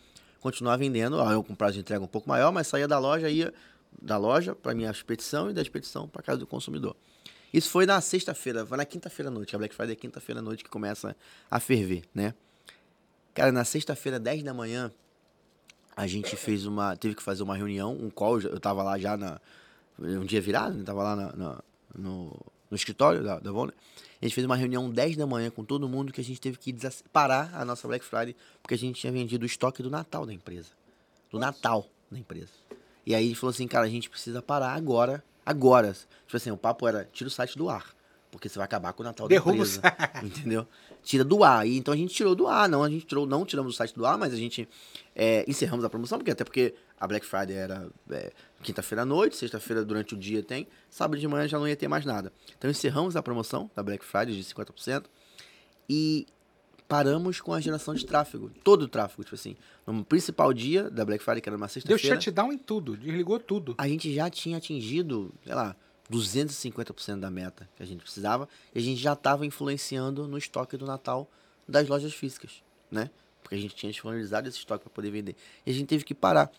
continuar vendendo. Eu com prazo de entrega um pouco maior, mas saía da loja, ia da loja para minha expedição e da expedição para casa do consumidor. Isso foi na sexta-feira, na quinta-feira à noite. A Black Friday é quinta-feira à noite que começa a ferver, né? Cara, na sexta-feira, 10 da manhã, a gente fez uma. Teve que fazer uma reunião, um call. Eu tava lá já na. Um dia virado, né? Tava lá na- na- no, no escritório da, da Vonner. A gente fez uma reunião 10 da manhã com todo mundo que a gente teve que parar a nossa Black Friday porque a gente tinha vendido o estoque do Natal da empresa. Do Natal da empresa. E aí ele falou assim, cara, a gente precisa parar agora, agora. Tipo assim, o papo era, tira o site do ar. Porque você vai acabar com o Natal Derruba da empresa. Entendeu? Tira do ar. E então a gente tirou do ar, não, a gente tirou, não tiramos o site do ar, mas a gente é, encerramos a promoção, porque até porque a Black Friday era é, quinta-feira à noite, sexta-feira durante o dia tem, sábado de manhã já não ia ter mais nada. Então encerramos a promoção da Black Friday de 50% e paramos com a geração de tráfego, todo o tráfego, tipo assim, no principal dia da Black Friday, que era uma Deu sexta-feira, shutdown em tudo, desligou tudo. a gente já tinha atingido, sei lá, 250% da meta que a gente precisava e a gente já estava influenciando no estoque do Natal das lojas físicas, né? Porque a gente tinha disponibilizado esse estoque para poder vender. E a gente teve que parar.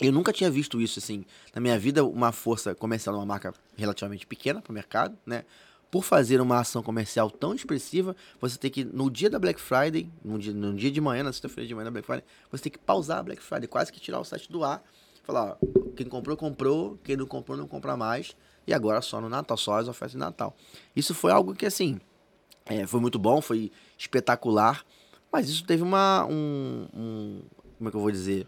Eu nunca tinha visto isso assim na minha vida, uma força comercial de uma marca relativamente pequena para o mercado, né? Por fazer uma ação comercial tão expressiva, você tem que, no dia da Black Friday, no dia, no dia de manhã, na sexta-feira de manhã da Black Friday, você tem que pausar a Black Friday, quase que tirar o site do ar Falar, ó, quem comprou, comprou, quem não comprou, não compra mais. E agora só no Natal, só as ofertas de Natal. Isso foi algo que, assim, é, foi muito bom, foi espetacular. Mas isso teve uma. Um, um- como é que eu vou dizer?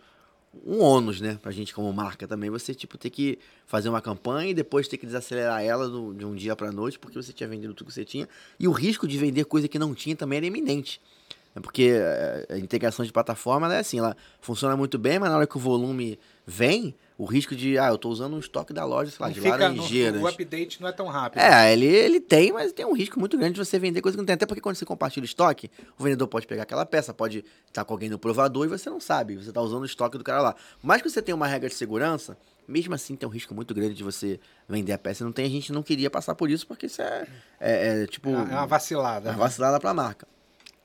Um ônus, né? Pra gente como marca também. Você, tipo, ter que fazer uma campanha e depois ter que desacelerar ela do- de um dia pra noite, porque você tinha vendido tudo que você tinha. E o risco de vender coisa que não tinha também era iminente. É porque é, a integração de plataforma é assim, ela funciona muito bem, mas na hora que o volume vem, o risco de, ah, eu tô usando um estoque da loja, sei lá, Não de laranjeiras. o update não é tão rápido. É, ele, ele tem, mas tem um risco muito grande de você vender coisa que não tem. Até porque quando você compartilha o estoque, o vendedor pode pegar aquela peça, pode estar com alguém no provador e você não sabe. Você está usando o estoque do cara lá. Mas que você tem uma regra de segurança, mesmo assim tem um risco muito grande de você vender a peça. Não tem, a gente não queria passar por isso, porque isso é, é- é, tipo. É uma vacilada. É uma vacilada pra marca.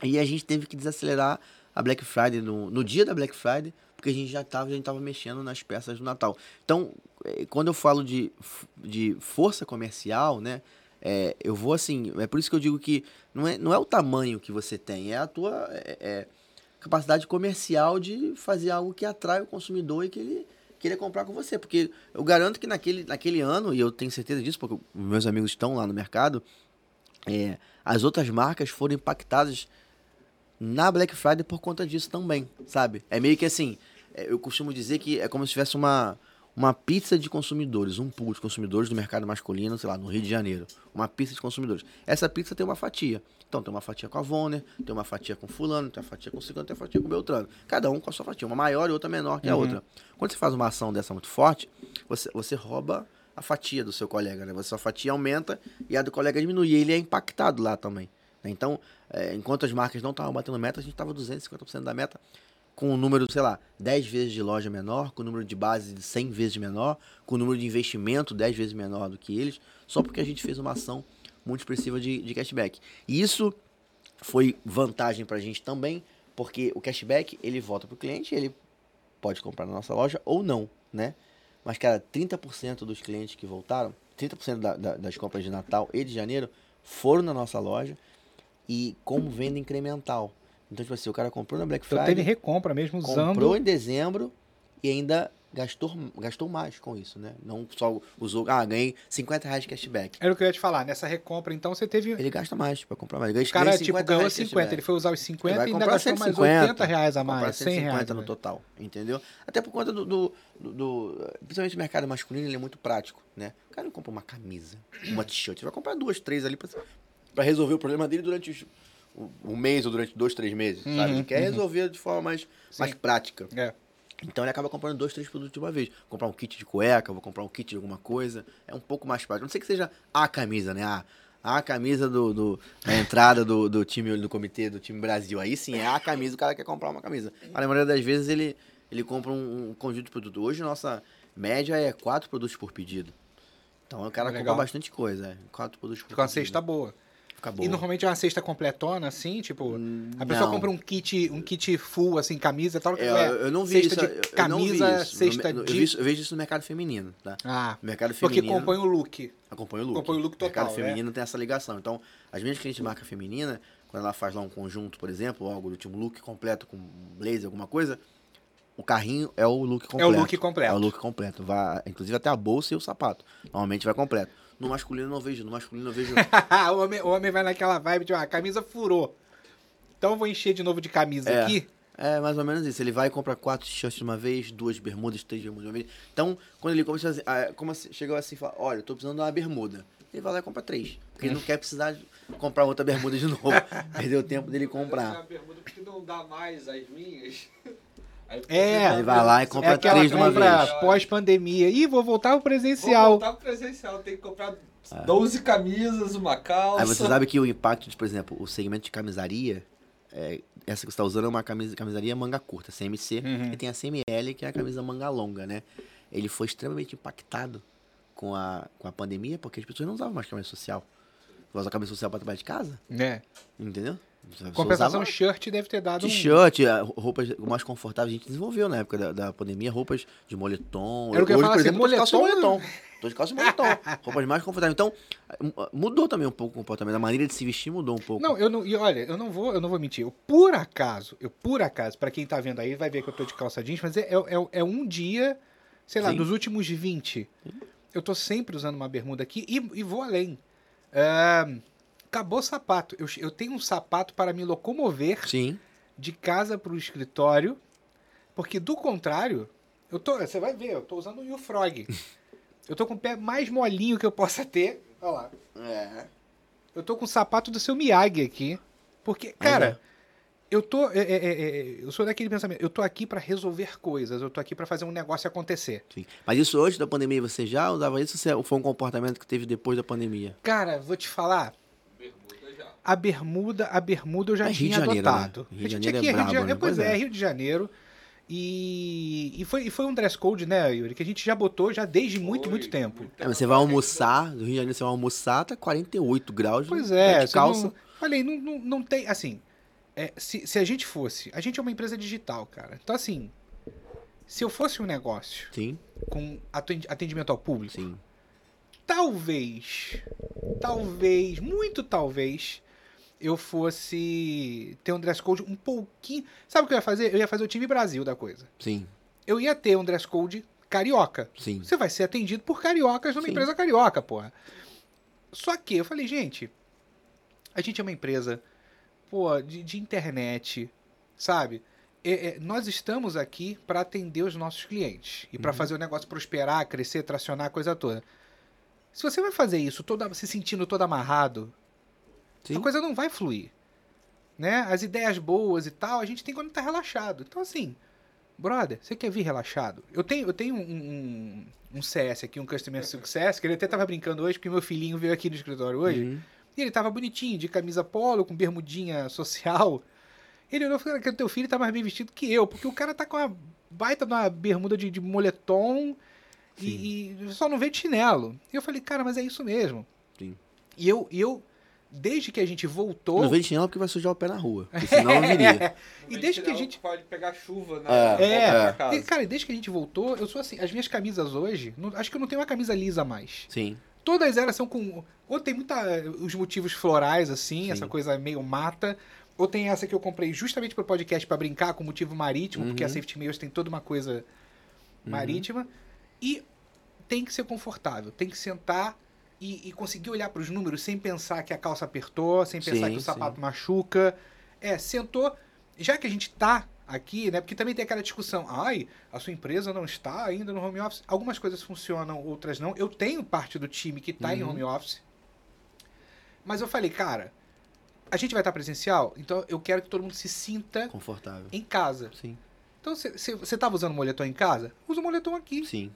E a gente teve que desacelerar a Black Friday no, no dia da Black Friday, porque a gente já estava já tava mexendo nas peças do Natal. Então, eh, quando eu falo de, de força comercial, né? é, eu vou assim, é por isso que eu digo que não é, não é o tamanho que você tem, é a tua é- é capacidade comercial de fazer algo que atrai o consumidor e que ele queira comprar com você. Porque eu garanto que naquele, naquele ano, e eu tenho certeza disso, porque meus amigos estão lá no mercado, é, as outras marcas foram impactadas na Black Friday por conta disso também, sabe? É meio que assim, eu costumo dizer que é como se tivesse uma, uma pizza de consumidores, um pool de consumidores do mercado masculino, sei lá, no Rio de Janeiro. Uma pizza de consumidores. Essa pizza tem uma fatia. Então tem uma fatia com a Vonner, tem uma fatia com fulano, tem uma fatia com ciclano, tem uma fatia com Beltrano. Cada um com a sua fatia, uma maior e outra menor que a outra. Quando você faz uma ação dessa muito forte, você, você rouba a fatia do seu colega, né? Você, sua fatia aumenta e a do colega diminui. E ele é impactado lá também. né? Então, é, enquanto as marcas não estavam batendo meta, a gente estava 250% da meta com o número, sei lá, 10 vezes de loja menor, com o número de base de 100 vezes menor, com o número de investimento 10 vezes menor do que eles, só porque a gente fez uma ação muito expressiva de, de cashback. E isso foi vantagem pra gente também, porque o cashback, ele volta pro cliente, ele pode comprar na nossa loja ou não, né? Mas, cara, 30% dos clientes que voltaram, 30% da, da, das compras de Natal e de janeiro foram na nossa loja e como venda incremental. Então, tipo assim, o cara comprou na Black Então Friday, teve recompra mesmo usando. comprou em dezembro e ainda gastou, gastou mais com isso, né? Não só usou, ah, ganhei 50 reais de cashback. Era o que eu ia te falar. Nessa recompra, então, você teve. Ele gasta mais pra comprar mais. Ele O cara, ganha tipo, 50 ganhou reais de 50. cashback. Ele foi usar os Ele 50 vai e ainda comprar gastou mais 150, 80 reais a mais. 100 reais. 150 no né? total, entendeu? Até por conta do, do, do- do- Principalmente o mercado masculino, ele é muito prático, né? O cara não compra uma camisa, uma t-shirt. Ele vai comprar duas, três ali pra, pra resolver o problema dele durante os- um mês ou durante dois, três meses, sabe? Uhum, Ele quer resolver de forma mais, mais prática. É. Então ele acaba comprando dois, três produtos de uma vez. Comprar um kit de cueca, vou comprar um kit de alguma coisa. É um pouco mais prático. A Não sei que seja a camisa, né? A, a camisa do, do- da entrada do, do time do comitê do time Brasil. Aí sim, é a camisa, o cara quer comprar uma camisa. Mas na maioria das vezes ele, ele compra um, um conjunto de produtos. Hoje nossa média é quatro produtos por pedido. Então o cara Legal. compra bastante coisa. É. Quatro produtos por Fica uma pedido. cesta boa. Fica boa. E normalmente é uma cesta completona, assim, tipo. A pessoa não. compra um kit, um kit full, assim, camisa e tal. É, eu, eu não vi cesta isso. de eu camisa, isso. cesta No- de. eu, vi- eu vejo isso no mercado feminino, tá? Ah, No mercado porque feminino. compõe o look. Acompanha o look. Acompanha o look O mercado total, né? feminino tem essa ligação. Então, as minhas clientes de marca feminina, quando ela faz lá um conjunto, por exemplo, algo do tipo look completo com blazer, alguma coisa, o carrinho é o look completo. É o look completo. É o look completo. Vai, inclusive até a bolsa e o sapato. Normalmente vai completo. No masculino eu não vejo. No masculino eu vejo. o, homem, o homem vai naquela vibe de, ah, a camisa furou. Então eu vou encher de novo de camisa É. aqui. É mais ou menos isso. Ele vai e compra quatro t-shirts de uma vez, duas bermudas, três bermudas de uma vez. Então, quando ele começa a fazer, como assim, chegou assim e fala, olha, eu tô precisando de uma bermuda. Ele vai lá e compra três. Porque ele não quer precisar comprar outra bermuda de novo. Perdeu tempo dele Eu comprar. tenho uma bermuda porque não dá mais as minhas. É. vai lá e compra é aquela três de uma vez. pós-pandemia. Ih, vou voltar ao Vou presencial. voltar pro presencial, tem que comprar 12 camisas, uma calça. Aí você sabe que o impacto de, por exemplo, o segmento de camisaria, é, essa que você está usando é uma camisa, camisaria manga curta, CMC, Uhum. e tem a CML, que é a camisa manga longa, né? Ele foi extremamente impactado com a, com a pandemia, porque as pessoas não usavam mais camisa social. Você usa camisa social para trabalhar de casa, Né? entendeu? Compensação, usava shirt deve ter dado um... T-shirt, a- roupas mais confortáveis, a gente desenvolveu na época da, da pandemia, roupas de moletom. Era o que eu Hoje, falar por assim, exemplo, tô de calça e moletom- moletom. Tô de calça e moletom. roupas mais confortáveis. Então, mu- mudou também um pouco o comportamento. A maneira de se vestir mudou um pouco. Não, eu não. E olha, eu não vou, eu não vou mentir. Eu, por acaso, eu por acaso, pra quem tá vendo aí, vai ver que eu tô de calça jeans, mas é, é, é um dia, sei lá, Sim. dos últimos 20. Eu tô sempre usando uma bermuda aqui e, e vou além. Ah, acabou o sapato. Eu, eu tenho um sapato para me locomover Sim. de casa pro escritório, porque do contrário, eu tô, você vai ver, eu tô usando o Frog. Eu tô com o pé mais molinho que eu possa ter. Olha lá. É. Eu tô com o sapato do seu Miyagi aqui. Porque, cara, eu tô. é, é, é, é, eu sou daquele pensamento. Eu tô aqui pra resolver coisas. Eu tô aqui pra fazer um negócio acontecer. Sim. Mas isso antes da pandemia você já usava isso ou foi um comportamento que teve depois da pandemia? Cara, vou te falar. Bermuda já. A bermuda, a bermuda eu já É tinha Janeiro, adotado. né? Rio de A gente Janeiro aqui é Rio de brabo, Janeiro, né? pois é, é. Rio de Janeiro. E, e, foi, e foi um dress code, né, Yuri, que a gente já botou já desde muito, Foi muito tempo. muito É, mas você vai almoçar, do Rio de Janeiro você vai almoçar, tá 48 graus. Pois é, de você calça. Não, falei, não, não, não tem. Assim, é, se, se a gente fosse. A gente é uma empresa digital, cara. Então, assim, se eu fosse um negócio Sim, com atendi- atendimento ao público, sim. Talvez, talvez, muito talvez, eu fosse ter um dress code um pouquinho. Sabe o que eu ia fazer? Eu ia fazer o time Brasil da coisa. Sim, Eu ia ter um dress code carioca. sim. Você vai ser atendido por cariocas numa Sim. empresa carioca, porra. Só que eu falei, gente, a gente é uma empresa, pô, de, de internet, sabe? É, é, nós estamos aqui para atender os nossos clientes e para Uhum. fazer o negócio prosperar, crescer, tracionar a coisa toda. Se você vai fazer isso toda, se sentindo todo amarrado, Sim. a coisa não vai fluir. Né? As ideias boas e tal, a gente tem quando tá relaxado. Então, assim, brother, você quer vir relaxado? Eu tenho, eu tenho um, um, um CS aqui, um Customer Success, que ele até tava brincando hoje, porque meu filhinho veio aqui no escritório hoje, Uhum. e ele tava bonitinho, de camisa polo, com bermudinha social. Ele olhou e falou que o teu filho tá mais bem vestido que eu, porque o cara tá com uma baita de uma bermuda de, de moletom e, e só não veio de chinelo. E eu falei, cara, mas é isso mesmo. Sim. E eu, e eu desde que a gente voltou. Não vem de chinelo porque vai sujar o pé na rua. Porque senão não viria. E desde que a gente- Pode pegar chuva na É, É, pra e, casa. cara, desde que a gente voltou, eu sou assim, as minhas camisas hoje, não- acho que eu não tenho uma camisa lisa mais. Sim. Todas elas são com. Ou tem muita. os motivos florais, assim, Sim. essa coisa meio mata. Ou tem essa que eu comprei justamente pro podcast pra brincar com motivo marítimo, porque a Uhum. Safety Mails tem toda uma coisa marítima. E tem que ser confortável, tem que sentar e, e conseguir olhar pros números sem pensar que a calça apertou, sem pensar Sim, que o sim. sapato machuca. É, sentou. Já que a gente tá aqui, né? Porque também tem aquela discussão. Ai, a sua empresa não está ainda no home office. Algumas coisas funcionam, outras não. Eu tenho parte do time que tá em Uhum. home office. Mas eu falei, cara, a gente vai estar presencial, então eu quero que todo mundo se sinta Confortável. em casa. Sim. Então, você tava usando moletom em casa, usa o moletom aqui, Sim.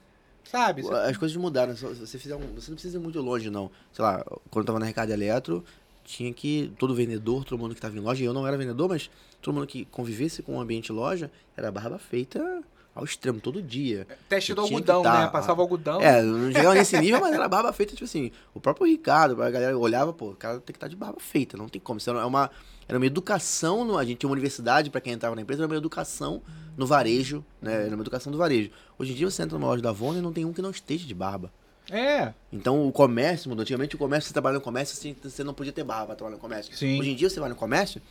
Sabe? As coisas mudaram. Você fizer um, você não precisa ir muito longe, não. Sei lá, quando eu tava na Ricardo Eletro, tinha que. Todo vendedor, todo mundo que tava em loja, eu não era vendedor, mas todo mundo que convivesse com o ambiente loja, era barba feita ao extremo, todo dia. Teste do algodão, tá- né? Passava algodão. É, não chegava nesse nível, mas era barba feita, tipo assim, o próprio Ricardo, a galera olhava, pô, o cara tem que estar de barba feita, não tem como. Isso era uma, era uma educação, a gente tinha uma universidade pra quem entrava na empresa, era uma educação no varejo, né? Era uma educação do varejo. Hoje em dia você entra numa loja da Avon e não tem um que não esteja de barba. É. Então o comércio mudou. Antigamente o comércio, você trabalhava no comércio, você, você não podia ter barba pra trabalhar no comércio. Sim. Hoje em dia você vai no comércio,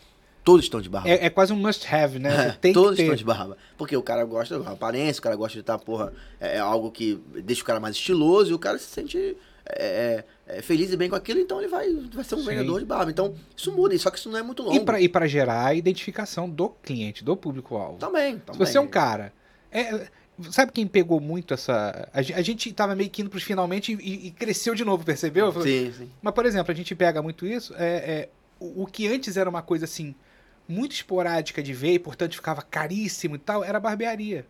todos estão de barba. É, é quase um must have, né? Tem Todos estão de barba. Porque o cara gosta da aparência, o cara gosta de estar, porra, é, é algo que deixa o cara mais estiloso e o cara se sente é, é, é, feliz e bem com aquilo, então ele vai, vai ser um Sim. vendedor de barba. Então, isso muda, só que isso não é muito longo. E pra, pra gerar a identificação do cliente, do público-alvo. Também, Se também. você é um cara. é, sabe quem pegou muito essa. A, gen- a gente tava meio que indo pros finalmente e, e cresceu de novo, percebeu? Sim, sim. Mas, por exemplo, a gente pega muito isso. É, é, o que antes era uma coisa assim, muito esporádica de ver e, portanto, ficava caríssimo e tal, era barbearia.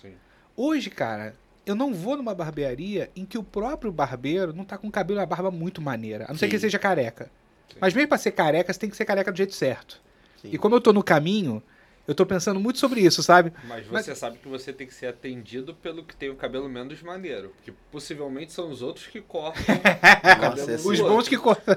Sim. Hoje, cara, eu não vou numa barbearia em que o próprio barbeiro não tá com o cabelo e a barba muito maneira. A não ser Sim. que ele seja careca. Sim. Mas mesmo pra ser careca, você tem que ser careca do jeito certo. sim. E como eu tô no caminho, eu tô pensando muito sobre isso, sabe? Mas Mas- você sabe que você tem que ser atendido pelo que tem o cabelo menos maneiro. Porque possivelmente são os outros que cortam o cabelo esse- do Os outro. bons que cortam.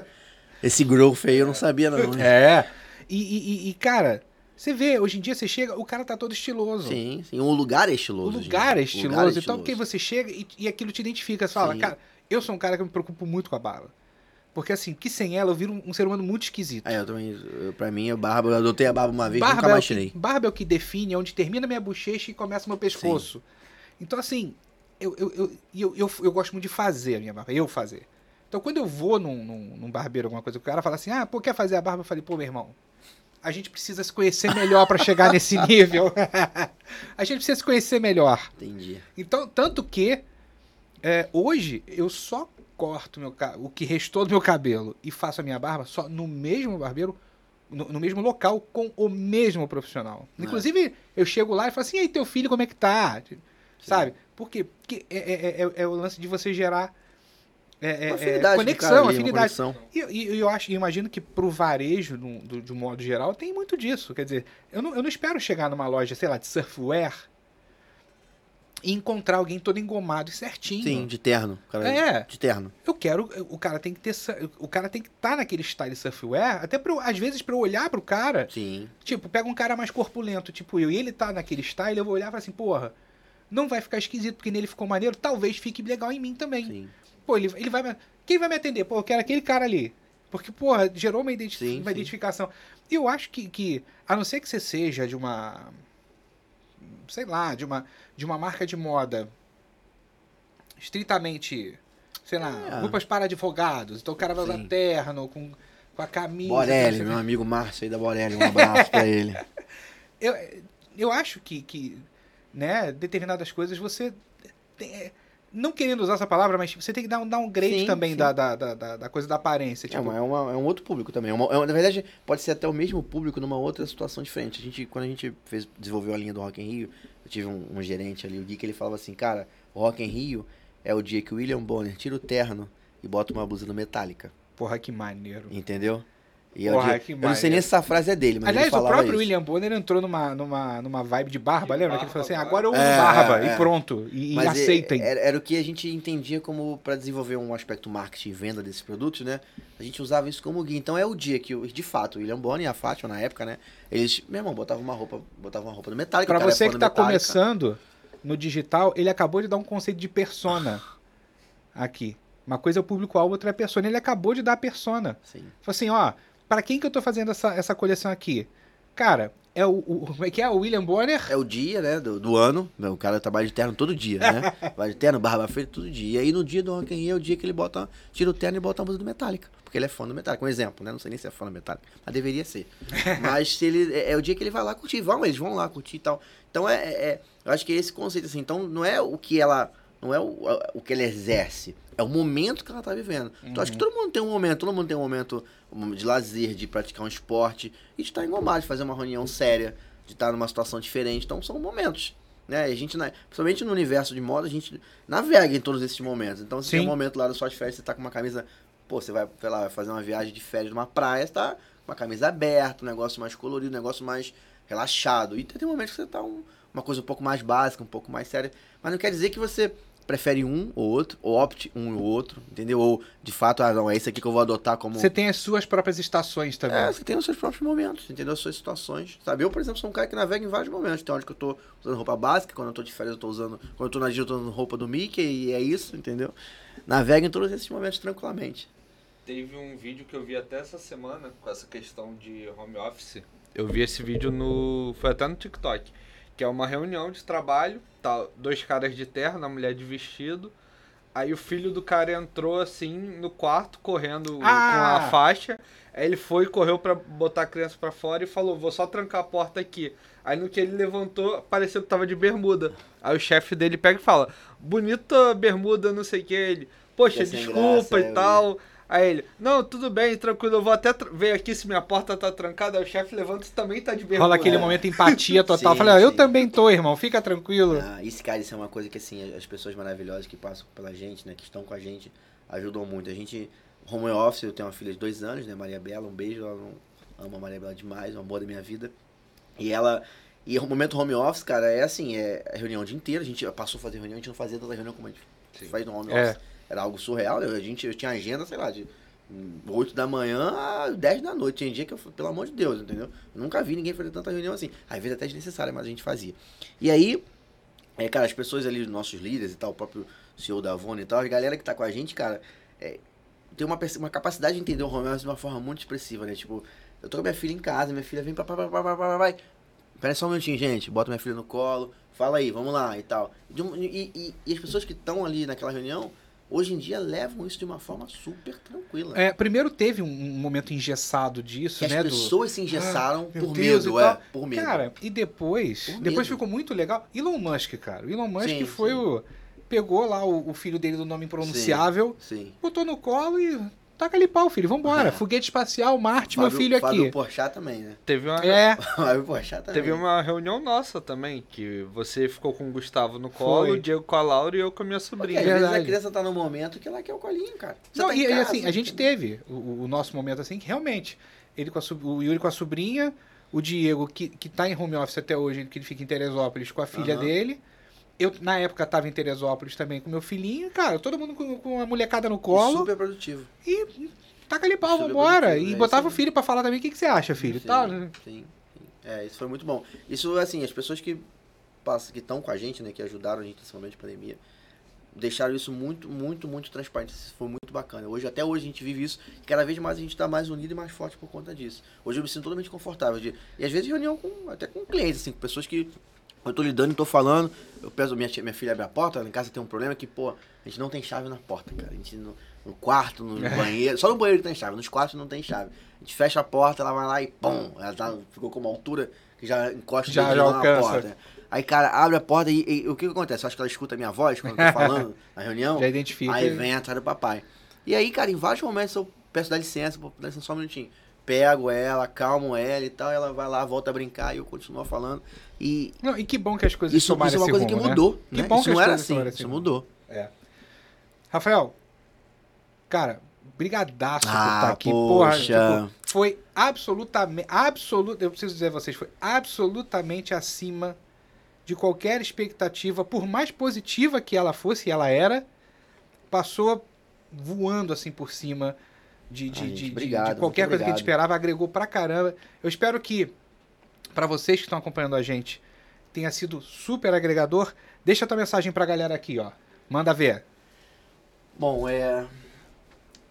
Esse growth aí eu não sabia, não. É. E, e- e- cara, você vê, hoje em dia você chega, o cara tá todo estiloso. Sim, sim. O lugar é O estiloso. gente. lugar é O estiloso, lugar é então estiloso. porque você chega e, e aquilo te identifica. Você fala, Sim. cara, eu sou um cara que me preocupo muito com a barba. Porque assim, que sem ela eu viro um, um ser humano muito esquisito. É, eu também, eu- pra mim, a barba, eu adotei a barba uma vez, barba, nunca é o mais que, tirei. barba é o que define onde termina minha bochecha e começa meu pescoço. Então, assim, eu, eu, eu, eu, eu, eu gosto muito de fazer a minha barba, eu fazer. Então, quando eu vou num, num, num barbeiro, alguma coisa, o cara fala assim, ah, pô, quer fazer a barba? Eu falei, pô, meu irmão, a gente precisa se conhecer melhor pra chegar nesse nível. a gente precisa se conhecer melhor. Entendi. Então, tanto que é, hoje eu só corto meu, o que restou do meu cabelo e faço a minha barba só no mesmo barbeiro no, no mesmo local com o mesmo profissional. É. Inclusive, eu chego lá e falo assim, e aí, teu filho, como é que tá? Sabe? Por quê? Porque é, é, é- é o lance de você gerar é, é, é, afinidade o conexão, afinidade. conexão. E, e- eu acho, imagino que pro varejo, no- do- de um modo geral, tem muito disso. Quer dizer, eu não, eu não espero chegar numa loja, sei lá, de surfwear e encontrar alguém todo engomado e certinho. Sim, de terno. Cara, É. De terno. Eu quero, o cara tem que ter, o cara tem que estar naquele style surfwear, até pra, eu- às vezes pra eu olhar pro cara, Sim. tipo, pega um cara mais corpulento, tipo eu, e ele tá naquele style, eu vou olhar e falar assim, porra, não vai ficar esquisito porque nele ficou maneiro, talvez fique legal em mim também. Sim. Pô, ele, ele vai. Quem vai me atender? Pô, eu quero aquele cara ali. Porque, porra, gerou uma, Sim, uma sim. identificação. E eu acho que, que, a não ser que você seja de uma. Sei lá, de uma, de uma marca de moda estritamente. Sei lá, É. roupas para advogados. Então o cara vai usar terno, com, com a camisa. Borelli, meu amigo Márcio aí da Borelli, um abraço pra ele. eu, eu acho que, que né, determinadas coisas você. tem- não querendo usar essa palavra, mas tipo, você tem que dar um downgrade Sim, também sim. Da, da, da, da- coisa da aparência. É, Tipo, uma- é, uma- é um outro público também. É uma- é uma- na verdade, pode ser até o mesmo público numa outra situação diferente. A gente, quando a gente fez, desenvolveu a linha do Rock in Rio, eu tive um, um gerente ali, o Gui, que ele falava assim, cara, o Rock in Rio é o dia que o William Bonner tira o terno e bota uma blusa do Metallica. porra, que maneiro. Entendeu? E Porra, dia- que eu não sei nem se essa frase é dele, mas Aliás, ele o próprio isso. William Bonner entrou numa, numa, numa vibe de barba, lembra? que ele falou assim: agora eu uso É, barba é, e pronto. E, e é- aceitem. Era, era o que a gente entendia como para desenvolver um aspecto marketing e venda desses produtos, né? A gente usava isso como guia. Então é o dia que, de fato, o William Bonner e a Fátima, na época, né? Eles, meu irmão, botavam uma roupa, botavam uma roupa do Metallica. Pra você que tá Metallica. começando no digital, ele acabou de dar um conceito de persona aqui. Uma coisa é o público-alvo, outra é a persona. Ele acabou de dar a persona. Sim. Falou assim, ó, pra quem que eu tô fazendo essa, essa coleção aqui? Cara, é o, o- Como é que é? O William Bonner? É o dia, né, do, do ano. O cara trabalha de terno todo dia, né? Vai de terno, barba feita todo dia. E aí no dia do Rock in Rio é o dia que ele bota, tira o terno e bota a música do Metallica. Porque ele é fã do Metallica. Um exemplo, né? Não sei nem se é fã do Metallica, mas deveria ser. mas se ele, é, é o dia que ele vai lá curtir. Vão, eles vão lá curtir e tal. Então é, é- é- eu acho que é esse conceito, assim. Então não é o que ela, não é o, o que ela exerce. É o momento que ela tá vivendo. Então acho que todo mundo tem um momento, todo mundo tem um momento de lazer, de praticar um esporte e de estar engomado, de fazer uma reunião séria, de estar numa situação diferente. Então são momentos. Né? A gente, na- principalmente no universo de moda, a gente navega em todos esses momentos. Então, se tem um momento lá das suas férias, você tá com uma camisa. Pô, você vai, sei lá, vai fazer uma viagem de férias numa praia, você tá com uma camisa aberta, um negócio mais colorido, um negócio mais relaxado. E tem momentos que você tá um- uma coisa um pouco mais básica, um pouco mais séria. Mas não quer dizer que você prefere um ou outro, ou opte um ou outro, entendeu? Ou de fato, ah, não, é esse aqui que eu vou adotar como. Você tem as suas próprias estações também. É, você tem os seus próprios momentos, entendeu? As suas situações, sabe? Eu, por exemplo, sou um cara que navega em vários momentos. Tem onde que eu tô usando roupa básica, quando eu tô de férias eu tô usando... Quando eu tô na Disney eu tô usando roupa do Mickey e é isso, entendeu? Navega em todos esses momentos tranquilamente. Teve um vídeo que eu vi até essa semana com essa questão de home office. Eu vi esse vídeo no. Foi até no TikTok. Que é uma reunião de trabalho, tá, dois caras de terno, a mulher de vestido. Aí o filho do cara entrou assim no quarto, correndo Ah! com a faixa. Aí ele foi, correu pra botar a criança pra fora e falou: Vou só trancar a porta aqui. Aí no que ele levantou, pareceu que tava de bermuda. Aí o chefe dele pega e fala: Bonita bermuda, não sei o que. Ele, poxa, sem desculpa graça, e tal. Aí ele, não, tudo bem, tranquilo, eu vou até ver aqui se minha porta tá trancada. Aí o chefe levanta e também tá de bermuda. Rola aquele É. momento de empatia total. Sim, Falei, ó, eu também tô, irmão, fica tranquilo. Ah, isso, cara, isso é uma coisa que, assim, as pessoas maravilhosas que passam pela gente, né, que estão com a gente, ajudam muito. A gente, home office, eu tenho uma filha de dois anos, né, Maria Bela, um beijo, ela não, ama a Maria Bela demais, o amor da minha vida. E ela, e o momento home office, cara, é assim, é reunião o dia inteiro, a gente passou a fazer reunião, a gente não fazia tanta reunião como a gente Sim. faz no home É. Era algo surreal, né, a gente, eu tinha agenda, sei lá, de hum, 8 da manhã a 10 da noite. Tinha dia que eu, pelo amor de Deus, entendeu? Eu nunca vi ninguém fazer tanta reunião assim. Às vezes até desnecessária, mas a gente fazia. E aí, é, cara, as pessoas ali, os nossos líderes e tal, o próprio CEO da Avon e tal, a galera que tá com a gente, cara, é, tem uma, uma capacidade de entender o home office de uma forma muito expressiva, né? Tipo, eu tô com minha filha em casa, minha filha vem pra, pra, pra, pra, pra, pra, pra, Pera só um minutinho, gente. Bota minha filha no colo, fala aí, vamos lá e tal. E, e- e as pessoas que estão ali naquela reunião, hoje em dia levam isso de uma forma super tranquila. É, primeiro teve um, um momento engessado disso, que as né? do- pessoas se engessaram Meu por medo, e é. Por medo. Cara, e depois, Por depois medo. ficou muito legal. Elon Musk, cara. O Elon Musk Sim, foi sim. o pegou lá o, o filho dele do nome impronunciável, Sim. botou no colo e taca ali pau, filho, vambora. Foguete espacial, Marte, meu Fábio- filho Fábio aqui. Porchat também, né? Teve uma, É, Fábio Porchat também. teve uma reunião nossa também, que você ficou com o Gustavo no colo, Foi. o Diego com a Laura e eu com a minha Porque sobrinha. às vezes a criança tá num momento que ela quer o colinho, cara. Você Não, tá e, e casa, assim, a gente teve o, o nosso momento assim, que realmente, ele com a, o Yuri com a sobrinha, o Diego, que, que tá em home office até hoje, que ele fica em Teresópolis com a filha Aham. dele. Eu, na época, tava em Teresópolis também com meu filhinho, cara, todo mundo com, com a molecada no colo. Super produtivo. E taca ali pau, vambora. produtivo, E é botava o filho pra falar também o que, que você acha, filho. Sim, Tal, né? sim, sim. É, isso foi muito bom. Isso, assim, as pessoas que passam, que estão com a gente, né, que ajudaram a gente nesse momento de pandemia, deixaram isso muito, muito, muito transparente. Isso foi muito bacana. Hoje, até hoje, a gente vive isso. Cada vez mais a gente está mais unido e mais forte por conta disso. Hoje eu me sinto totalmente confortável. De, e às vezes reunião com, até com clientes, assim, com pessoas que eu tô lidando e tô falando. Eu peço, minha, tia- minha filha abre a porta, lá em casa tem um problema que, pô, a gente não tem chave na porta, cara. A gente no, no quarto, no banheiro. Só no banheiro que tem chave, nos quartos não tem chave. A gente fecha a porta, ela vai lá e pum, ela tá, ficou com uma altura que já encosta Já- já na porta. Aí, cara, abre a porta e, e o que, que acontece? Eu acho que ela escuta a minha voz quando eu tô falando na reunião. Já identifica. Aí vem atrás do papai. E aí, cara, em vários momentos eu peço dar licença, pô, dá licença só um minutinho. Pego ela, calmo ela e tal, ela vai lá, volta a brincar e eu continuo falando. E Não, e que bom que as coisas isso, isso é uma coisa rumo, que né? mudou. Que né? bom isso que não era assim, esse isso mudou. É. Rafael, cara, brigadaço por Ah, estar aqui. poxa. Porra, tipo, foi absolutamente, absolut, eu preciso dizer a vocês, foi absolutamente acima de qualquer expectativa, por mais positiva que ela fosse, ela era, passou voando assim por cima de, de, Ah, gente, de- obrigado, de qualquer coisa que a gente esperava, agregou pra caramba. Eu espero que, pra vocês que estão acompanhando a gente, tenha sido super agregador. Deixa a tua mensagem pra galera aqui, ó. Manda ver. Bom, é.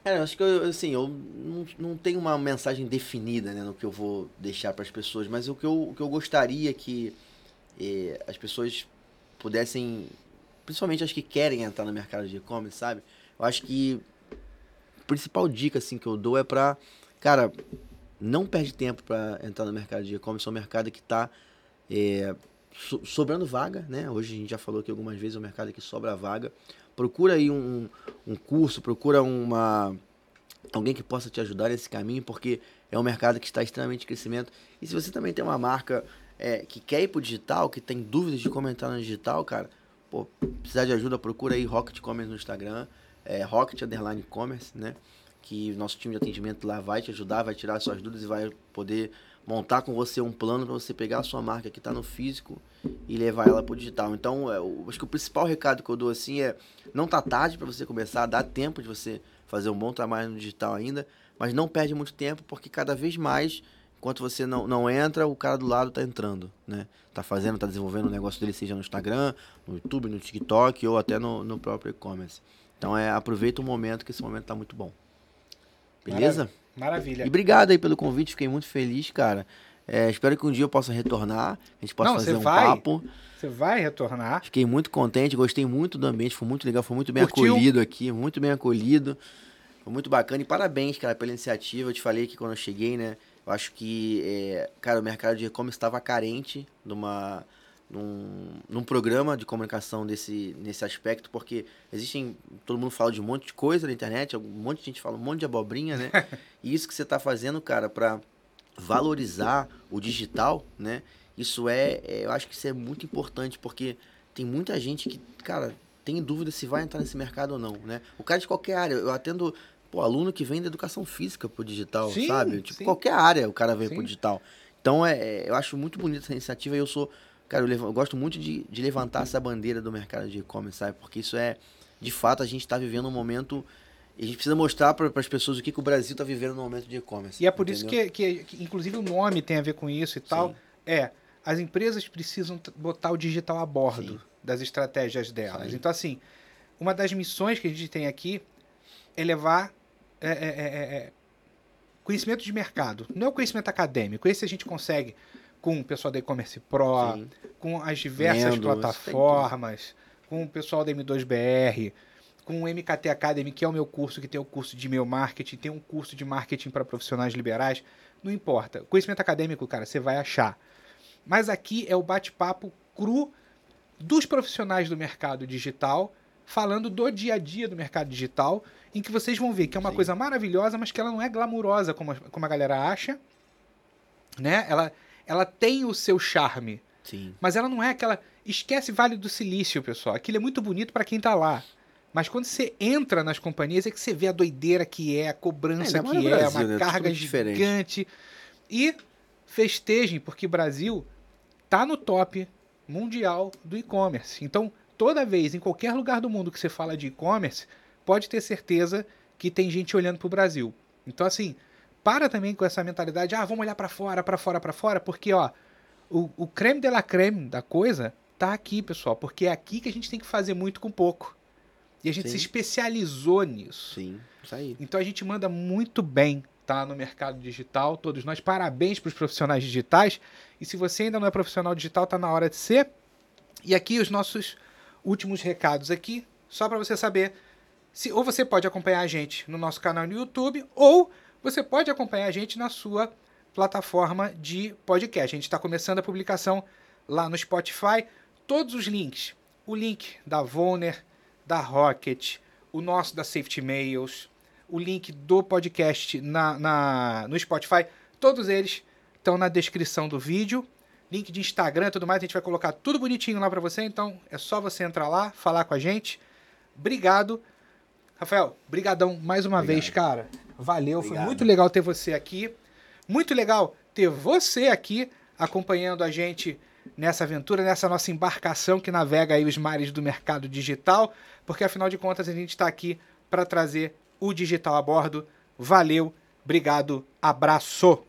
Cara, eu acho que eu, assim, eu não, não tenho uma mensagem definida né, no que eu vou deixar para as pessoas, mas o que eu, o que eu gostaria que eh, as pessoas pudessem, principalmente as que querem entrar no mercado de e-commerce, sabe? Eu acho que principal dica assim, que eu dou é pra, cara, não perde tempo para entrar no mercado de e-commerce, é um mercado que está so- sobrando vaga, né? Hoje a gente já falou aqui algumas vezes, é um mercado que sobra vaga. Procura aí um, um curso, procura uma alguém que possa te ajudar nesse caminho, porque é um mercado que está extremamente em crescimento. E se você também tem uma marca é, que quer ir pro digital, que tem dúvidas de como entrar no digital, cara, pô, precisar de ajuda, procura aí Rocket Commerce no Instagram, é, Rocket Underline Commerce, né? Que nosso time de atendimento lá vai te ajudar, vai tirar suas dúvidas e vai poder montar com você um plano para você pegar a sua marca que está no físico e levar ela para o digital. Então, é, eu acho que o principal recado que eu dou assim é não tá tarde para você começar, dá tempo de você fazer um bom trabalho no digital ainda, mas não perde muito tempo porque cada vez mais, enquanto você não, não entra, o cara do lado tá entrando, né? Tá fazendo, tá desenvolvendo o negócio dele, seja no Instagram, no YouTube, no TikTok ou até no, no próprio e-commerce. Então, é, aproveita o momento, que esse momento tá muito bom. Beleza? Maravilha. E obrigado aí pelo convite, fiquei muito feliz, cara. É, espero que um dia eu possa retornar, a gente possa Não, fazer um vai. papo. Você vai retornar. Fiquei muito contente, gostei muito do ambiente, foi muito legal, foi muito bem Curtiu? acolhido aqui, muito bem acolhido. Foi muito bacana e parabéns, cara, pela iniciativa. Eu te falei que quando eu cheguei, né? Eu acho que, é, cara, o mercado de e-commerce estava carente de uma, num, num programa de comunicação desse, nesse aspecto, porque existem, todo mundo fala de um monte de coisa na internet, um monte de gente fala um monte de abobrinha, né? e isso que você está fazendo, cara, para valorizar o digital, né? Isso é, é, eu acho que isso é muito importante, porque tem muita gente que, cara, tem dúvida se vai entrar nesse mercado ou não, né? O cara de qualquer área, eu atendo, pô, aluno que vem da educação física pro digital, Sim, sabe? Tipo, sim. qualquer área o cara vem pro Sim. digital. Então, é, é, eu acho muito bonita essa iniciativa e eu sou, cara, eu, levo- eu gosto muito de, de levantar essa bandeira do mercado de e-commerce, sabe? Porque isso é, de fato, a gente está vivendo um momento e a gente precisa mostrar para as pessoas o que, que o Brasil está vivendo no momento de e-commerce. E é por isso entendeu? que, que, que, inclusive, o nome tem a ver com isso e tal. Sim. É, as empresas precisam botar o digital a bordo Sim. das estratégias delas. Isso aí. Então, assim, uma das missões que a gente tem aqui é levar é, é, é, é, conhecimento de mercado. Não é o conhecimento acadêmico. Esse a gente consegue com o pessoal da e-commerce pro, Sim. com as diversas Lendo, plataformas, com o pessoal da M2BR, com o MKT Academy, que é o meu curso, que tem o curso de e-mail marketing, tem um curso de marketing para profissionais liberais. Não importa. Conhecimento acadêmico, cara, você vai achar. Mas aqui é o bate-papo cru dos profissionais do mercado digital falando do dia a dia do mercado digital, em que vocês vão ver que é uma Sim. coisa maravilhosa, mas que ela não é glamurosa como a, como a galera acha, né? Ela, ela tem o seu charme, Sim. mas ela não é aquela. Esquece Vale do Silício, pessoal. Aquilo é muito bonito para quem tá lá. Mas quando você entra nas companhias é que você vê a doideira que é, a cobrança É, que é, Brasil, uma né? carga diferente. gigante. E festejem, porque Brasil tá no top mundial do e-commerce. Então, toda vez, em qualquer lugar do mundo que você fala de e-commerce, pode ter certeza que tem gente olhando pro Brasil. Então, assim, para também com essa mentalidade, ah, vamos olhar para fora, para fora, para fora, porque, ó, o, o creme de la creme da coisa tá aqui, pessoal, porque é aqui que a gente tem que fazer muito com pouco. E a gente Sim. se especializou nisso. Sim. Isso aí. Então a gente manda muito bem, tá? No mercado digital, todos nós. Parabéns para os profissionais digitais. E se você ainda não é profissional digital, tá na hora de ser. E aqui os nossos últimos recados aqui, só para você saber se ou você pode acompanhar a gente no nosso canal no YouTube ou você pode acompanhar a gente na sua plataforma de podcast. A gente está começando a publicação lá no Spotify. Todos os links, o link da Voner, da Rocket, o nosso da Safety Mails, o link do podcast na, na- no Spotify, todos eles estão na descrição do vídeo. Link de Instagram e tudo mais, a gente vai colocar tudo bonitinho lá para você, então é só você entrar lá, falar com a gente. Obrigado. Rafael, brigadão mais uma Obrigado. vez, cara. Valeu, foi Obrigado. muito legal ter você aqui. Muito legal ter você aqui acompanhando a gente nessa aventura, nessa nossa embarcação que navega aí os mares do mercado digital, porque afinal de contas a gente está aqui para trazer o digital a bordo. Valeu, obrigado, abraço.